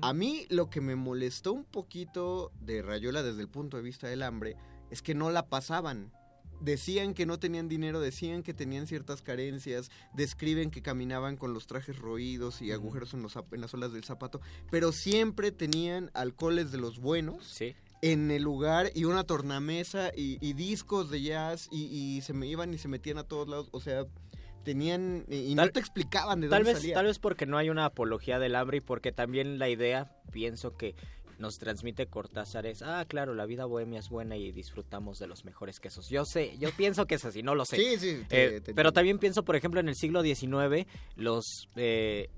A mí lo que me molestó un poquito de Rayuela desde el punto de vista del hambre es que no la pasaban. Decían que no tenían dinero, decían que tenían ciertas carencias, describen que caminaban con los trajes roídos y agujeros en, los, en las suelas del zapato, pero siempre tenían alcoholes de los buenos Sí. En el lugar y una tornamesa y, y discos de jazz y, y se me iban y se metían a todos lados. O sea, tenían y no Tal- te explicaban de tal dónde vez, salía. Tal vez porque no hay una apología del hambre y porque también la idea, pienso que nos transmite Cortázar es, ah, claro, la vida bohemia es buena y disfrutamos de los mejores quesos. Yo sé, yo pienso que es así, no lo sé. Sí, sí, te- Eh, te pero también pienso, por ejemplo, en el siglo XIX, los... eh,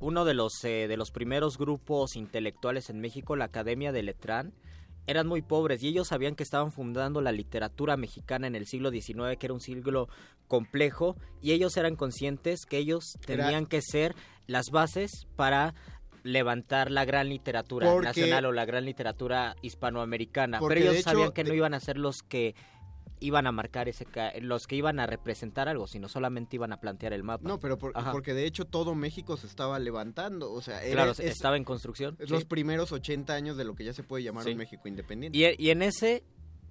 uno de los, eh, de los primeros grupos intelectuales en México, la Academia de Letrán, eran muy pobres y ellos sabían que estaban fundando la literatura mexicana en el siglo XIX, que era un siglo complejo, y ellos eran conscientes que ellos tenían que ser las bases para levantar la gran literatura Porque- nacional o la gran literatura hispanoamericana. Pero ellos hecho, sabían que no iban a ser los que iban a marcar ese los que iban a representar algo, sino solamente iban a plantear el mapa. No, pero por- porque de hecho todo México se estaba levantando, o sea, era- Claro, es- estaba en construcción. es los primeros 80 años de lo que ya se puede llamar Sí. un México independiente. Y, y en ese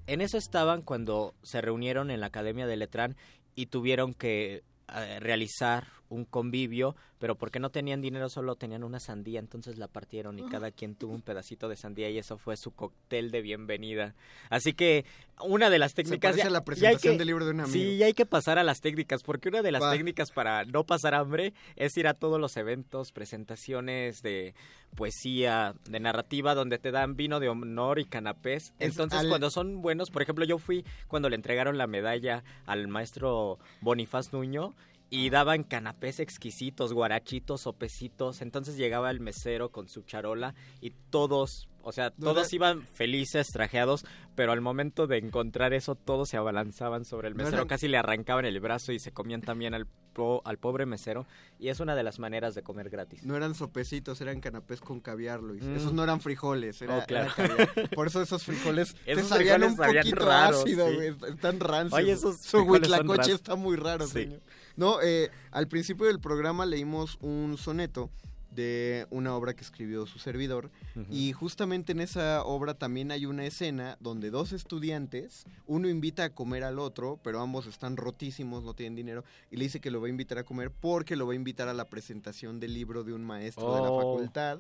en eso estaban cuando se reunieron en la Academia de Letrán y tuvieron que eh, realizar un convivio, pero porque no tenían dinero solo tenían una sandía, entonces la partieron y cada quien tuvo un pedacito de sandía y eso fue su cóctel de bienvenida. Así que una de las técnicas parece a la presentación que- del libro de un amigo. Sí, y hay que pasar a las técnicas, porque una de las Va. técnicas para no pasar hambre es ir a todos los eventos, presentaciones de poesía, de narrativa, donde te dan vino de honor y canapés. Es Entonces, al- cuando son buenos, por ejemplo, yo fui cuando le entregaron la medalla al maestro Bonifaz Nuño y daban canapés exquisitos, guarachitos, sopecitos. Entonces llegaba el mesero con su charola y todos, o sea, todos iban felices, trajeados, pero al momento de encontrar eso, todos se abalanzaban sobre el mesero, casi le arrancaban el brazo y se comían también al, po- al pobre mesero. Y es una de las maneras de comer gratis. No eran sopecitos, eran canapés con caviar, Luis. Mm. Esos no eran frijoles, era, Oh, claro. era caviar. Por eso esos frijoles te Esos sabían frijoles un poquito raros, ácido, sí. Están rancios. Oye, esos Su huitlacoche está muy raro, Sí. señor. No, eh, al principio del programa leímos un soneto de una obra que escribió su servidor y justamente en esa obra también hay una escena donde dos estudiantes, uno invita a comer al otro, pero ambos están rotísimos, no tienen dinero, y le dice que lo va a invitar a comer porque lo va a invitar a la presentación del libro de un maestro de la Oh. facultad.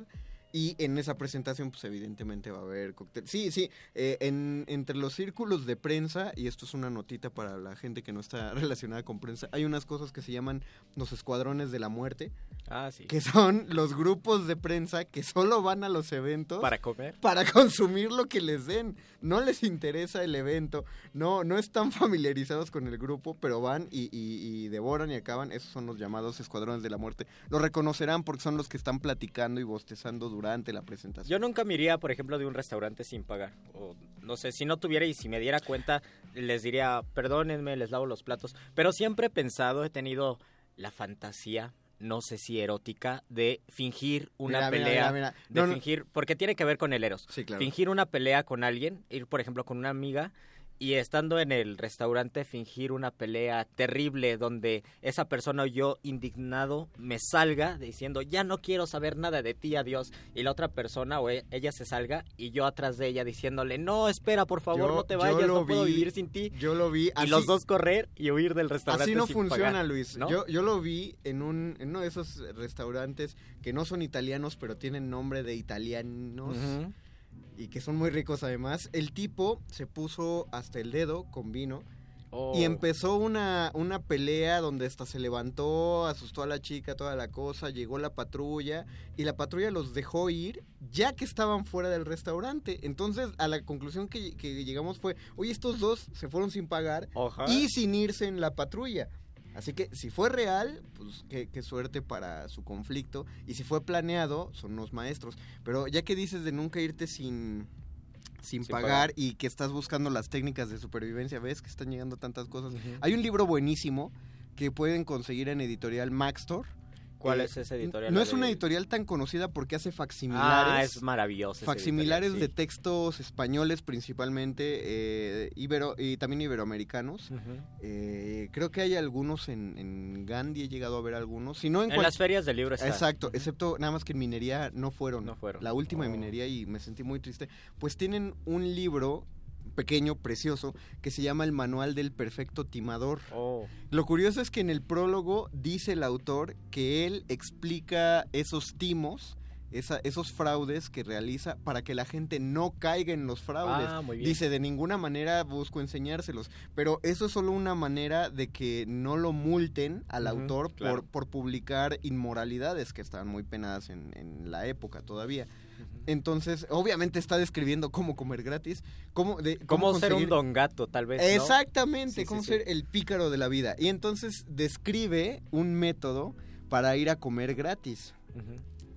Y en esa presentación, pues evidentemente va a haber cóctel. Sí, sí, eh, en, entre los círculos de prensa, y esto es una notita para la gente que no está relacionada con prensa, hay unas cosas que se llaman los escuadrones de la muerte, Ah, sí. que son los grupos de prensa que solo van a los eventos Para comer. para consumir lo que les den. No les interesa el evento, no, no están familiarizados con el grupo, pero van y, y- y devoran y acaban. Esos son los llamados escuadrones de la muerte. Lo reconocerán porque son los que están platicando y bostezando durante la presentación. Yo nunca me iría, por ejemplo, de un restaurante sin pagar. O no sé, si no tuviera y si me diera cuenta, les diría, perdónenme, les lavo los platos. Pero siempre he pensado, he tenido la fantasía, no sé si erótica, de fingir una Mira, pelea. mira, mira. De No, fingir, porque tiene que ver con el eros. Sí, claro. Fingir una pelea con alguien, ir, por ejemplo, con una amiga. Y estando en el restaurante, fingir una pelea terrible donde esa persona o yo, indignado, me salga diciendo, ya no quiero saber nada de ti, adiós. Y la otra persona o e- ella se salga y yo atrás de ella diciéndole, no, espera, por favor, Yo- no te vayas, no puedo vi, vivir sin ti. Yo lo vi. Y así- los dos correr y huir del restaurante. Así no sin funciona, pagar, Luis. ¿no? Yo, yo lo vi en, un, en uno de esos restaurantes que no son italianos, pero tienen nombre de italianos. Y que son muy ricos además. El tipo se puso hasta el dedo con vino Oh. y empezó una, una pelea donde hasta se llegó, asustó a la chica, toda la cosa, llegó la patrulla y la patrulla los dejó ir ya que estaban fuera del restaurante. Entonces a la conclusión que, que llegamos fue, oye, estos dos se fueron sin pagar y sin irse en la patrulla. Así que si fue real, pues qué, qué suerte para su conflicto. Y si fue planeado, son los maestros. Pero ya que dices de nunca irte sin, sin, Sin pagar, pagar. y que estás buscando las técnicas de supervivencia, ves que están llegando tantas cosas. Hay un libro buenísimo que pueden conseguir en editorial Maxtor. ¿Cuál Eh, es ese editorial? No es una de- editorial tan conocida porque hace Ah, facsimilares. es maravilloso. Facsimilares de textos españoles principalmente, eh, ibero, y también iberoamericanos. Eh, creo que hay algunos en, en Gandhi, he llegado a ver algunos. Si no en, las ferias del libro está. Exacto, excepto nada más que en minería no fueron. No fueron. La última de Oh. minería y me sentí muy triste. Pues tienen un libro pequeño, precioso, que se llama El Manual del Perfecto Timador. Oh. Lo curioso es que en el prólogo dice el autor que él explica esos timos esa, esos fraudes que realiza para que la gente no caiga en los fraudes. Ah, muy bien. Dice, de ninguna manera busco enseñárselos, pero eso es solo una manera de que no lo multen al autor claro. por, por publicar inmoralidades que estaban muy penadas en, en la época todavía. Entonces, obviamente está describiendo cómo comer gratis, cómo, de, Cómo ser un don gato, tal vez. ¿no? Exactamente, Sí, cómo sí, ser el pícaro de la vida. Y entonces describe un método para ir a comer gratis.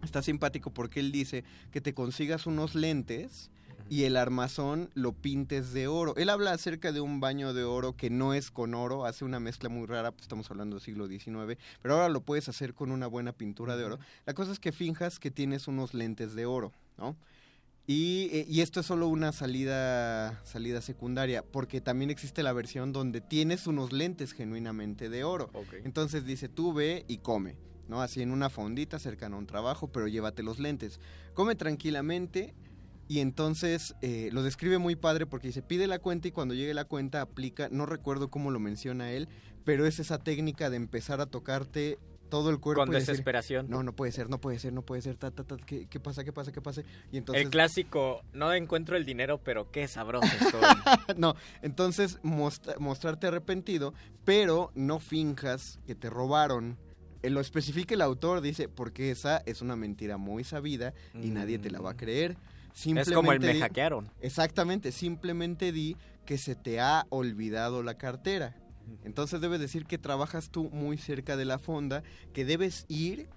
Está simpático porque él dice que te consigas unos lentes y el armazón lo pintes de oro. Él habla acerca de un baño de oro que no es con oro, hace una mezcla muy rara, pues estamos hablando del siglo XIX, pero ahora lo puedes hacer con una buena pintura de oro. La cosa es que finjas que tienes unos lentes de oro, ¿no? Y, eh, y esto es solo una salida, salida secundaria, porque también existe la versión donde tienes unos lentes genuinamente de oro. Entonces dice, tú ve y come, ¿no? Así en una fondita cercana a un trabajo, pero llévate los lentes. Come tranquilamente y entonces eh, lo describe muy padre porque dice, pide la cuenta y cuando llegue la cuenta aplica, no recuerdo cómo lo menciona él, pero es esa técnica de empezar a tocarte todo el cuerpo. Con decir, desesperación. no, no puede ser, no puede ser, no puede ser, ta, ta, ta, ¿qué, qué pasa, qué pasa, qué pasa? Y entonces... El clásico, no encuentro el dinero, pero qué sabroso estoy. no, entonces mostra- mostrarte arrepentido, pero no finjas que te robaron. Eh, Lo especifica el autor, dice, porque esa es una mentira muy sabida y nadie te la va a creer. Es como el me di- hackearon. Exactamente, simplemente di que se te ha olvidado la cartera. Entonces debes decir que trabajas tú muy cerca de la fonda, que debes ir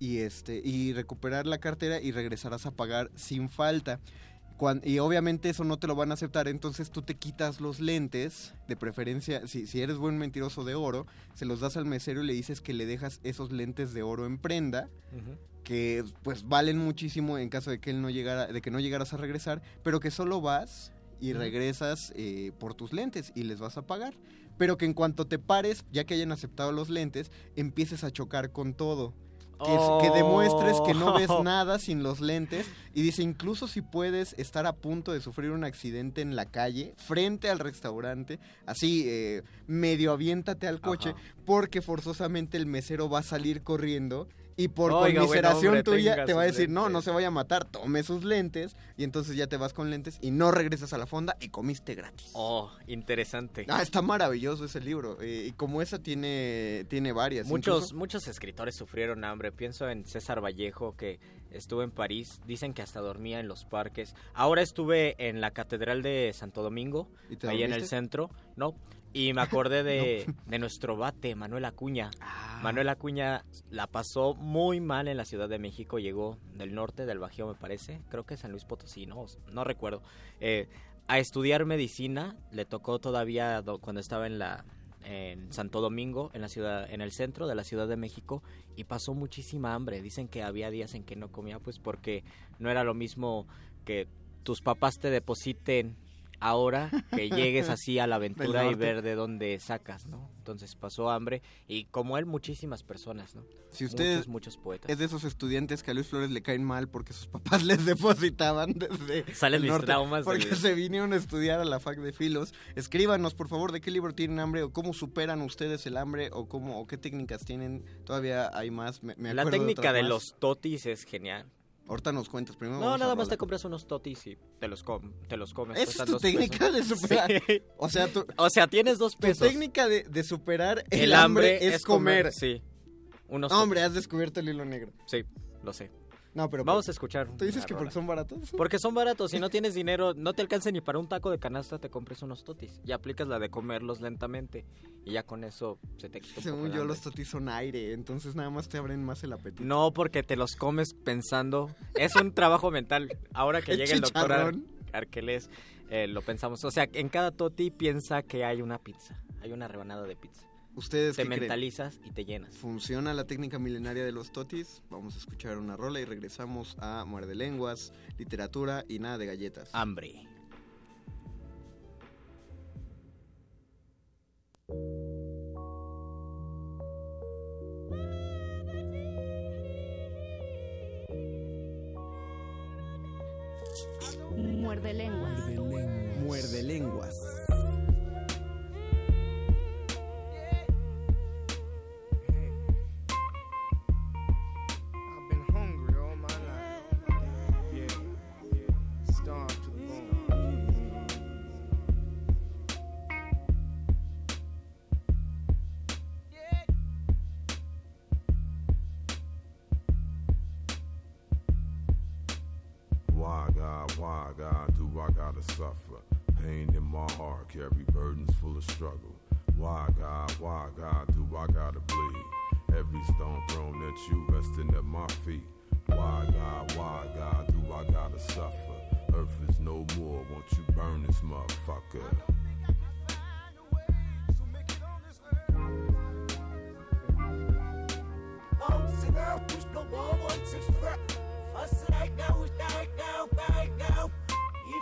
y este y recuperar la cartera y regresarás a pagar sin falta. Y obviamente eso no te lo van a aceptar, entonces tú te quitas los lentes, de preferencia, si, si eres buen mentiroso de oro, se los das al mesero y le dices que le dejas esos lentes de oro en prenda, que pues valen muchísimo en caso de que él no llegara, de que no llegaras a regresar, pero que solo vas y regresas eh, por tus lentes y les vas a pagar. Pero que en cuanto te pares, ya que hayan aceptado los lentes, empieces a chocar con todo. Que, que demuestres que no ves Oh. nada sin los lentes. Y dice, incluso si puedes estar a punto de sufrir un accidente en la calle, frente al restaurante, así, eh, medio aviéntate al coche, porque forzosamente el mesero va a salir corriendo. Y por Oiga, conmiseración hombre, tuya te va a decir, no, no lentes". se vaya a matar, tome sus lentes. Y entonces ya te vas con lentes y no regresas a la fonda y comiste gratis. Oh, interesante. Ah, está maravilloso ese libro. eh, y como esa tiene, tiene varias. Muchos, Incluso- muchos escritores sufrieron hambre. Pienso en César Vallejo, que estuvo en París. Dicen que hasta dormía en los parques. Ahora estuve en la Catedral de Santo Domingo, ¿Y te ahí en el centro. No. Y me acordé de, de nuestro bate, Manuel Acuña. Ah. Manuel Acuña la pasó muy mal en la Ciudad de México. Llegó del norte, del Bajío, me parece. Creo que San Luis Potosí, no, no recuerdo. Eh, a estudiar medicina. Le tocó todavía do- cuando estaba en la en Santo Domingo, en la ciudad, en el centro de la Ciudad de México, y pasó muchísima hambre. Dicen que había días en que no comía, pues porque no era lo mismo que tus papás te depositen ahora que llegues así a la aventura y ver de dónde sacas, ¿no? Entonces pasó hambre y como él muchísimas personas, ¿no? Si usted muchos, muchos poetas. es de esos estudiantes que a Luis Flores le caen mal porque sus papás les depositaban desde Salen el mis norte, traumas porque de- se vinieron a estudiar a la fac de filos. Escríbanos, por favor, de qué libro tienen hambre o cómo superan ustedes el hambre o cómo o qué técnicas tienen. Todavía hay más. Me, me la técnica de más. los totis es genial. Ahorita nos cuentas primero. No, nada más te compras unos totis y te los, com- te los comes. ¿Esa es tu técnica de superar? Sí. O sea, tu, O sea, tienes dos tu pesos. técnica de, de superar el, El hambre, hambre es, es comer. comer, sí. Unos No, hombre, has descubierto el hilo negro. Sí, lo sé. No, pero Vamos a escuchar. ¿Tú dices que rola. porque son baratos? Porque son baratos. Si no tienes dinero, no te alcanza ni para un taco de canasta, te compres unos totis. Y aplicas la de comerlos lentamente. Y ya con eso se te quita un Según yo, los totis son aire, entonces nada más te abren más el apetito. No, porque te los comes pensando. Es un trabajo mental. Ahora que llega el doctor Ar-. Arqueles, eh, lo pensamos. O sea, en cada toti piensa que hay una pizza. Hay una rebanada de pizza. ¿Ustedes Te qué creen? mentalizas y te llenas. ¿Funciona la técnica milenaria de los totis? Vamos a escuchar una rola y regresamos a Muerde Lenguas, literatura y nada de galletas. Hambre. Muerde lenguas. Muerde Lenguas. I've been gotta suffer? Pain in my heart, carry burdens full of struggle. Why God, why God do I gotta bleed? Every stone thrown at you resting at my feet. Why God, why God do I gotta suffer? Earth is no more, won't you burn this motherfucker?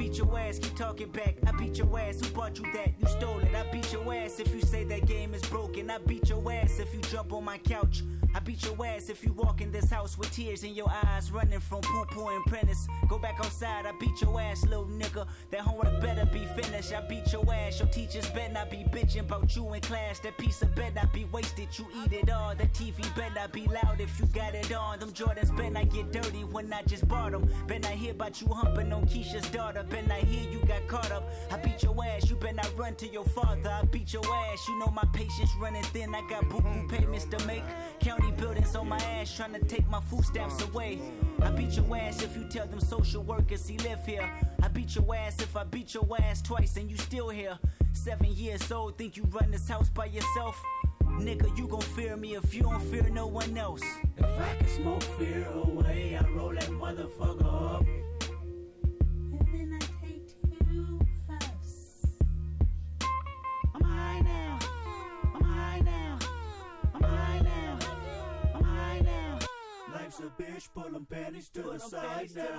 beat your ass, keep talking back. I beat your ass, who bought you that? You stole it. I beat your ass if you say that game is broken. I beat your ass if you jump on my couch. I beat your ass if you walk in this house with tears in your eyes, running from poo poo and prentice. Go back outside, I beat your ass, little nigga. That homework better be finished. I beat your ass, your teachers better not be bitching about you in class. That piece of better not be wasted, you eat it all. That TV better not be loud if you got it on. Them Jordans better not get dirty when I just bought them. Better not hear about you humping on Keisha's daughter. Not hear you got caught up. I beat your ass, you better not run to your father. I beat your ass, you know my patience running thin. I got boo boo mm-hmm. payments to make. County buildings on my ass trying to take my food stamps uh-huh. away. I beat your ass if you tell them social workers he live here. I beat your ass if I beat your ass twice and you still here. Seven years old, think you run this house by yourself? Nigga, you gon' fear me if you don't fear no one else. If I can smoke fear away, I roll that motherfucker up. Life's a bitch, pull them panties to the side now.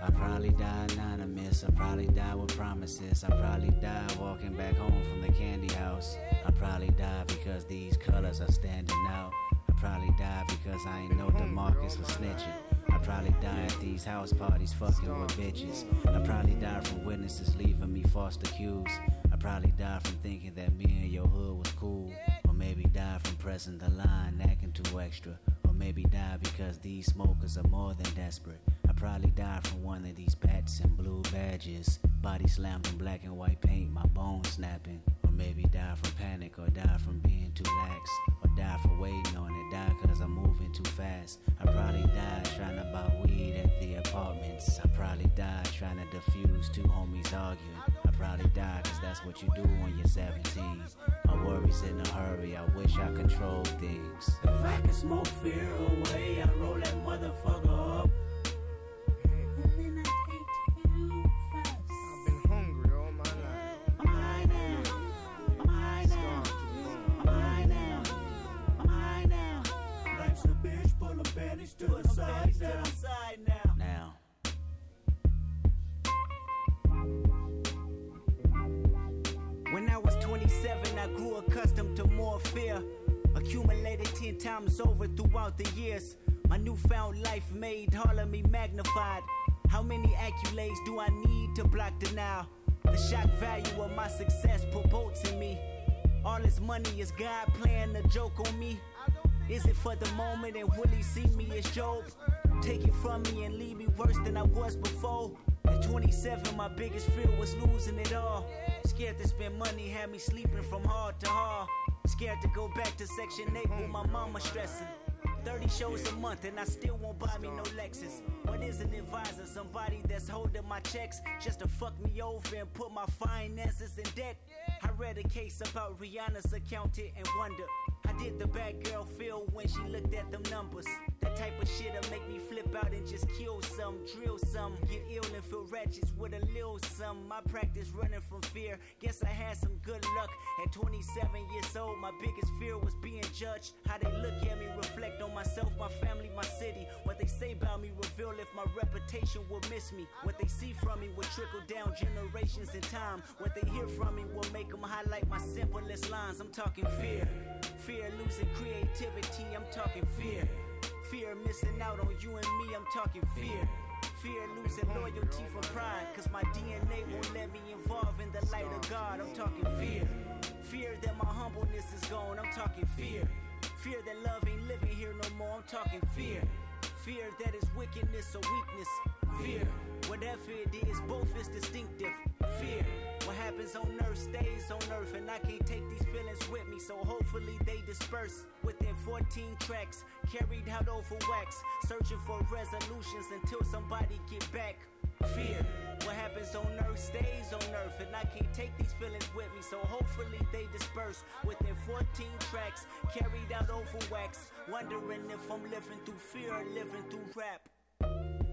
I probably die anonymous. I probably die with promises. I probably die walking back home from the candy house. I probably die because these colors are standing out. I probably die because I ain't know Demarcus was snitching. I probably die at these house parties fucking with bitches. I probably die from witnesses leaving me false accused. I probably die from thinking that me and your hood was cool. Maybe die from pressing the line, acting too extra. Or maybe die because these smokers are more than desperate. I probably die from one of these bats and blue badges. Body slammed in black and white paint, my bones snapping. Or maybe die from panic, or die from being too lax. Or die for waiting on it, die cause I'm moving too fast. I probably died trying to buy weed at the apartments. I probably died trying to defuse two homies arguing. I probably died cause that's what you do when you're 17. My worries in a hurry, I wish I controlled things. If I can smoke fear away, I roll that motherfucker up. I'm high now. I'm Accumulated 10 times over throughout the years. My newfound life made of me magnified. How many accolades do I need to block denial? The shock value of my success promotes in me. All this money is God playing a joke on me. Is it for the moment and will he see me as Job? Take it from me and leave me worse than I was before. At 27, my biggest fear was losing it all. Scared to spend money, had me sleeping from hard to hard. Scared to go back to Section 8 with my mama stressing. 30 shows a month and I still won't buy me no Lexus. What is an advisor? Somebody that's holding my checks just to fuck me over and put my finances in debt. I read a case about Rihanna's accountant and wonder how did the bad girl feel when she looked at them numbers? That type of shit'll make me flip out and just kill some, drill some, get ill and feel ratchets with a little some. My practice running from fear. Guess I had some good luck. At 27 years old, my biggest fear was being judged. How they look at me, reflect on myself, my family, my city. What they say about me reveal if my reputation will miss me. What they see from me will trickle down generations in time. What they hear from me will make them highlight my simplest lines. I'm talking fear. Fear losing creativity, I'm talking fear. Fear missing out on you and me, I'm talking fear. Fear losing loyalty from pride, cause my DNA won't let me involve in the light of God, I'm talking fear. Fear that my humbleness is gone, I'm talking fear. Fear that love ain't living here no more. I'm talking fear. Fear that is wickedness or weakness. Fear. Whatever it is, both is distinctive. Fear. What happens on earth stays on earth, and I can't take these feelings with me, so hopefully they disperse within 14 tracks, carried out over wax, searching for resolutions until somebody get back. Fear. What happens on earth stays on earth, and I can't take these feelings with me, so hopefully they disperse within 14 tracks, carried out over wax, wondering if I'm living through fear or living through rap.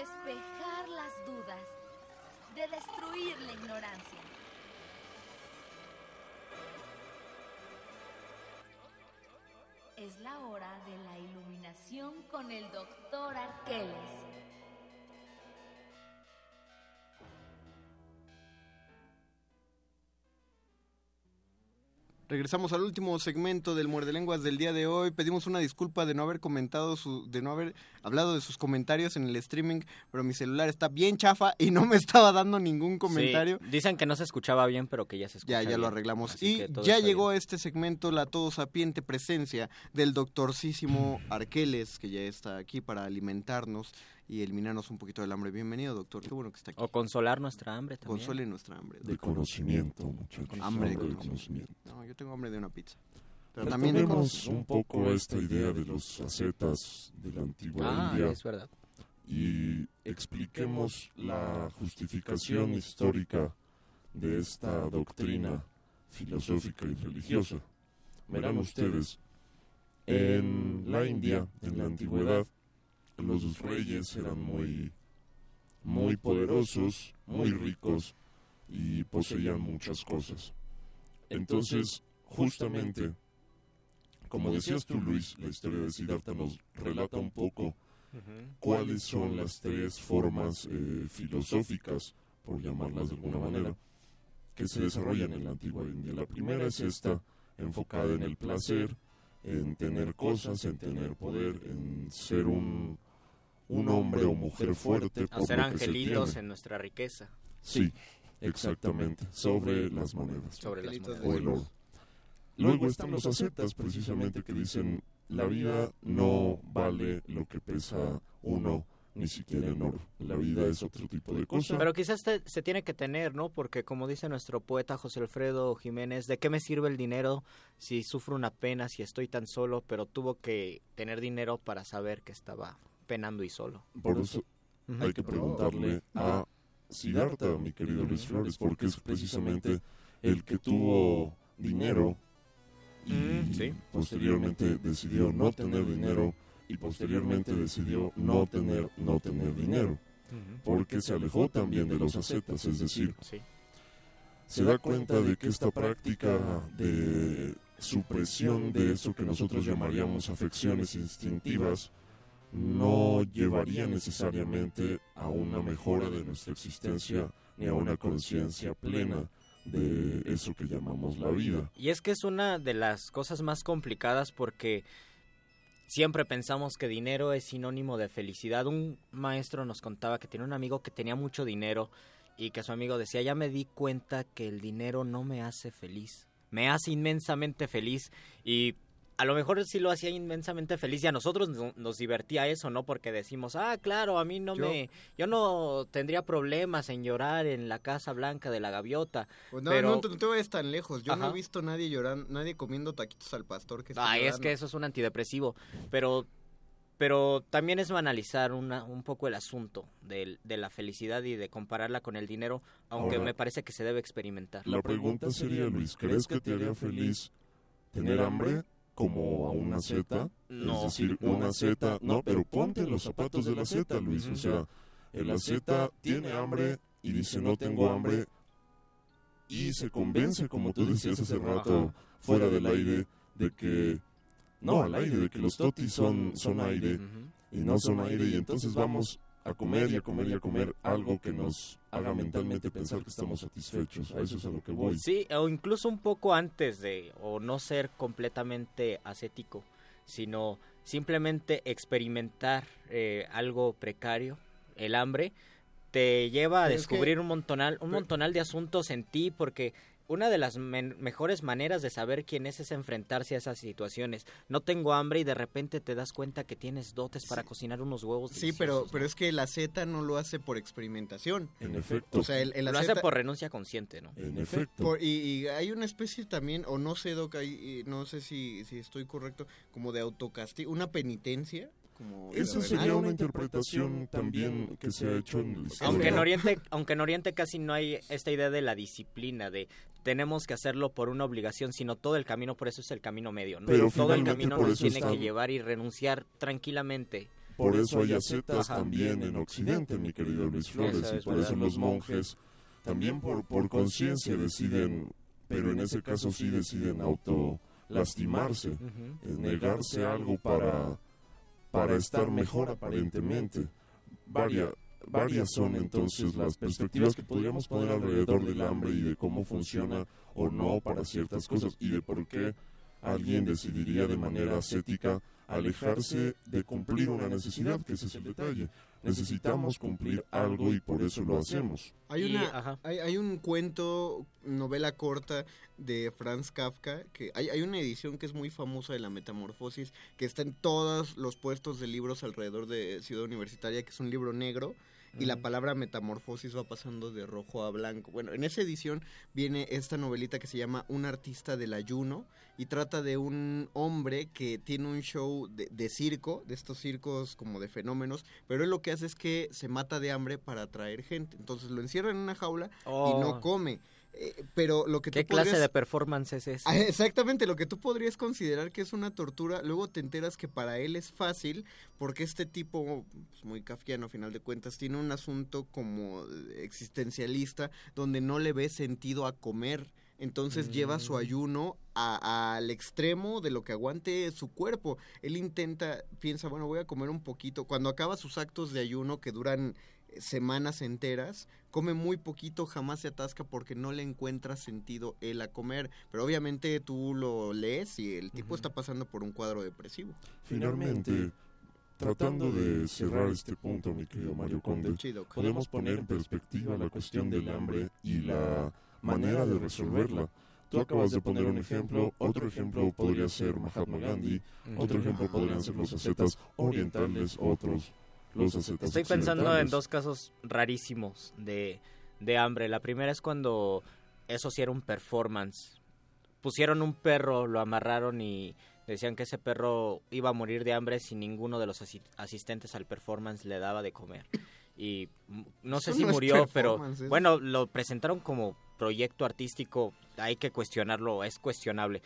Despejar las dudas, de destruir la ignorancia. Es la hora de la iluminación con el doctor Arqueles. Regresamos al último segmento del Muerde Lenguas del día de hoy. Pedimos una disculpa de no haber comentado su, de no haber hablado de sus comentarios en el streaming, pero mi celular está bien chafa y no me estaba dando ningún comentario. Sí, dicen que no se escuchaba bien, pero que ya se escucha Ya, ya lo bien. arreglamos. Así Y ya llegó a este segmento la todo sapiente presencia del doctorcísimo Arqueles, que ya está aquí para alimentarnos y eliminarnos un poquito del hambre. Bienvenido, doctor. Qué bueno que está aquí. O consolar nuestra hambre también. Console nuestra hambre. De conocimiento, muchachos. Hambre de conocimiento. No, yo tengo hambre de una pizza. Pero también cono- un poco esta idea de los ascetas de la antigua Ah, India. es verdad. Y expliquemos la justificación histórica de esta doctrina filosófica y religiosa. Verán ustedes, en la India, en la antigüedad, los reyes eran muy, muy poderosos, muy ricos y poseían muchas cosas. Entonces, justamente, como decías tú, Luis, la historia de Siddhartha nos relata un poco cuáles son las tres formas eh, filosóficas, por llamarlas de alguna manera, que se desarrollan en la antigua India. La primera es esta, enfocada en el placer, en tener cosas, en tener poder, en ser un, un hombre o mujer fuerte. por Hacer lo que se angelitos tiene. en nuestra riqueza. Sí, exactamente, sobre las monedas. Sobre las O monedas. el oro. Luego están los ascetas, precisamente, que dicen, la vida no vale lo que pesa uno, ni siquiera en oro. La vida es otro tipo de cosa. Pero quizás te- se tiene que tener, ¿no? Porque como dice nuestro poeta José Alfredo Jiménez, ¿de qué me sirve el dinero si sufro una pena, si estoy tan solo? Pero tuvo que tener dinero para saber que estaba penando y solo. Por eso hay que preguntarle a Siddhartha, mi querido Luis Flores, porque es precisamente el que tuvo dinero y sí. posteriormente decidió no tener dinero y posteriormente decidió no tener no tener dinero. porque se alejó también de los ascetas, es decir, se da cuenta de que esta práctica de supresión de eso que nosotros llamaríamos afecciones instintivas no llevaría necesariamente a una mejora de nuestra existencia ni a una conciencia plena de eso que llamamos la vida. Y es que es una de las cosas más complicadas porque siempre pensamos que dinero es sinónimo de felicidad. Un maestro nos contaba que tenía un amigo que tenía mucho dinero y que su amigo decía, ya me di cuenta que el dinero no me hace feliz, me hace inmensamente feliz y a lo mejor sí lo hacía inmensamente feliz y a nosotros no- nos divertía eso, ¿no? Porque decimos, ah, claro, a mí no Yo- me... Yo no tendría problemas en llorar en la Casa Blanca de la Gaviota. Pues no, pero... no, te- no te vayas tan lejos. Yo no he visto nadie llorando, nadie comiendo taquitos al pastor que Ay, es que eso es un antidepresivo. Pero pero también es banalizar una, un poco el asunto de, la felicidad y de compararla con el dinero, aunque Ahora, me parece que se debe experimentar. La pregunta sería, Luis, ¿crees que te haría feliz tener hambre como a una Z? No. Es decir, una Z, no, pero ponte los zapatos de la Z, Luis. O sea, la Z tiene hambre y dice no tengo hambre y se convence, como tú decías hace rato, fuera del aire, de que, no al aire, de que los totis son, son aire y no son aire y entonces vamos a comer y a comer y a comer algo que nos haga mentalmente pensar que estamos satisfechos. A eso es a lo que voy. Sí, o incluso un poco antes de, o no ser completamente ascético, sino simplemente experimentar eh, algo precario, el hambre, te lleva a Pero es que- descubrir un montonal, un montonal de asuntos en ti, porque una de las men- mejores maneras de saber quién es es enfrentarse a esas situaciones. No tengo hambre y de repente te das cuenta que tienes dotes para cocinar unos huevos. Sí, pero, pero es que la Z no lo hace por experimentación. En efecto. O sea, el, el Lo hace por renuncia consciente, ¿no? En efecto. Por- y, y hay una especie también, o no sé, Doc, hay- no sé si, si estoy correcto, como de autocastigo, una penitencia. Como Esa sería una interpretación también que se ha hecho en el Aunque en Oriente, aunque en Oriente casi no hay esta idea de la disciplina, de tenemos que hacerlo por una obligación, sino todo el camino, por eso es el camino medio, ¿no? Pero todo el finalmente camino nos tiene que llevar y renunciar tranquilamente. Por eso hay ascetas Ajá. también en Occidente, mi querido Luis Flores, y por eso los monjes también por, por conciencia deciden, pero en ese caso sí deciden auto lastimarse, negarse algo para, para estar mejor aparentemente. Varias, varias son entonces las perspectivas que podríamos poner alrededor del hambre y de cómo funciona o no para ciertas cosas y de por qué alguien decidiría de manera ascética alejarse de cumplir una necesidad, que ese es el detalle. Necesitamos cumplir algo y por eso lo hacemos. Hay, una, ajá. hay, hay un cuento, novela corta de Franz Kafka, que hay, hay una edición que es muy famosa de la Metamorfosis, que está en todos los puestos de libros alrededor de Ciudad Universitaria, que es un libro negro, y la palabra metamorfosis va pasando de rojo a blanco. Bueno, en esa edición viene esta novelita que se llama Un artista del ayuno, y trata de un hombre que tiene un show de, de circo, de estos circos como de fenómenos, pero él lo que hace es que se mata de hambre para atraer gente. Entonces lo encierra en una jaula y Oh. no come. Eh, pero lo que ¿Qué tú clase podrías- de performance es ese? Ah, Exactamente, lo que tú podrías considerar que es una tortura, luego te enteras que para él es fácil, porque este tipo, pues, muy kafkiano a final de cuentas, tiene un asunto como existencialista, donde no le ve sentido a comer. Entonces lleva su ayuno a- al extremo de lo que aguante su cuerpo. Él intenta, piensa, bueno, voy a comer un poquito. Cuando acaba sus actos de ayuno que duran semanas enteras, come muy poquito, jamás se atasca porque no le encuentra sentido él a comer. Pero obviamente tú lo lees y el tipo está pasando por un cuadro depresivo. Finalmente, tratando de cerrar este punto, mi querido Mario Conde, Chido. podemos poner en perspectiva la cuestión del hambre y la manera de resolverla. Tú acabas de poner un ejemplo, otro ejemplo podría ser Mahatma Gandhi, otro ejemplo podrían ser los ascetas orientales, otros los Estoy pensando en dos casos rarísimos de, de hambre. La primera es cuando eso sí era un performance. Pusieron un perro, lo amarraron y decían que ese perro iba a morir de hambre si ninguno de los asi- asistentes al performance le daba de comer. Y no sé Eso si no murió, pero performance, es- bueno, lo presentaron como proyecto artístico. Hay que cuestionarlo, es cuestionable.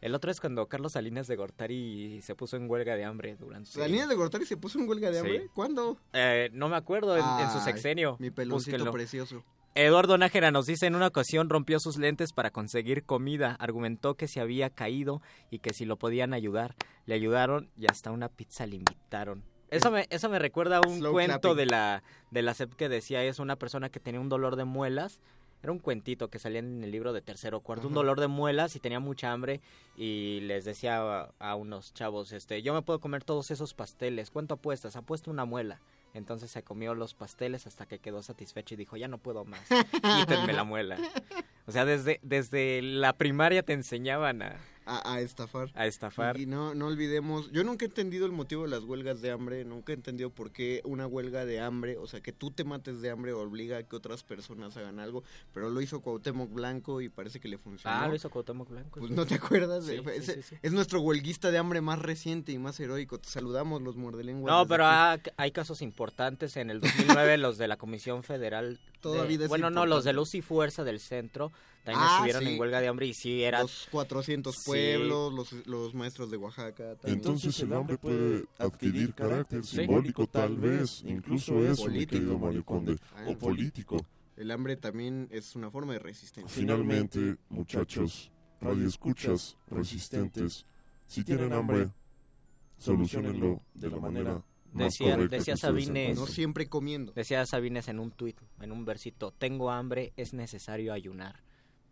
El otro es cuando Carlos Salinas de Gortari se puso en huelga de hambre durante... ¿La línea de Gortari se puso en huelga de Sí. hambre? ¿Cuándo? Eh, no me acuerdo, en, en su sexenio. Mi peloncito Búsquenlo. precioso. Eduardo Nájera nos dice, en una ocasión rompió sus lentes para conseguir comida. Argumentó que se había caído y que si lo podían ayudar. Le ayudaron y hasta una pizza le invitaron. Eso me, eso me recuerda a un Slow cuento clapping. de la, de la SEP que decía, es una persona que tenía un dolor de muelas. Era un cuentito que salía en el libro de tercero o cuarto, un dolor de muelas y tenía mucha hambre y les decía a, a unos chavos, este, yo me puedo comer todos esos pasteles, ¿cuánto apuestas? Apuesto una muela. Entonces se comió los pasteles hasta que quedó satisfecho y dijo, ya no puedo más, quítenme la muela. O sea, desde, desde la primaria te enseñaban a, a, a estafar. A estafar. Y no, no olvidemos, yo nunca he entendido el motivo de las huelgas de hambre, nunca he entendido por qué una huelga de hambre, o sea, que tú te mates de hambre obliga a que otras personas hagan algo, pero lo hizo Cuauhtémoc Blanco y parece que le funcionó. Ah, lo hizo Cuauhtémoc Blanco. Pues sí. no te acuerdas, Sí, es, sí, sí. es nuestro huelguista de hambre más reciente y más heroico. Te saludamos los muerdelenguas. No, pero ha- hay casos importantes. En el 2009, los de la Comisión Federal. Todavía de- es Bueno, no, los de. Luz y Fuerza del centro también Ah, estuvieron sí. en huelga de hambre y sí era. Los 400 Sí. pueblos, los, los maestros de Oaxaca. también. Entonces el hambre puede adquirir carácter Sí. simbólico, tal vez, incluso eso, mi querido Mario Conde, Ah, o político. El hambre también es una forma de resistencia. Finalmente, muchachos, radioescuchas, resistentes, si tienen hambre, solucionenlo de la manera Decía, decía Sabines. No siempre comiendo. Decía Sabines en un tuit, en un versito: Tengo hambre, es necesario ayunar.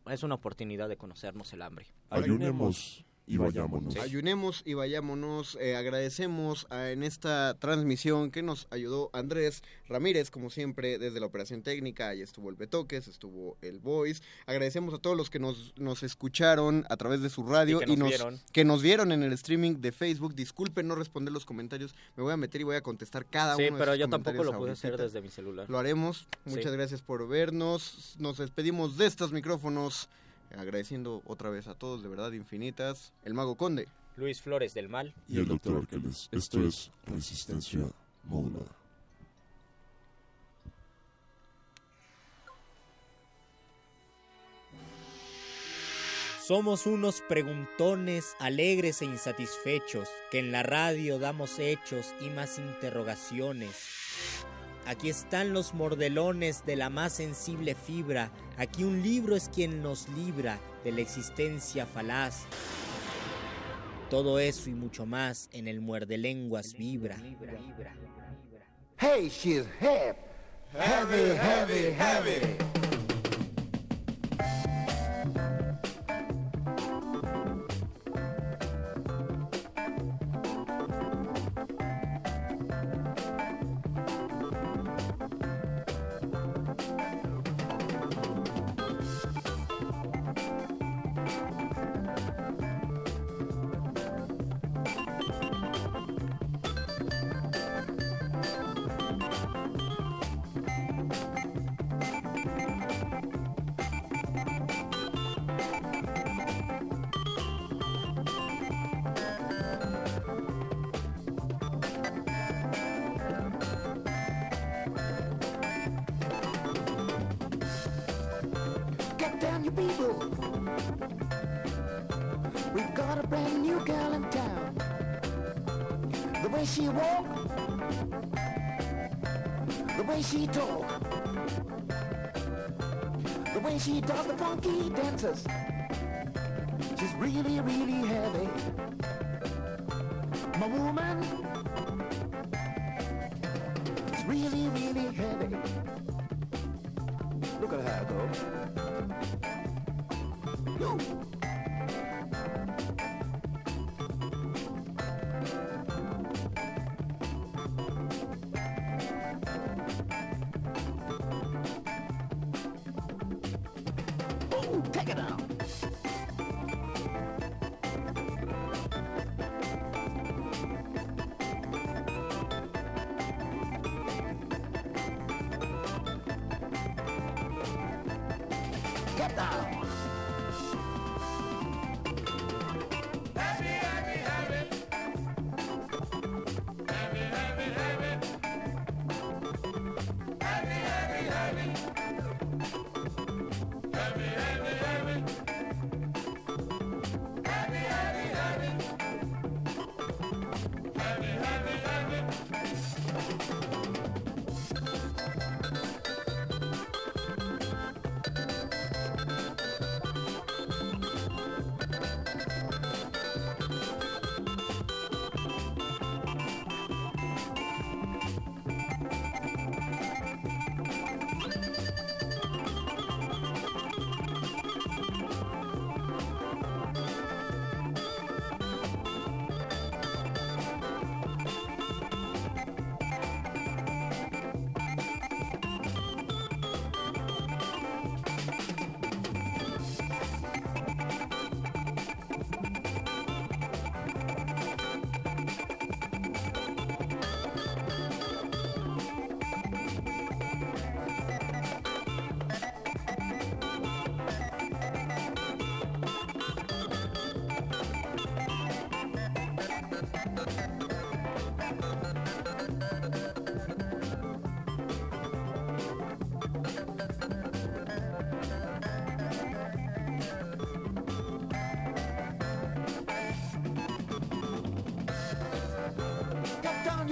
Es una oportunidad de conocernos el hambre. Ayunemos y vayámonos. Ayunemos y vayámonos. Eh, agradecemos a- en esta transmisión que nos ayudó Andrés Ramírez, como siempre, desde la operación técnica. Ahí estuvo el Betoques, estuvo el Voice. Agradecemos a todos los que nos, nos escucharon a través de su radio Y que nos vieron. que nos vieron en el streaming de Facebook. Disculpen no responder los comentarios. Me voy a meter y voy a contestar cada Sí, uno de pero yo tampoco lo pude hacer desde mi celular. Lo haremos. Sí. Muchas gracias por vernos. Nos despedimos de estos micrófonos. Agradeciendo otra vez a todos, de verdad, infinitas. El Mago Conde. Luis Flores del Mal. Y el doctor Arqueles. Esto es resistencia modulada. Somos unos preguntones alegres e insatisfechos, que en la radio damos hechos y más interrogaciones. Aquí están los mordelones de la más sensible fibra, aquí un libro es quien nos libra de la existencia falaz. Todo eso y mucho más en el muerde lenguas vibra. Hey, she's hip. Heavy, heavy, heavy.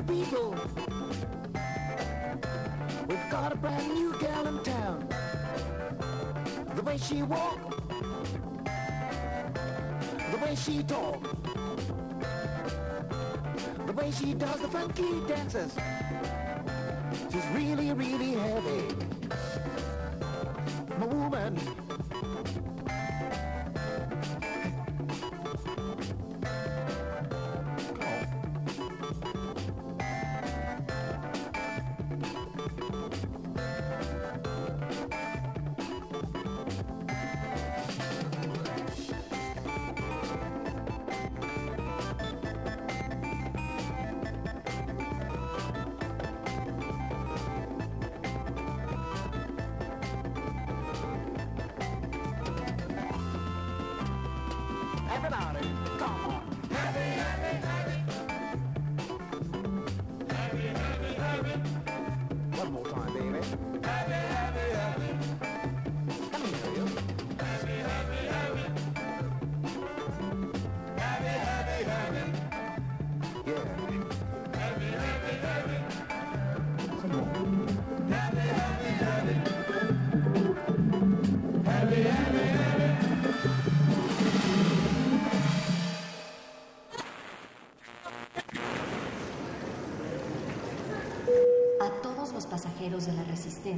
People. We've got a brand new gal in town. The way she walk, the way she talk, the way she does the funky dances. She's really, really heavy.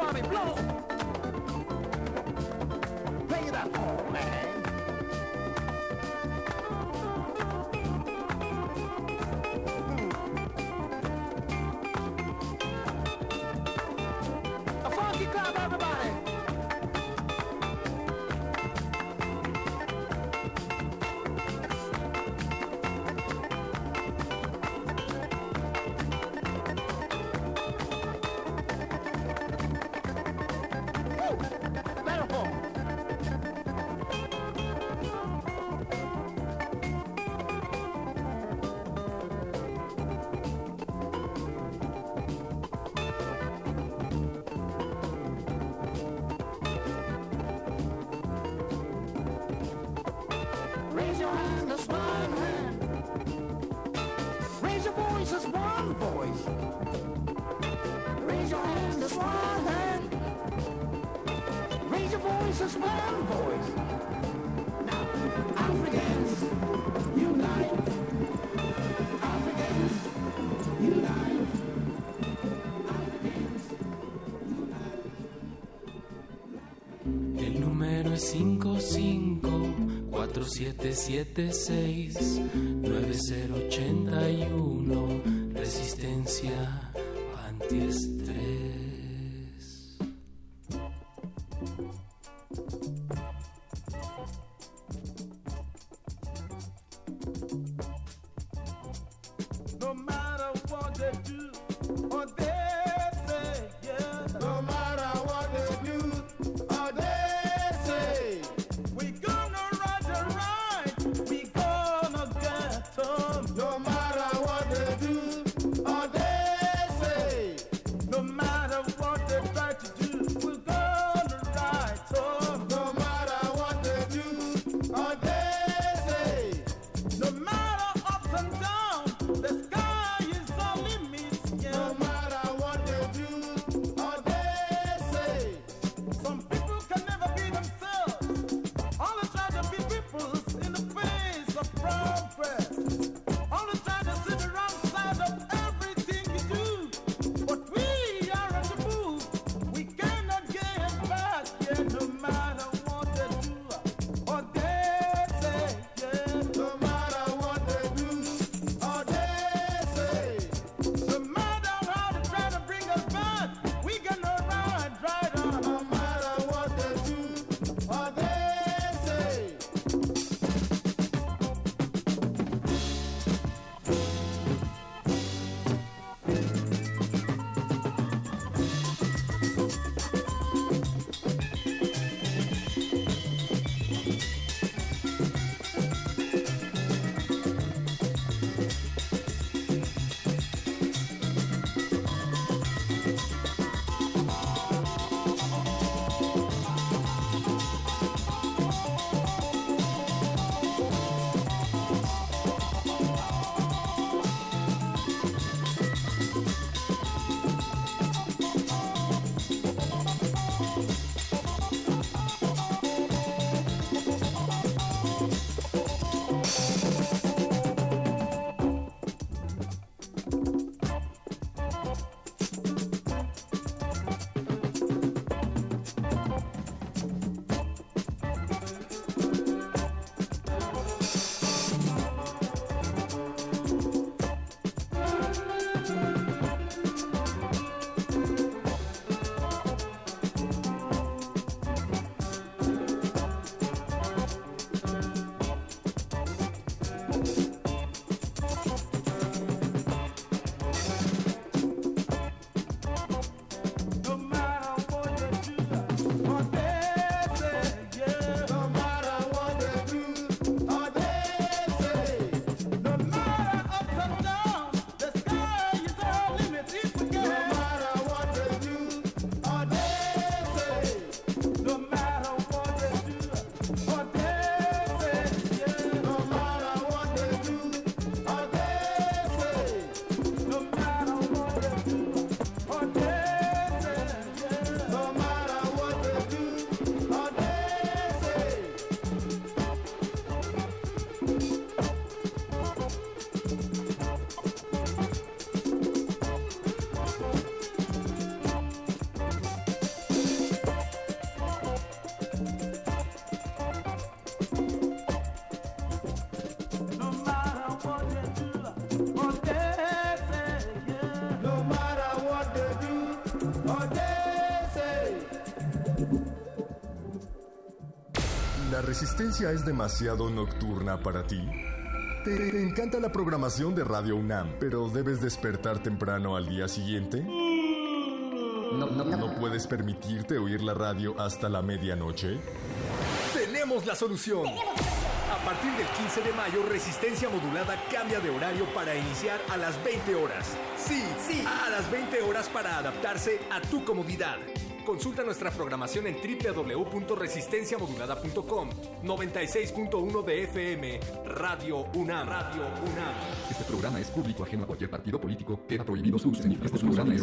Kwame, blow. Play up, oh man. Siete, siete, seis, nueve, cero ochenta y uno. existencia es demasiado nocturna para ti? ¿Te, encanta la programación de Radio UNAM, pero debes despertar temprano al día siguiente? No, ¿No puedes permitirte oír la radio hasta la medianoche? ¡Tenemos la solución! A partir del 15 de mayo, Resistencia Modulada cambia de horario para iniciar a las 20 horas. Sí, sí, a las 20 horas para adaptarse a tu comodidad. Consulta nuestra programación en www.resistenciamodulada.com 96.1 de FM Radio UNAM. Radio UNAM. Este programa es público ajeno a cualquier partido político. Queda prohibido su uso. Este programa es